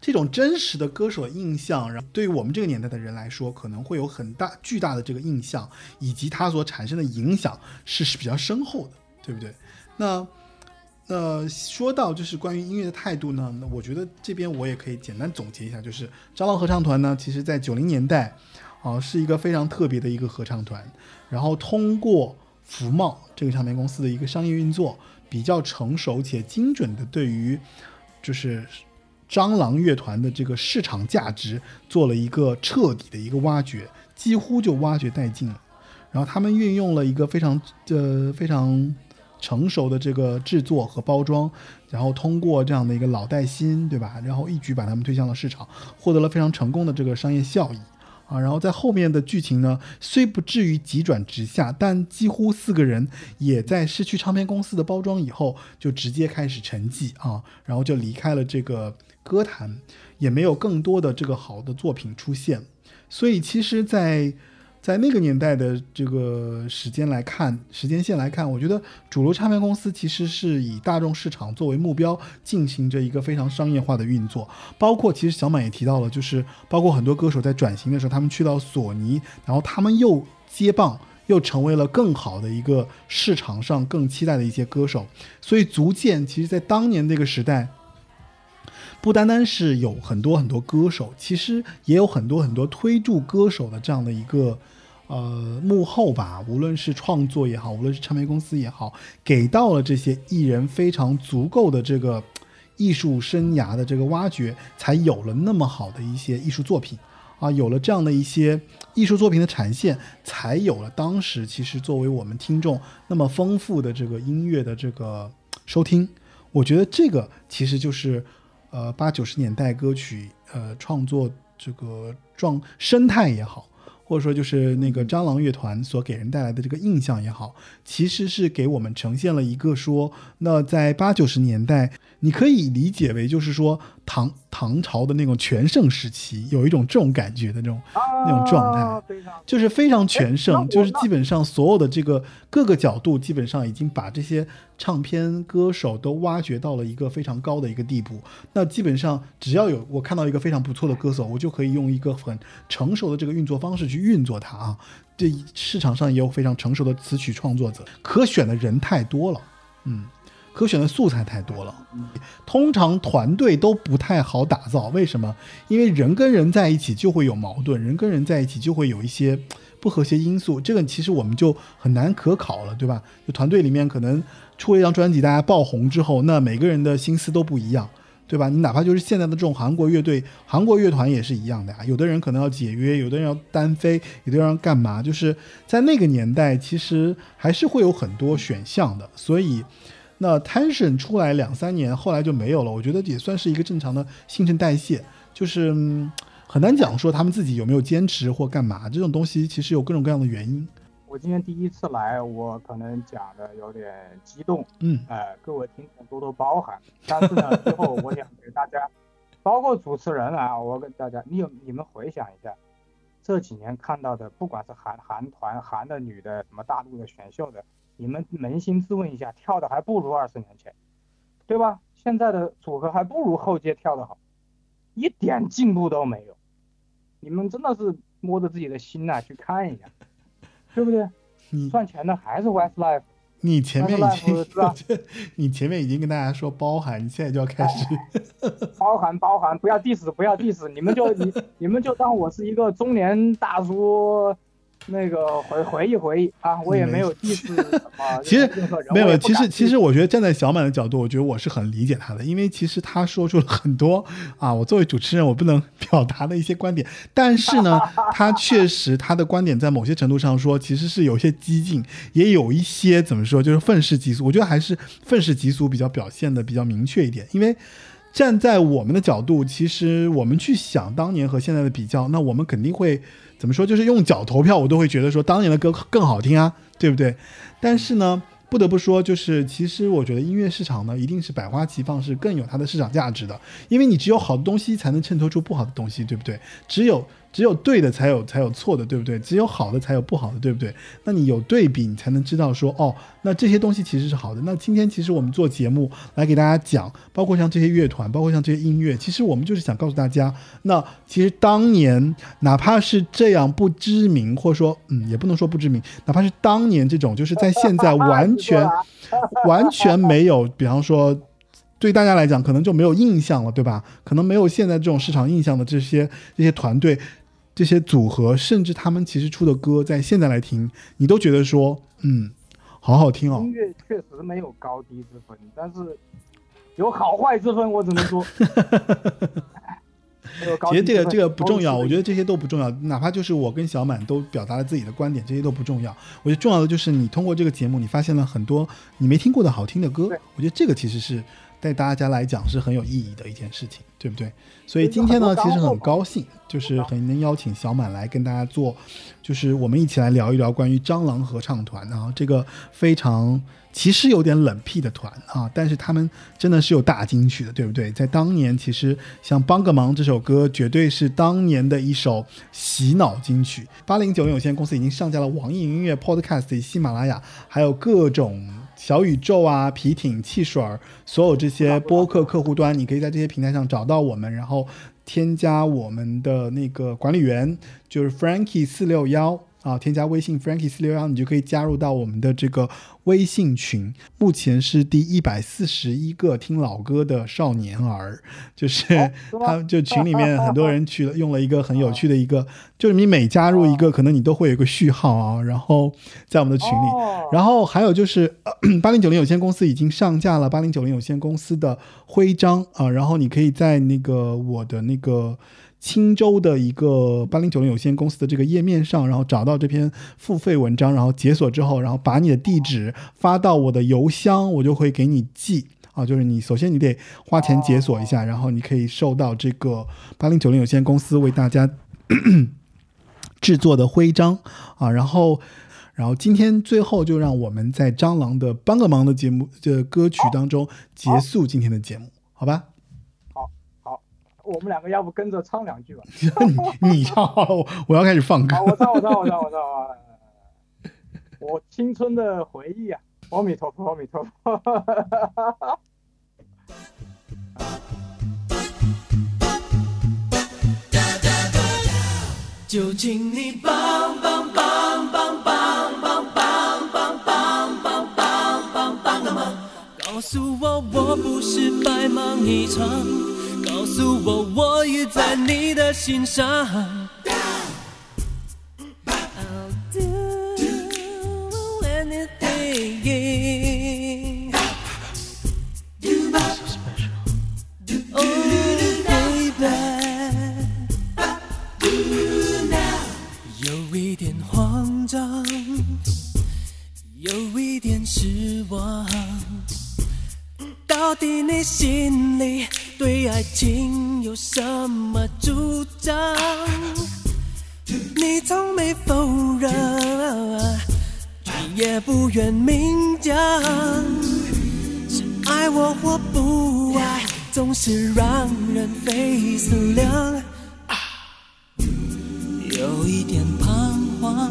A: 这种真实的歌手印象，然后对于我们这个年代的人来说，可能会有很大巨大的这个印象，以及它所产生的影响是是比较深厚的，对不对？那呃，说到就是关于音乐的态度呢，那我觉得这边我也可以简单总结一下，就是蟑螂合唱团呢，其实在九零年代啊、是一个非常特别的一个合唱团，然后通过福茂这个唱片公司的一个商业运作，比较成熟且精准的对于就是蟑螂乐团的这个市场价值做了一个彻底的一个挖掘，几乎就挖掘殆尽了。然后他们运用了一个非常呃非常成熟的这个制作和包装，然后通过这样的一个老带新，对吧？然后一举把他们推向了市场，获得了非常成功的这个商业效益。啊，然后在后面的剧情呢，虽不至于急转直下，但几乎四个人也在失去唱片公司的包装以后，就直接开始沉寂啊，然后就离开了这个歌坛，也没有更多的这个好的作品出现。所以其实在，在那个年代的这个时间来看，时间线来看，我觉得主流唱片公司其实是以大众市场作为目标，进行着一个非常商业化的运作。包括其实小满也提到了，就是包括很多歌手在转型的时候，他们去到索尼，然后他们又接棒。又成为了更好的一个市场上更期待的一些歌手，所以逐渐，其实，在当年那个时代，不单单是有很多很多歌手，其实也有很多很多推助歌手的这样的一个呃幕后吧，无论是创作也好，无论是唱片公司也好，给到了这些艺人非常足够的这个艺术生涯的这个挖掘，才有了那么好的一些艺术作品啊，有了这样的一些艺术作品的产现，才有了当时其实作为我们听众那么丰富的这个音乐的这个收听。我觉得这个其实就是呃八九十年代歌曲呃创作这个状生态也好，或者说就是那个蟑螂乐团所给人带来的这个印象也好，其实是给我们呈现了一个说，那在八九十年代，你可以理解为就是说，唐唐朝的那种全盛时期，有一种这种感觉的那种那种状态。就是非常全盛，就是基本上所有的这个各个角度，基本上已经把这些唱片歌手都挖掘到了一个非常高的一个地步。那基本上只要有我看到一个非常不错的歌手，我就可以用一个很成熟的这个运作方式去运作它啊。这市场上也有非常成熟的词曲创作者，可选的人太多了，嗯，可选的素材太多了。通常团队都不太好打造，为什么？因为人跟人在一起就会有矛盾，人跟人在一起就会有一些不和谐因素，这个其实我们就很难可考了，对吧？就团队里面可能出了一张专辑，大家爆红之后，那每个人的心思都不一样。对吧？你哪怕就是现在的这种韩国乐队、韩国乐团也是一样的呀。有的人可能要解约，有的人要单飞，有的人要干嘛？就是在那个年代，其实还是会有很多选项的。所以，那 Tension 出来两三年，后来就没有了。我觉得也算是一个正常的新陈代谢，就是、嗯很难讲说他们自己有没有坚持或干嘛。这种东西其实有各种各样的原因。
B: 我今天第一次来，我可能讲的有点激动，
A: 嗯
B: 呃，各位听众多多包涵。但是呢，最后我想给大家，包括主持人啊，我跟大家，你有你们回想一下，这几年看到的，不管是韩韩团、韩的、女的，什么大陆的选秀的，你们扪心自问一下，跳的还不如二十年前，对吧？现在的组合还不如后街跳的好，一点进步都没有。你们真的是摸着自己的心呐、去看一下，对不对？
A: 你
B: 赚钱的还是 Westlife。
A: 你前面已经
B: 是吧
A: 你前面已经跟大家说包含，你现在就要开始。
B: 包含包含，不要 diss，不要 diss，你们就你你们就当我是一个中年大叔，那个回回忆回忆啊，我也没有什么
A: 其实没有，其实其实我觉得站在小满的角度，我觉得我是很理解他的，因为其实他说出了很多啊，我作为主持人我不能 表达的一些观点，但是呢，他确实他的观点在某些程度上说，其实是有些激进，也有一些怎么说，就是愤世嫉俗。我觉得还是愤世嫉俗比较表现的比较明确一点，因为。站在我们的角度，其实我们去想当年和现在的比较，那我们肯定会怎么说？就是用脚投票，我都会觉得说当年的歌更好听啊，对不对？但是呢，不得不说，就是其实我觉得音乐市场呢，一定是百花齐放，是更有它的市场价值的，因为你只有好的东西才能衬托出不好的东西，对不对？只有只有对的才有才有错的，对不对？只有好的才有不好的，对不对？那你有对比，你才能知道说，哦，那这些东西其实是好的。那今天其实我们做节目来给大家讲，包括像这些乐团，包括像这些音乐，其实我们就是想告诉大家，那其实当年哪怕是这样不知名，或者说，嗯，也不能说不知名，哪怕是当年这种，就是在现在完全完全没有，比方说。对大家来讲，可能就没有印象了，对吧？可能没有现在这种市场印象的这些这些团队、这些组合，甚至他们其实出的歌，在现在来听，你都觉得说，嗯，好好听哦
B: 音。乐确实没有高低之分，但是有好坏之分，我只能说。没有高
A: 其实这个这个不重要，我觉得这些都不重要，哪怕就是我跟小满都表达了自己的观点，这些都不重要。我觉得重要的就是你通过这个节目，你发现了很多你没听过的好听的歌，我觉得这个其实是对大家来讲是很有意义的一件事情，对不对？所以今天呢，其实很高兴，就是很能邀请小满来跟大家做，就是我们一起来聊一聊关于蟑螂合唱团啊，这个非常其实有点冷僻的团啊，但是他们真的是有大金曲的，对不对？在当年，其实像《帮个忙》这首歌，绝对是当年的一首洗脑金曲。八零九零有限公司已经上架了网易云音乐、Podcast、喜马拉雅，还有各种。小宇宙啊、皮艇、汽水儿，所有这些播客客户端，你可以在这些平台上找到我们，然后添加我们的那个管理员，就是 Frankie 四六幺啊，添加微信 Frankie 四六幺，你就可以加入到我们的这个微信群。目前是第一百四十一个听老歌的少年儿，就是 他就群里面很多人去了用了一个很有趣的一个，就是你每加入一个，可能你都会有一个序号啊，然后在我们的群里。
B: 哦
A: 然后还有就是，八零九零有限公司已经上架了八零九零有限公司的徽章啊，然后你可以在那个我的那个青州的一个八零九零有限公司的这个页面上，然后找到这篇付费文章，然后解锁之后，然后把你的地址发到我的邮箱，我就会给你寄。啊，就是你首先你得花钱解锁一下，然后你可以收到这个八零九零有限公司为大家 制作的徽章啊，然后。然后今天最后就让我们在蟑螂的帮个忙的节目的歌曲当中结束今天的节目，好吧？
B: 好，我们两个要不跟着唱两句吧？
A: 你你唱好了，我我要开始放歌，。
B: 我唱，我唱，我唱，我唱啊！我青春的回忆啊！阿弥陀佛，阿弥陀佛。
E: 就请你帮帮帮帮帮帮帮帮帮帮帮帮帮个忙，告诉我我不是白忙一场，告诉我我已在你的心上。有一点慌张，有一点失望。到底你心里对爱情有什么主张？你从没否认，也不愿明讲。是爱我或不爱，总是让人费思量。有一点彷徨，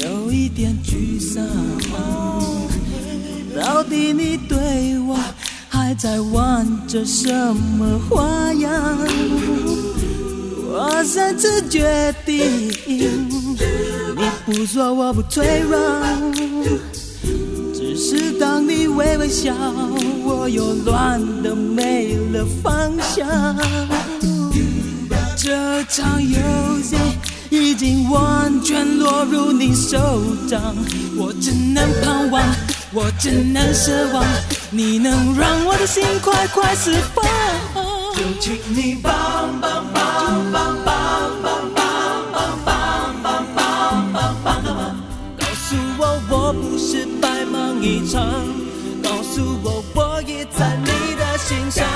E: 有一点沮丧。到底你对我还在玩着什么花样？我擅自决定，你不说我不退让。只是当你微微笑，我又乱得没了方向。这场游戏已经完全落入你手掌，我只能盼望，我只能奢望，你能让我的心快快释放。就请你帮帮帮帮帮帮帮帮帮帮帮帮帮个忙，告诉我我不是白忙一场，告诉我我已在你的心上，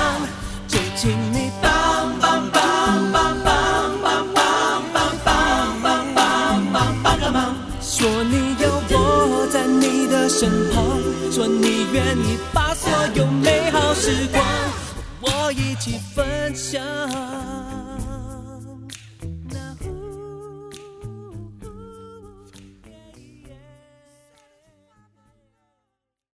E: 就请你帮帮帮帮帮帮帮帮帮帮帮帮帮个忙，说你有我在你的身旁，说你愿意把所有美好时光和我一起分享。